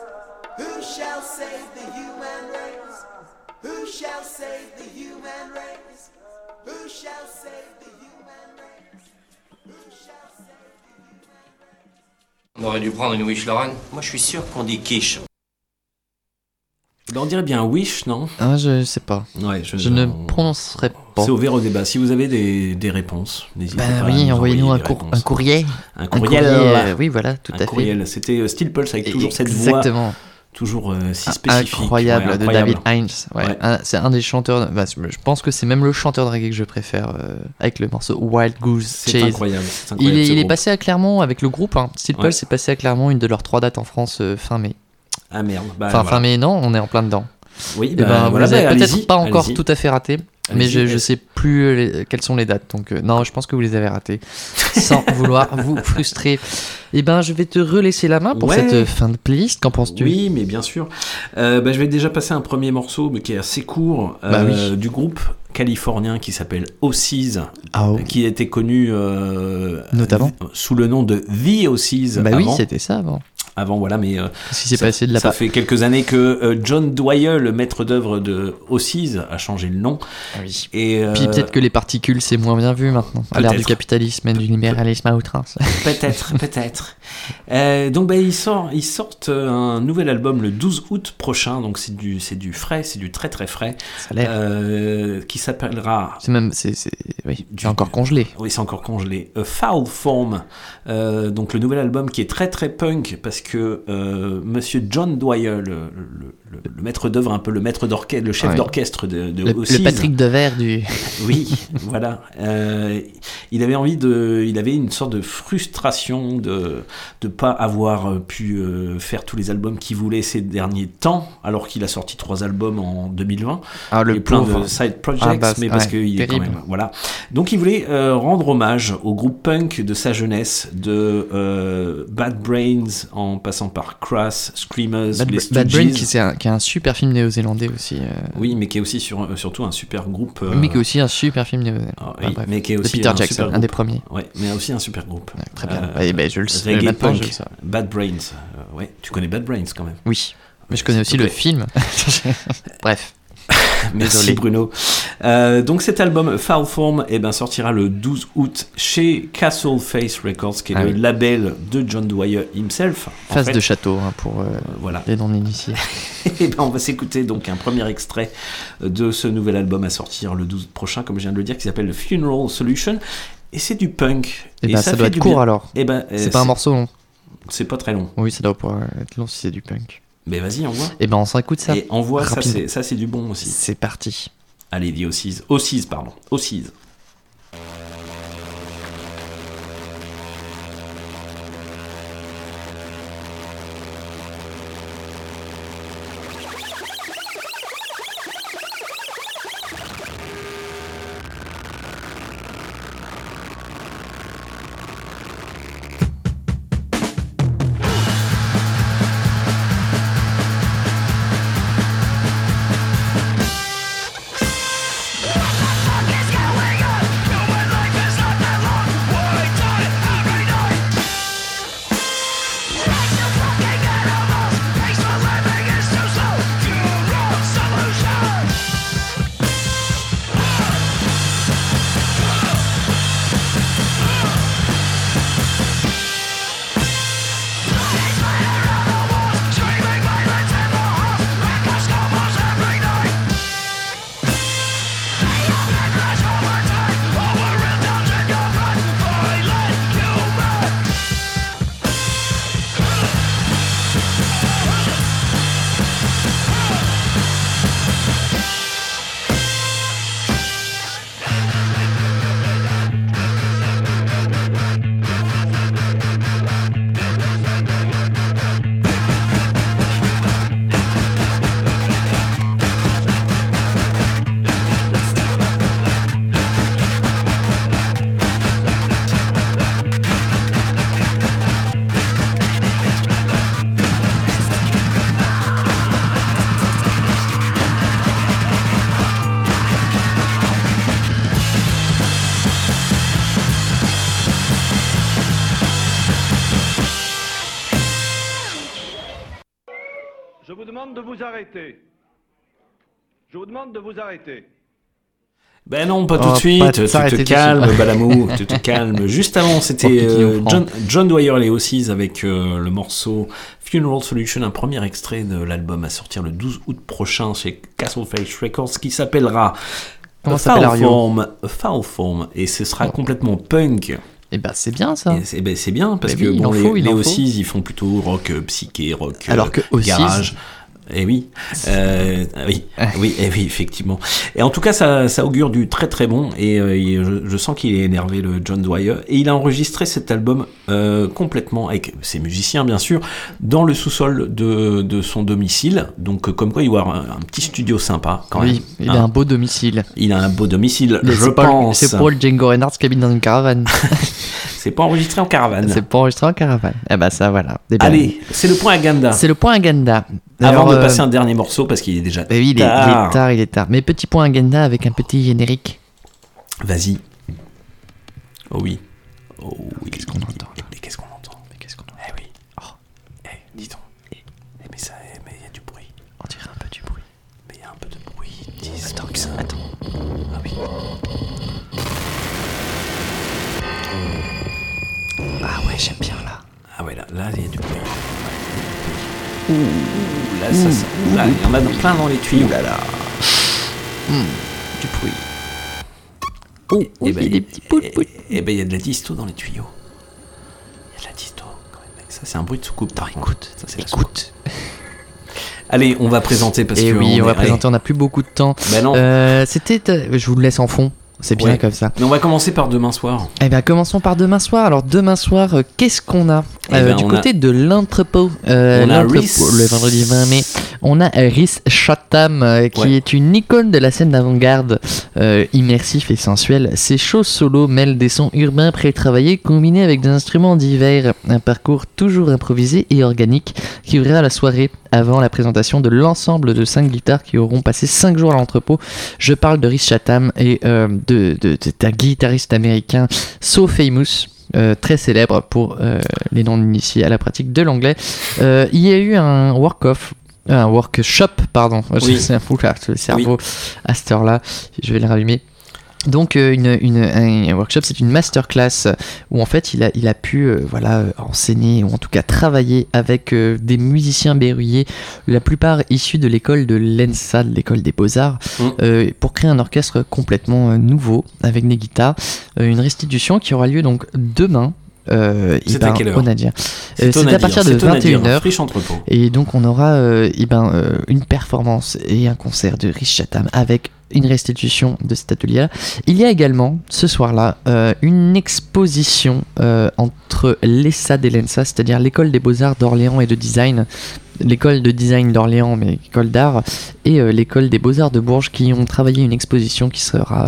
Who shall save the human race? Who shall save the human race? Who shall save the human race? Who shall save On aurait dû prendre une Wish Lorraine. Moi, je suis sûr qu'on dit quiche. Ben, on dirait bien Wish, non? Ah, je sais pas. Ouais, je, Je ne on- prononcerai pas. C'est ouvert au débat. Si vous avez des, des réponses, n'hésitez Bah pas. oui, nous envoyez-nous un, cour- un courrier. Un courriel. euh, oui, voilà, tout Un à fait. courriel. C'était euh, Steel Pulse avec toujours cette voix. Exactement. Toujours euh, si spécifique. Incroyable Ouais, de. David Hines. Ouais. Ouais. Un- c'est un des chanteurs. bah, je pense que c'est même le chanteur de reggae que je préfère euh, avec le morceau Wild Goose Chase. incroyable, Il incroyable, est, ce il est passé à Clermont avec le groupe. Hein. Steel. Pulse est passé à Clermont, une de leurs trois dates en France euh, fin mai. Ah merde. Bah, enfin, voilà. fin mai, non, on est en plein dedans. Oui, Eh bah, ben, voilà, vous bah, peut-être pas encore tout à fait raté, mais je, est-ce- sais plus euh, les- quelles sont les dates. Donc, euh, non, je pense que vous les avez ratés, sans vouloir vous frustrer. Eh ben, je vais te relaisser la main pour Ouais. cette euh, fin de playlist. Qu'en penses-tu? Oui, mais bien sûr. Euh, bah, je vais déjà passer un premier morceau mais qui est assez court Bah euh, oui. du groupe californien qui s'appelle Ossies, Ah, oh. qui était connu Notamment sous le nom de The Ossies. Bah oui, c'était ça avant. Avant, voilà, mais euh, ça, passé de la ça fait quelques années que euh, John Dwyer, le maître d'œuvre de Ossies, a changé le nom. oui. Et euh, Puis peut-être que les particules, c'est moins bien vu maintenant, à l'ère du capitalisme et du libéralisme à outrance. Peut-être, peut-être. Donc, bah, ils, sortent, ils sortent un nouvel album le 12 août prochain. Donc, c'est du, c'est du frais, c'est du très très frais. Ça a l'air. Qui s'appellera. C'est même, c'est, c'est, oui, c'est encore congelé. Oui, c'est encore congelé. A Foul Form. Donc, le nouvel album qui est très très punk parce que euh, Monsieur John Dwyer, le, le- le- le maître d'œuvre, un peu le maître d'orchestre, le chef Ouais. d'orchestre de, de Le, Ossies. Patrick Devers du. Oui, voilà. Euh, il avait envie de, il avait une sorte de frustration de de pas avoir pu euh, faire tous les albums qu'il voulait ces derniers temps, alors qu'il a sorti trois albums en 2020 Ah, le et plein pauvre. de side projects, Ah, bah, mais parce ouais, qu'il est quand même voilà. Donc il voulait rendre hommage au groupe punk de sa jeunesse, de Bad Brains en passant par Crass, Screamers, Bad, les Bad Brain, qui, c'est un, qui est un super film néo-zélandais aussi. euh, Oui, mais qui est aussi sur, surtout un super groupe. euh, Mais qui est aussi un super film néo-zélandais. ah, oui, mais qui est De aussi Peter un Jackson, super un des premiers. Ouais, mais aussi un super groupe. Euh, très bien. Ouais, ben, je le sais, Reggae maintenant, punk, je le sais. Bad Brains. Euh, ouais, tu connais Bad Brains quand même. Oui, mais je connais aussi le film. Bref. Merci. Bruno. Euh, donc cet album Foul Form eh ben, sortira le 12 août chez Castle Face Records, qui est Ah le oui. label de John Dwyer himself. en Face fait. de château hein, pour euh, voilà. les non-initiés. Et ben, on va s'écouter donc un premier extrait de ce nouvel album à sortir le 12 prochain, comme je viens de le dire, qui s'appelle Funeral Solution. Et c'est du punk. Et ben, ça doit fait être du court bien. alors. Eh ben, euh, c'est pas un morceau long. C'est pas très long. Oui, ça doit pouvoir être long si c'est du punk. Mais vas-y, envoie. Et ben on s'en écoute ça. Et envoie, c'est, ça c'est du bon aussi. C'est parti. Allez, dis Ossies. Ossies, pardon. Ossies. Demande de vous arrêter. Ben non, pas tout Oh, de pas suite. de Tu te calmes, Balamou. tu te calmes. Juste avant, c'était Oh, euh. John, John Dwyer les Aussies avec euh, le morceau Funeral Solution, un premier extrait de l'album à sortir le 12 août prochain chez Castle Face Records qui s'appellera Comment A ça s'appelle, Foul Ario Form, A Foul Form, et ce sera complètement punk. Et ben c'est bien ça. Et ben, c'est bien parce Mais que oui, bon, en les, faut, les. Aussies, ils font plutôt rock euh, psyché, rock Alors que Aussies- garage. Et oui, euh, oui, oui, eh oui, effectivement. Et en tout cas, ça, ça augure du très très bon. Et euh, je, je sens qu'il est énervé, le John Dwyer. Et il a enregistré cet album euh, complètement avec ses musiciens, bien sûr, dans le sous-sol de, de son domicile. Donc, comme quoi, il doit avoir un, un petit studio sympa quand Oui, même. il Hein. a un beau domicile. Il a un beau domicile, Mais je pense. c'est pour le Django Reinhardt qui habite dans une caravane. C'est pas enregistré en caravane. c'est pas enregistré en caravane. Eh ben ça voilà. Eh ben, Allez, c'est le point Agenda. C'est le point agenda. Avant de euh, passer un dernier morceau, parce qu'il est déjà bah oui, il est, il est tard. tard, il est tard. Mais petit point agenda avec un petit générique. Vas-y. Oh oui. Oh oui. Qu'est-ce qu'on entend Mais qu'est-ce qu'on entend? Mais qu'est-ce qu'on entend? Eh oui. Oh. Eh, dis donc. Eh, eh, mais ça, eh, mais il y a du bruit. On dirait un peu du bruit. Mais il y a un peu de bruit. Dis attends. Attends. Ouais, là, là, il y a du bruit. Ouh, là, ça, ça- là, il y en a dans- plein dans les tuyaux. là là. Hmm, du bruit. Oh, Et ben, il y a des petits poules, poules. Et ben, il y a de la disto dans les tuyaux. Il y a de la disto quand même. Ça, c'est un bruit de soucoupe. Écoute. Ça, c'est la soucoupe. Allez, on va présenter parce Et que. Eh oui, on on va est- présenter, on n'a plus beaucoup de temps. Ben non. Euh, C'était. euh, je vous le laisse en fond. C'est bien Ouais. comme ça. Mais on va commencer par demain soir. Eh bien, commençons par demain soir. Alors, demain soir, euh, qu'est-ce qu'on a Eh Euh, ben, Du côté a- de l'entrepôt, euh, le vendredi 20 mai, on a Rhys Chatham, qui Ouais. est une icône de la scène d'avant-garde, immersif et sensuel. Ses shows solo mêlent des sons urbains pré-travaillés combinés avec des instruments divers. Un parcours toujours improvisé et organique qui ouvrira la soirée avant la présentation de l'ensemble de 5 guitares qui auront passé 5 jours à l'entrepôt. Je parle de Rhys Chatham et euh, de, de, de- d'un guitariste américain So Famous. euh, très célèbre pour euh, les non-initiés à la pratique de l'anglais. Il y a eu un work-off, un workshop, pardon. Oui. C'est un fou là, le cerveau à cette heure-là. Je vais le rallumer. Donc euh, une, une- un, workshop, c'est une masterclass où en fait il a, il a pu euh, voilà, euh, enseigner ou en tout cas travailler avec euh, des musiciens berruyers, la plupart issus de l'école de l'ENSA, de l'école des beaux-arts, Mm. euh, pour créer un orchestre complètement nouveau avec des guitares. Une restitution qui aura lieu donc demain. Euh, C'est eh ben, à quelle heure. C'est Euh, à partir de c'est au Nadir, 21h. friche entrepôt. Et donc on aura euh, eh ben, une performance et un concert de Rich Chatham avec une restitution de cet atelier. Il y a également ce soir-là euh, une exposition euh, entre l'ESSA et l'ENSA, c'est-à-dire l'école des beaux-arts d'Orléans et de design, l'école de design d'Orléans mais école d'art, et euh, l'école des beaux-arts de Bourges qui ont travaillé une exposition qui sera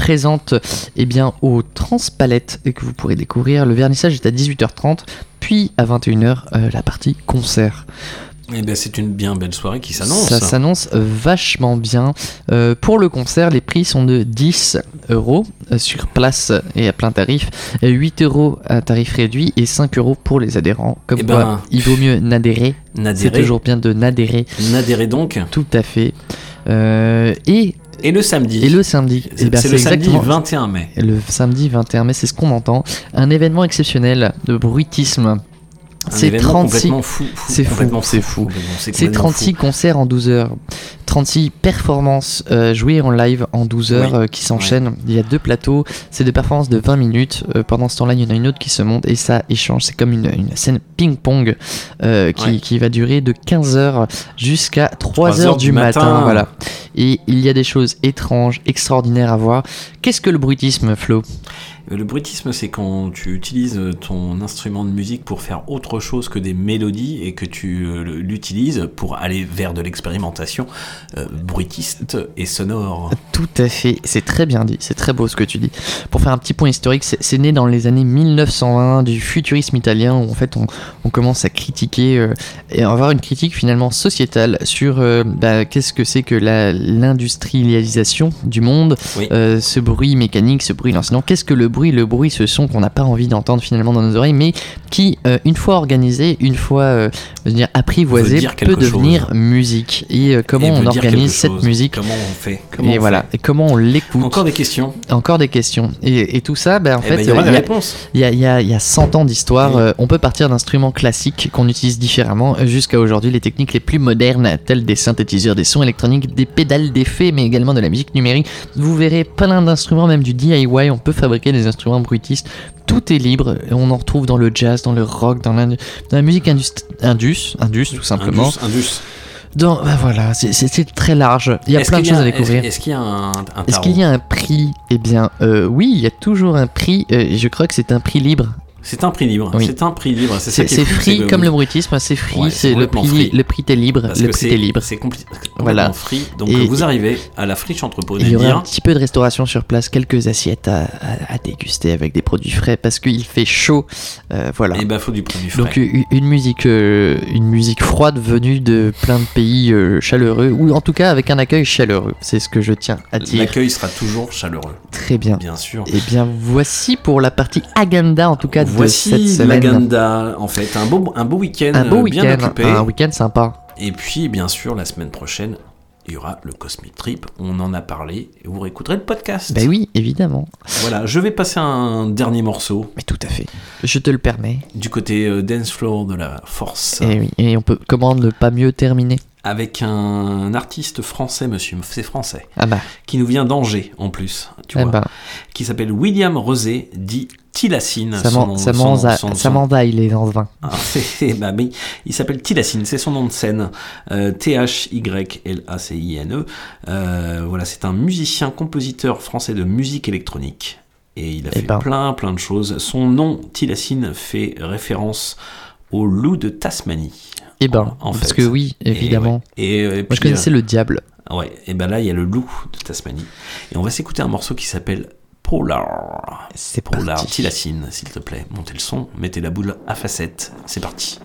présente eh bien, au Transpalette et que vous pourrez découvrir. Le vernissage est à 18h30, puis à 21h euh, la partie concert. Eh ben, c'est une bien belle soirée qui s'annonce. Ça s'annonce vachement bien. Euh, pour le concert, les prix sont de 10 euros euh, sur place et à plein tarif, euh, 8 euros à tarif réduit et 5 euros pour les adhérents. Comme Eh quoi, ben, il vaut mieux n'adhérer. N'adhérer. C'est toujours bien de n'adhérer. N'adhérez donc. Tout à fait. Euh, et Et le samedi. et le samedi, C'est- eh ben, c'est le samedi exactement- 21 mai. Le samedi 21 mai, c'est ce qu'on entend. Un événement exceptionnel de bruitisme. C'est événement 36 complètement fou, fou, C'est fou, c'est fou, c'est C'est complètement 36 fou. concerts en 12 heures. 36 performances euh, jouées en live en 12 heures Oui. euh, qui s'enchaînent. Il y a deux plateaux. C'est des performances de 20 minutes. Euh, pendant ce temps-là, il y en a une autre qui se monte et ça échange. C'est comme une, une scène ping-pong qui, Ouais. qui va durer de 15 heures jusqu'à 3, 3 heures heures du du matin. matin. Voilà. Et il y a des choses étranges, extraordinaires à voir. Qu'est-ce que le bruitisme, Flo? Le bruitisme, c'est quand tu utilises ton instrument de musique pour faire autre chose que des mélodies et que tu euh, l'utilises pour aller vers de l'expérimentation euh, bruitiste et sonore. Tout à fait, c'est très bien dit, c'est très beau ce que tu dis. Pour faire un petit point historique, c'est né dans les années 1920 du futurisme italien où en fait on, on commence à critiquer euh, et avoir une critique finalement sociétale sur euh, bah, qu'est-ce que c'est que l'industrialisation du monde, Oui. ce bruit mécanique, ce bruit lancinant, qu'est-ce que le bruit bruit, le bruit, ce son qu'on n'a pas envie d'entendre finalement dans nos oreilles, mais qui, euh, une fois organisé, une fois euh, je veux dire, apprivoisé, peut devenir chose. musique. Et euh, comment Et on organise cette musique Comment on fait Comment et on voilà, fait et comment on l'écoute. Encore des questions Encore des questions. Et, et tout ça, ben, en Eh fait, ben, il y aura des a- réponses. Il y a, y a- y a 100 ans d'histoire. on peut partir d'instruments classiques qu'on utilise différemment jusqu'à aujourd'hui les techniques les plus modernes, telles des synthétiseurs, des sons électroniques, des pédales d'effets, mais également de la musique numérique. Vous verrez plein d'instruments, même du DIY. On peut fabriquer des instruments bruitistes. Tout est libre. et On en retrouve dans le jazz, dans le rock, dans la, dans la musique indus, indus, indus, tout simplement. Indus, Indus. Dans, ben voilà, c'est- très large. Il y a plein de choses à découvrir. Est-ce qu'il y a un, un Est-ce qu'il y a un prix? Eh bien, euh, oui, il y a toujours un prix. euh, et je crois que c'est un prix libre. C'est un prix libre. Oui. C'est un prix libre. C'est ça C'est qui est fou, free comme le bruitisme, c'est free, Ouais, c'est le prix, free. le prix t'es libre, Parce le prix c'est- t'es libre. C'est compli- Voilà. free. Donc Et- vous arrivez à la friche entrepôt Il y aura un petit peu de restauration sur place, quelques assiettes à, à- à déguster avec des produits frais parce qu'il fait chaud. euh, voilà. Et bah faut du produit frais. Donc une musique, euh, une musique froide venue de plein de pays euh, chaleureux ou en tout cas avec un accueil chaleureux. C'est ce que je tiens à dire. L'accueil sera toujours chaleureux. Très bien. Bien sûr. Et bien voici pour la partie agenda en tout cas de cette Voici semaine. l'agenda. En fait, un beau, un beau week-end Un beau euh, bien week-end, occupé. un week-end sympa. Et puis, bien sûr, la semaine prochaine, il y aura le Cosmic Trip. On en a parlé. Et vous réécouterez le podcast. Ben oui, évidemment. Voilà, je vais passer un dernier morceau. Mais tout à fait. Je te le permets. Du côté euh, dance floor de la force. Et, oui, et on peut comment ne pas mieux terminer? Avec un artiste français, monsieur, c'est français. Ah bah. Qui nous vient d'Angers, en plus. Tu Eh vois. ben. Qui s'appelle William Rosé, dit Tilacine. Son- m'endaille les dans ce vin. Ah, bah, mais il s'appelle Tilacine, c'est son nom de scène. Euh, T-H-Y-L-A-C-I-N-E. Euh, voilà, c'est un musicien, compositeur français de musique électronique. Et il a Eh fait ben. plein, plein de choses. Son nom, Tilacine, fait référence au loup de Tasmanie. Eh ben, En parce fait. que oui, Et évidemment. ouais. Et, euh, et Moi je connaissais euh, le diable. Ouais, et ben là, il y a le loup de Tasmanie. Et on va s'écouter un morceau qui s'appelle Polar. C'est Polar. Tilacine, s'il te plaît. Montez le son, mettez la boule à facettes. C'est parti.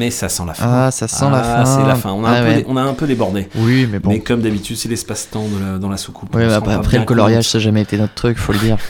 Mais ça sent la fin. Ah, ça sent la Ah, fin. c'est la fin. On a, Ah un ouais. on a un peu débordé. Oui, mais bon. Mais comme d'habitude, c'est l'espace-temps dans la soucoupe. Ouais, bah, après, le coloriage, compte. ça n'a jamais été notre truc, faut le dire.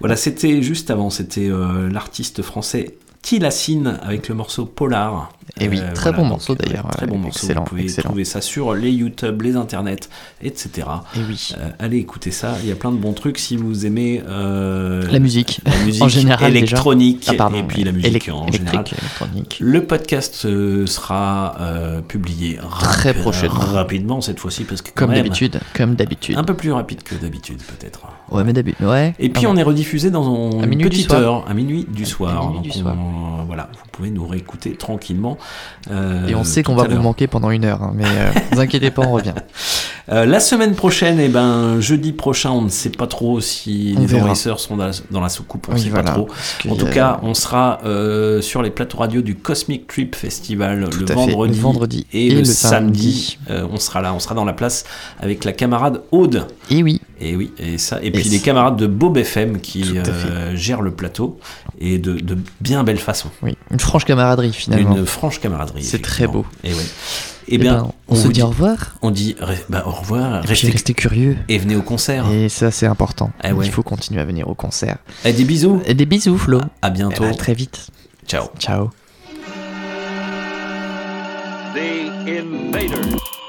Voilà, c'était juste avant, c'était euh, l'artiste français Tilacine avec le morceau Polar. Et oui, très bon morceau, euh, d'ailleurs, Très bon morceau. excellent, Vous pouvez excellent. trouver ça sur les YouTube, les internets, etc. Et oui. Euh, allez écouter ça. Il y a plein de bons trucs si vous aimez euh, La musique. la musique En général, électronique Ah, pardon, et puis la musique en général. électronique. Le podcast euh, sera euh, publié Très rapi- prochainement. rapidement cette fois-ci parce que Comme d'habitude, comme d'habitude. un peu plus rapide que d'habitude peut-être. Ouais, mais d'habitude, ouais. Et puis on est rediffusé dans À une minuit du petite soir. heure, à minuit du soir. minuit Donc du on- soir. voilà, vous pouvez nous réécouter tranquillement. Euh, Et on sait qu'on va vous manquer pendant une heure, hein, mais euh, vous inquiétez pas, on revient. Euh, la semaine prochaine, et ben jeudi prochain, on ne sait pas trop si On les verra. envahisseurs sont dans la, dans la soucoupe, on ne Oui, sait voilà, pas trop. En tout cas, on sera euh, sur les plateaux radio du Cosmic Trip Festival le vendredi, le vendredi et, et le, le samedi. Euh, on sera là, on sera dans la place avec la camarade Aude. Et oui. Et oui, et ça, et, puis les camarades de Bob FM qui euh, gèrent le plateau et de, de bien belle façon. Oui, une franche camaraderie finalement. Une franche camaraderie. C'est très beau. Et oui. Eh Eh bien, ben, on se dit au revoir. On dit bah, au revoir. Et restez curieux. Et venez au concert. Et ça, c'est important. Eh ouais. Il faut continuer à venir au concert. Et des bisous. Et des bisous, Flo. À bientôt. Eh ben, à très vite. Ciao. Ciao. The Invaders.